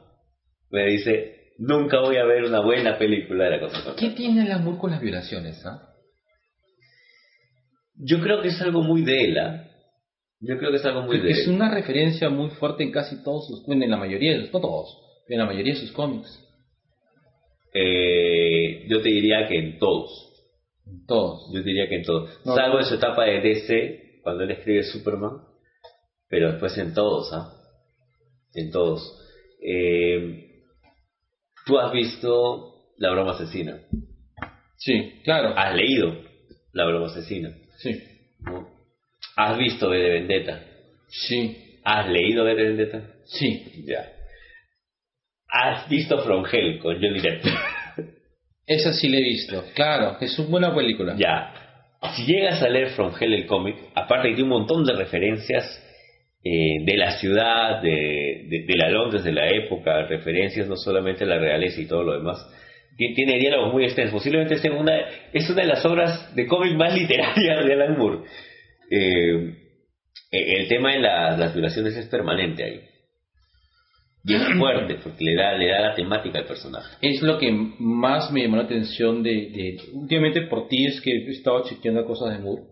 me dice, nunca voy a ver una buena película de la cosa. ¿Qué tiene Alan Moore con las violaciones, ah? Yo creo que es algo muy de él, ¿ah? Yo creo que es algo muy de él. Es una referencia muy fuerte en casi todos los, en la mayoría de no todos, en la mayoría de sus cómics. Eh, yo te diría que en todos. En todos. Yo diría que en todos. Salvo en su etapa de DC, cuando él escribe Superman, pero después en todos, ¿ah? En todos. Eh, Tú has visto La broma asesina. Sí, claro. Has leído La broma asesina. Sí. ¿Has visto B de Vendetta? Sí. ¿Has leído B de Vendetta? Sí. Ya. ¿Has visto From Hell con Johnny Depp? Esa sí la he visto, claro, es una buena película. Ya. Si llegas a leer From Hell el cómic, aparte que tiene un montón de referencias eh, de la ciudad, de, de, la Londres de la época, referencias no solamente a la realeza y todo lo demás, tiene, diálogos muy extensos. Posiblemente sea una, es una de las obras de cómic más literarias de Alan Moore. Eh, el tema de las violaciones es permanente ahí. Y es fuerte, porque le da, le da la temática al personaje. Es lo que más me llamó la atención de, Últimamente por ti es que he estado chequeando cosas de Moore.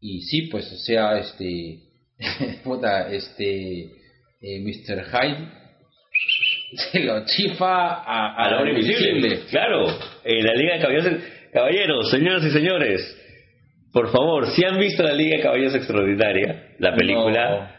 Y sí, pues, o sea, este... este... Eh, Mr. Hyde se lo chifa a, a, la invisible. Claro, en la Liga de Caballeros, caballeros, señoras y señores, por favor, si han visto la Liga de Caballeros Extraordinaria, la película,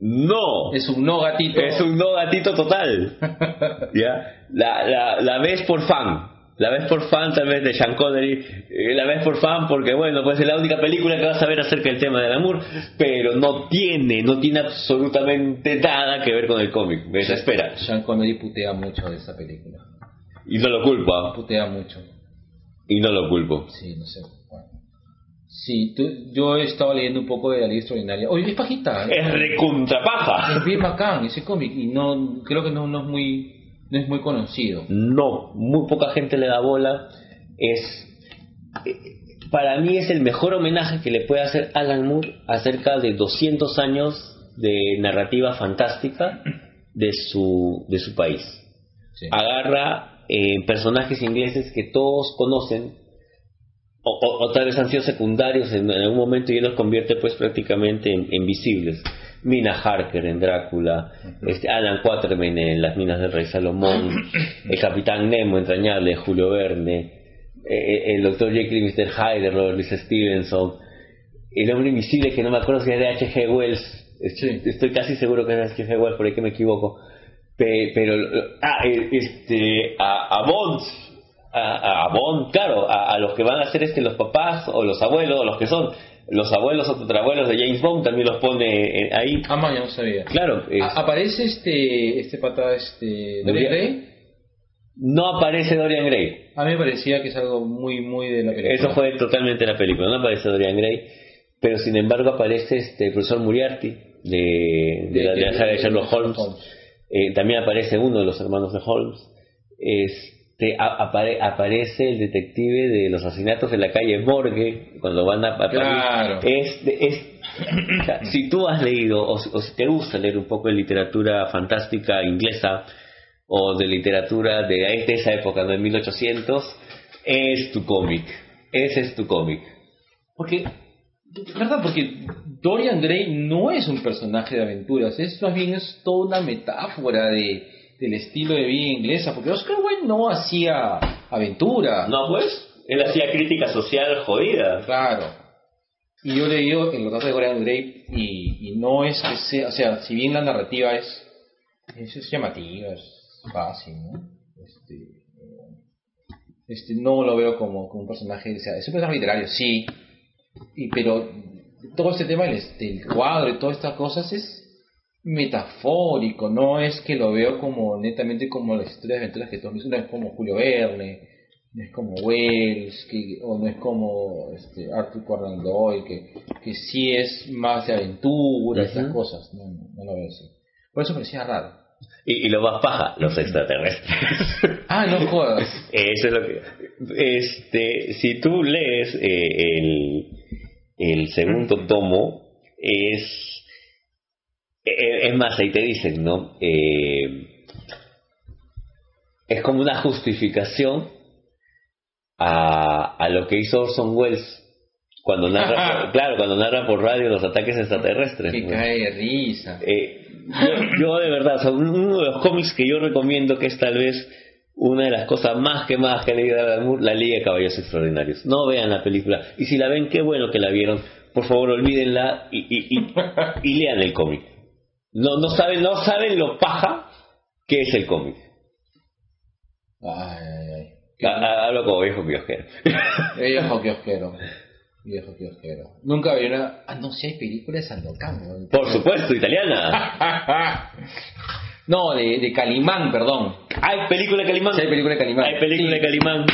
no. Es un no gatito. Es un no gatito total. ¿Ya? La, la, la ves por fan. La ves por fan también de Sean Connery. Eh, la ves por fan porque, bueno, pues es la única película que vas a ver acerca del tema del amor. Pero no tiene, no tiene absolutamente nada que ver con el cómic. Me desespera. Sean Connery putea mucho de esa película. Y no lo culpa. Putea mucho. Y no lo culpo. Sí, no sé. Sí, tú- yo he estado leyendo un poco de la Liga Extraordinaria. Oye, es pajita. Es recontrapaja. Es bien bacán ese cómic y no creo que no, no es muy no es muy conocido. No, muy poca gente le da bola. Es eh, para mí es el mejor homenaje que le puede hacer Alan Moore acerca de 200 años de narrativa fantástica de su de su país. Sí. Agarra eh, personajes ingleses que todos conocen o, o- o tal vez han sido secundarios en, en algún momento y él los convierte pues prácticamente en, en visibles. Mina Harker en Drácula, este, Alan Quatermain en Las Minas del Rey Salomón, el Capitán Nemo entrañable Julio Verne, eh, el Dr. Jekyll y Mr. Hyde de Robert Louis Stevenson, el hombre invisible que no me acuerdo si es de H.G. Wells, Sí. estoy casi seguro que es de H.G. Wells, por ahí que me equivoco, Pe- pero ah, eh, este a, a Bond a, a Bond claro a, a los que van a ser este los papás o los abuelos o los que son los abuelos o tetrabuelos de James Bond también los pone eh, ahí Ah, man, ya no sabía. claro es- A- aparece este este pata este Dorian Gray. no aparece Dorian Gray A mí me parecía que es algo muy muy de la película. eso fue totalmente la película no aparece Dorian Gray pero sin embargo aparece este el profesor Moriarty de, de, la, de la saga de Sherlock Holmes Eh, también aparece uno de los hermanos de Holmes. Este, a- apare- aparece el detective de los asesinatos en la calle Morgue cuando van a, a Claro. Es, es- o sea, si tú has leído o, si- o si te gusta leer un poco de literatura fantástica inglesa o de literatura de, de esa época, de 1800, es tu cómic. Ese es tu cómic. Porque, ¿verdad? Porque Dorian Gray no es un personaje de aventuras, es más bien es toda una metáfora de, del estilo de vida inglesa, porque Oscar Wilde no hacía aventura. No, pues, él hacía crítica social jodida. Claro. Y yo leí el retrato de Dorian Gray y, y no es que sea, o sea, si bien la narrativa es, es, es llamativa, es fácil, ¿no? Este, este, no lo veo como, como un personaje, o sea, es un personaje literario, sí, y, pero todo este tema del, del cuadro y todas estas cosas es metafórico, no es que lo veo como netamente como las historias de aventuras que todos no es como Julio Verne, no es como Wells, que, o no es como este, Arthur Conan Doyle, que, que sí es más de aventura, estas Ujú. cosas, no, no, no lo veo así. Por eso me parecía raro. Y, y lo más paja, los extraterrestres. Ah, no jodas. Eso es lo que. Este, si tú lees eh, el, el segundo tomo, es. Eh, Es más, ahí te dicen, ¿no? Eh, es como una justificación a, a lo que hizo Orson Welles cuando narra, por- claro, cuando narra por radio los ataques extraterrestres. Que ¿no? cae de risa. Eh, yo, yo de verdad, o sea, uno de los cómics que yo recomiendo que es tal vez una de las cosas más que más que he leído la Liga de Caballos Extraordinarios. No vean la película. Y si la ven, qué bueno que la vieron. Por favor, olvídenla y, y, y, y lean el cómic. No, no, saben, no saben lo paja que es el cómic. Ay, ay, ay. Ha- ha- Hablo como viejo kiosquero. Viejo kiosquero. Viejo kiosquero. Nunca vi una. Ah, no, si hay películas de Sandokan. Por supuesto, italiana. no, de, de Calimán, perdón. Hay película de Calimán. Sí, hay película de Calimán. Hay película Sí. de Calimán.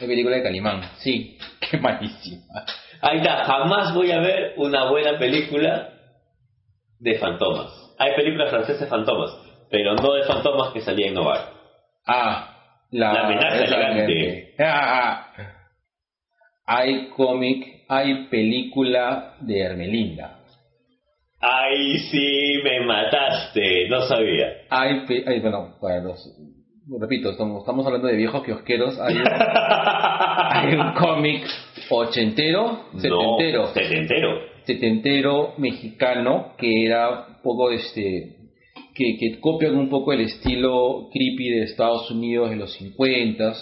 Hay película de Calimán, sí. Qué malísima. Ahí está, jamás voy a ver una buena película de fantomas. Hay películas francesas de fantomas, pero no de fantomas que salían en Novar. Ah, la, La amenaza elegante. Ah, hay cómic, hay película de Hermelinda. Ay, sí, me mataste, no sabía. Hay, hay bueno, para los, repito, estamos, estamos hablando de viejos kiosqueros. Hay, un- hay un cómic ochentero, setentero, No, setentero. Setentero mexicano que era un poco este que, que copian un poco el estilo creepy de Estados Unidos de los 50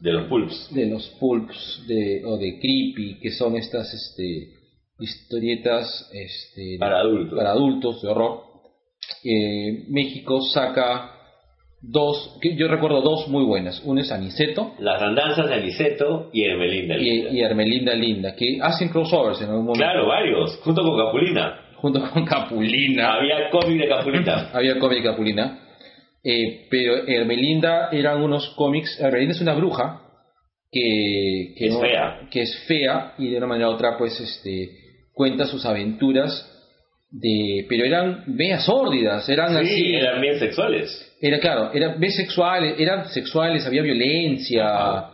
De los pulps. de los pulps de, o de creepy que son estas este historietas este Para adultos. para adultos de horror Eh, México saca dos que yo recuerdo dos muy buenas uno es Aniceto Las andanzas de Aniceto y Hermelinda. y, Linda. y Hermelinda Linda que hacen crossovers en algún momento Claro, varios, junto con Capulina. junto con Capulina Había cómic de Capulina. había cómic de Capulina. Eh, pero Hermelinda eran unos cómics. Hermelinda es una bruja que, que, Es no- fea. que es fea y de una manera u otra pues este cuenta sus aventuras de pero eran veas sórdidas eran Sí, así eran bien sexuales. era claro eran ves sexuales eran sexuales había violencia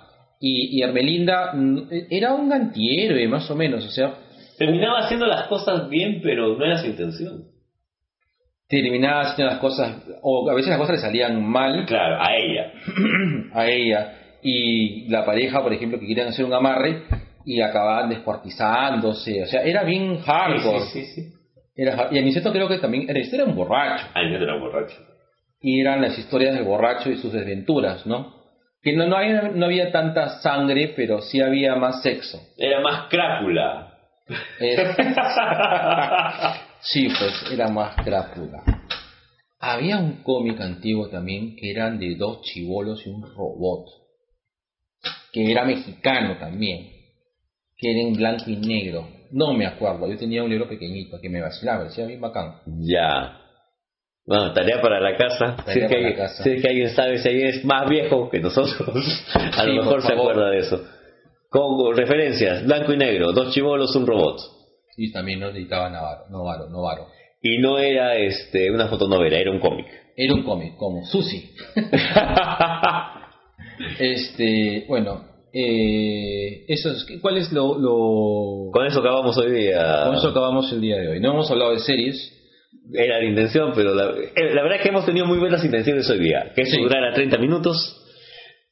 y, y Hermelinda mm, era un antihéroe más o menos o sea Terminaba haciendo las cosas bien, pero no era su intención. terminaba haciendo las cosas o a veces las cosas le salían mal Claro, a ella. a ella y la pareja, por ejemplo, que querían hacer un amarre y acababan descuartizándose. O sea, era bien hardcore. Sí, sí, sí. Era y Aniceto creo que también era, era un borracho. No era borracho. Y eran las historias del borracho y sus desventuras, ¿no? Que no, no, había, no había tanta sangre, pero sí había más sexo. Era más crápula. Sí, pues era más crápula. Había un cómic antiguo también que eran de dos chivolos y un robot. Que era mexicano también. Que era en blanco y negro. No me acuerdo. Yo tenía un libro pequeñito que me vacilaba, decía bien bacán. Ya. Bueno, tarea para la casa. Si, es que para la alguien, casa. si es que alguien sabe, si alguien es más viejo que nosotros, a Sí, lo mejor se acuerda de eso. Con referencias, blanco y negro, dos chivolos, un robot. Y también nos editaba Navarro, Novaro, Novaro. Y no era este una fotonovela, era un cómic. Era un cómic, como Susi. Este, bueno, eh, eso es, ¿cuál es lo, lo... Con eso acabamos hoy día. Con eso acabamos el día de hoy. No hemos hablado de series. Era la intención, pero la, eh, la verdad es que hemos tenido muy buenas intenciones hoy día. Que esto Sí. durara 30 minutos.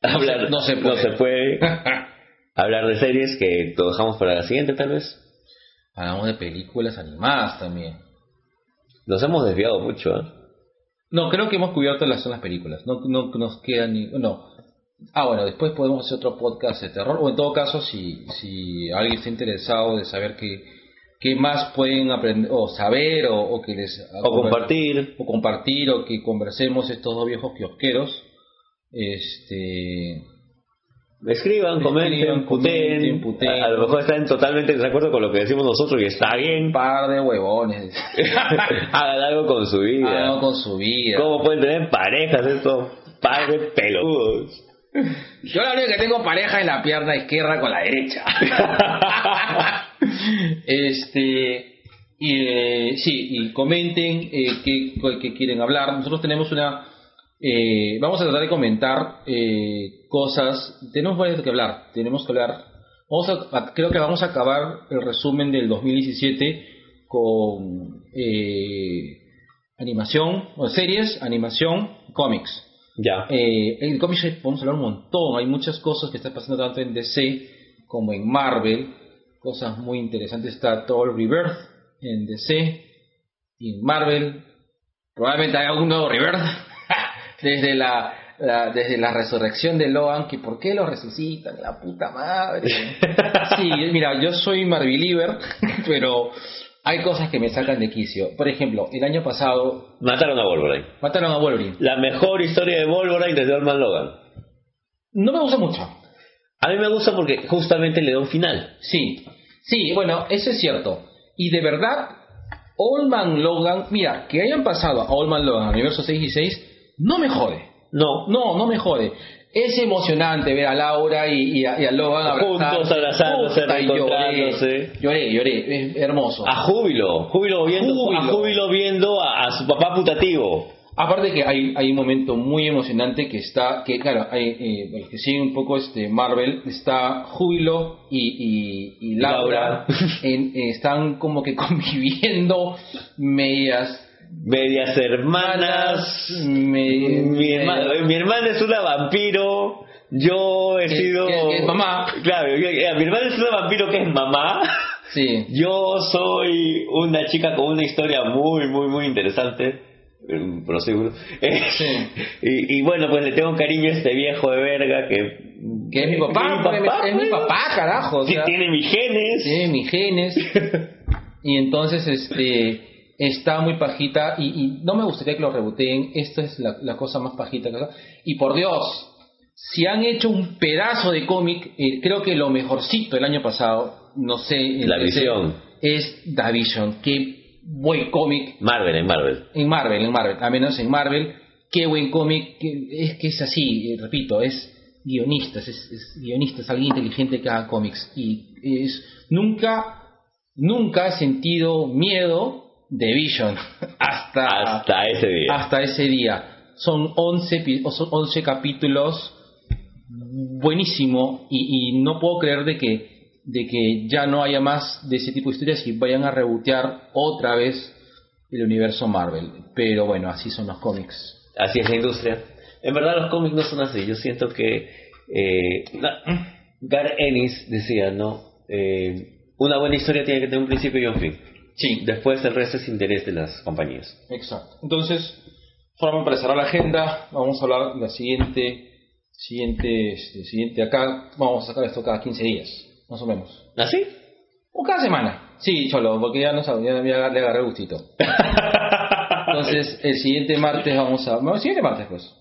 No se- Hablar, no se puede. se puede. Hablar de series que lo dejamos para la siguiente, tal vez. Hablamos de películas animadas también. Nos hemos desviado mucho, ¿eh? No, creo que hemos cubierto las películas. No, no nos queda ni... No. Ah, bueno, después podemos hacer otro podcast de terror. O en todo caso, si, si alguien está interesado de saber qué, qué más pueden aprender, o saber, o, o que les... O compartir. o compartir o que conversemos estos dos viejos kiosqueros. Este, Escriban, comenten, Escriban, puteen. comenten, puteen. A, lo mejor están totalmente en desacuerdo con lo que decimos nosotros y está bien. un par de huevones. Hagan algo con su vida. Hagan con su vida. ¿Cómo pueden tener parejas estos par de peludos? Yo la única que tengo pareja en la pierna izquierda con la derecha. este y eh, sí, y comenten eh, qué, qué quieren hablar. Nosotros tenemos una eh, vamos a tratar de comentar eh, cosas. Tenemos varias que hablar. Tenemos que hablar. Vamos a, a- creo que vamos a acabar el resumen del 2017 con eh, animación, o series, animación, cómics. Ya. Eh, en cómics podemos hablar un montón. Hay muchas cosas que están pasando tanto en DC como en Marvel. Cosas muy interesantes. Está Thor Rebirth en DC y en Marvel. Probablemente haya un nuevo Rebirth. desde la, la- desde la resurrección de Logan. Que ¿Por qué lo resucitan? La puta madre. sí, mira, yo soy Marveliver. pero hay cosas que me sacan de quicio. Por ejemplo, el año pasado Mataron a Wolverine. mataron a Wolverine. La mejor historia de Wolverine desde Norman Logan. No me gusta mucho. A mí me gusta porque justamente le da un final. Sí, sí, bueno, eso es cierto. Y de verdad, Old Man Logan, mira, que hayan pasado a Old Man Logan, universo 6 y 6, no me jode. No. No, no me jode. Es emocionante ver a Laura y, y a, y a Logan Juntos, abrazarse. abrazándose, lloré, reencontrándose. lloré, lloré, es hermoso. A Júbilo. Júbilo viendo, Júbilo. A Júbilo viendo a, a su papá putativo. Aparte que hay, hay un momento muy emocionante que está, que claro, hay, eh, que sigue un poco este Marvel, está Júbilo y, y, y Laura, Laura. en- eh, están como que conviviendo medias Medias hermanas. me- Mi, herma- mi hermana es una vampiro. Yo he Que- sido. que- que es mamá. Claro, yo- eh, mi hermana es una vampiro que es mamá. sí, Yo soy una chica con una historia muy, muy, muy interesante. Eh, Prosíbulo. Eh, Sí. y, y bueno, pues le tengo cariño a este viejo de verga que. que es mi papá, que es mi pues. papá, carajo, o sea, tiene mis genes. tiene mis genes y entonces este está muy pajita y, y no me gustaría que lo reboteen. Esto es la, la cosa más pajita que y por Dios si han hecho un pedazo de cómic eh, creo que lo mejorcito el año pasado no sé La Visión. es Da Vision. Qué buen cómic. Marvel, en Marvel. en Marvel en Marvel. A menos en Marvel. Qué buen cómic. Es que es así eh, repito es guionista, es, es guionista, es alguien inteligente que haga cómics. Y es, nunca, nunca he sentido miedo de Vision hasta, Hasta ese día. hasta ese día. Son 11, epi- o son 11 capítulos buenísimo y, y no puedo creer de que de que ya no haya más de ese tipo de historias y vayan a rebotear otra vez el universo Marvel. Pero bueno, así son los cómics. Así es la industria. En verdad los cómics no son así. Yo siento que eh, Gar Ennis decía, ¿no? Eh, una buena historia tiene que tener un principio y un fin. Sí, Después el resto es interés de las compañías. exacto. Entonces, solamente para cerrar la agenda, vamos a hablar de la siguiente, siguiente, este, siguiente acá, vamos a sacar esto cada 15 días, más o menos. ¿Así? O cada semana. Sí, cholo, porque ya no sab- ya, ya le agarré gustito. Entonces, el siguiente martes vamos a... No, el siguiente martes, pues.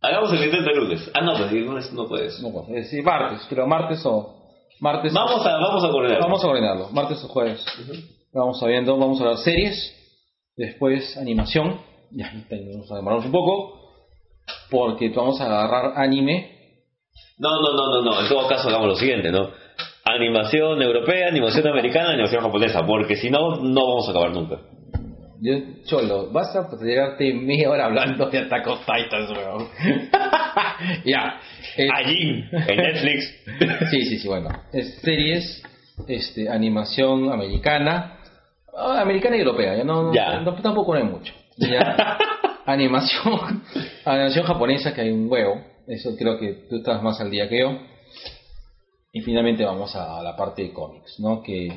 Hagamos el intento el lunes. Ah, no, pues el lunes no puedes. No, pues, es decir, martes, pero martes o... Martes Vamos a, vamos a coordinar. Vamos a coordinarlo, martes o jueves. Vamos a viendo, vamos a hablar series, después animación, ya vamos a demorarnos un poco, porque vamos a agarrar anime. No, no, no, no, no. En todo caso hagamos lo siguiente, ¿no? Animación europea, animación americana, animación japonesa, porque si no, no vamos a acabar nunca. Yo, Cholo, vas a llegarte media hora hablando de Attack on Titans, weón. ya. eh, Allí, en Netflix. Sí, sí, sí, bueno. Es series, este, animación americana, americana y europea, ya no, Ya. no- tampoco no hay mucho. Ya. animación, animación japonesa que hay un huevo, eso creo que tú estás más al día que yo. Y finalmente vamos a la parte de cómics, ¿no? Que,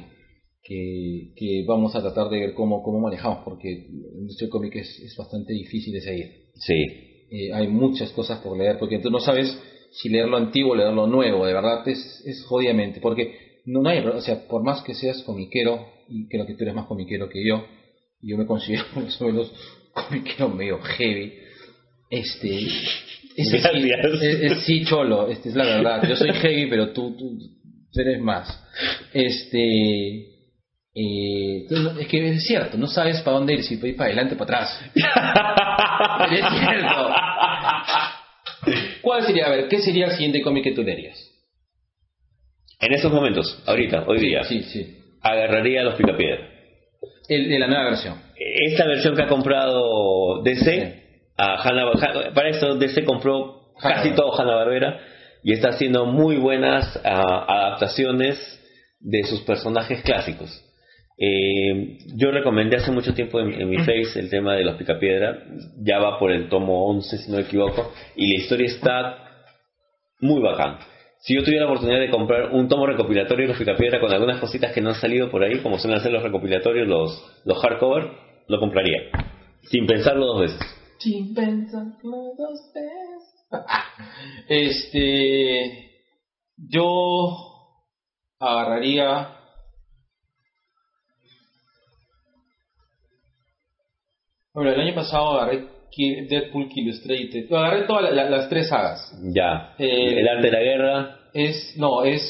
que, que vamos a tratar de ver cómo, cómo manejamos, porque la industria cómic es, es bastante difícil de seguir. Sí. Eh, hay muchas cosas por leer, porque tú no sabes si leer lo antiguo o leer lo nuevo, de verdad es, es jodidamente, porque no, no hay, o sea, por más que seas comiquero, y creo que tú eres más comiquero que yo, yo me considero más o menos comiquero medio heavy, este, Gracias. es, es- sí, cholo, este es la verdad, yo soy heavy, pero tú, tú, tú eres más, este, eh, es que es cierto, no sabes para dónde ir, si ir para adelante o para atrás. es cierto. ¿Cuál sería, a ver, qué sería el siguiente cómic que tú leerías? En estos momentos, ahorita, hoy día, Sí, sí. agarraría a los Picapiedra. De la nueva versión. Esta versión que ha comprado DC, a Hanna, Ha- para eso DC compró casi todo Hanna-Barbera y está haciendo muy buenas ah, adaptaciones de sus personajes clásicos. Eh, yo recomendé hace mucho tiempo en, en mi face el tema de los Picapiedra, ya va por el tomo 11 si no me equivoco, y la historia está muy bacán. Si yo tuviera la oportunidad de comprar un tomo recopilatorio de los Picapiedra con algunas cositas que no han salido por ahí, como suelen hacer los recopilatorios, los, los hardcover, lo compraría. Sin pensarlo dos veces. Sin pensarlo dos veces. Este. Yo agarraría. Bueno, el año pasado agarré Deadpool Illustrated. Agarré todas la- la- las tres sagas. Ya. Eh, el arte de la guerra. Es. No, es.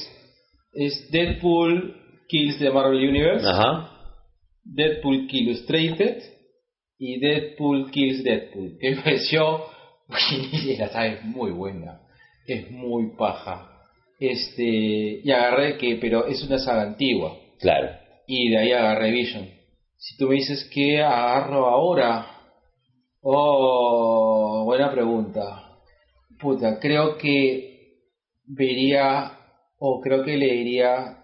Es Deadpool Kills the Marvel Universe. Ajá. Deadpool Illustrated y Deadpool Kills Deadpool, que me pareció, la saga es muy buena, es muy paja. Este, y agarré que, pero es una saga antigua, Claro. y de ahí agarré Vision. Si tú me dices que agarro ahora, oh, buena pregunta. Puta, creo que vería, o creo que leería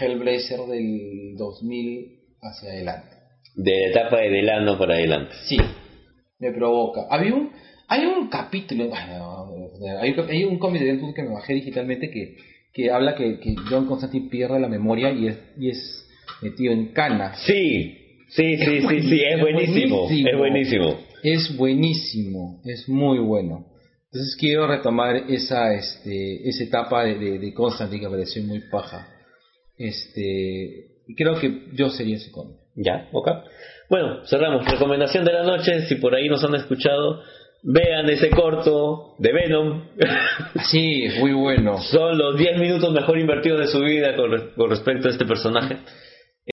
Hellblazer del 2000 hacia adelante. De la etapa de Delano para adelante. Sí, me provoca. Había un, hay un capítulo, hay, un- hay un cómic de Deadpool que me bajé digitalmente que, que habla que, que John Constantine pierde la memoria y es, y es metido en cana. Sí. Sí, sí, sí, sí, es buenísimo. buenísimo. Es buenísimo. Es buenísimo, es muy bueno. Entonces quiero retomar esa, este, esa etapa de, de, de Constantine que me pareció muy paja. Este, creo que yo sería ese cómic. Ya, ok. Bueno, cerramos. Recomendación de la noche, si por ahí nos han escuchado, vean ese corto de Venom. Sí, muy bueno. Son los 10 minutos mejor invertidos de su vida con, con respecto a este personaje.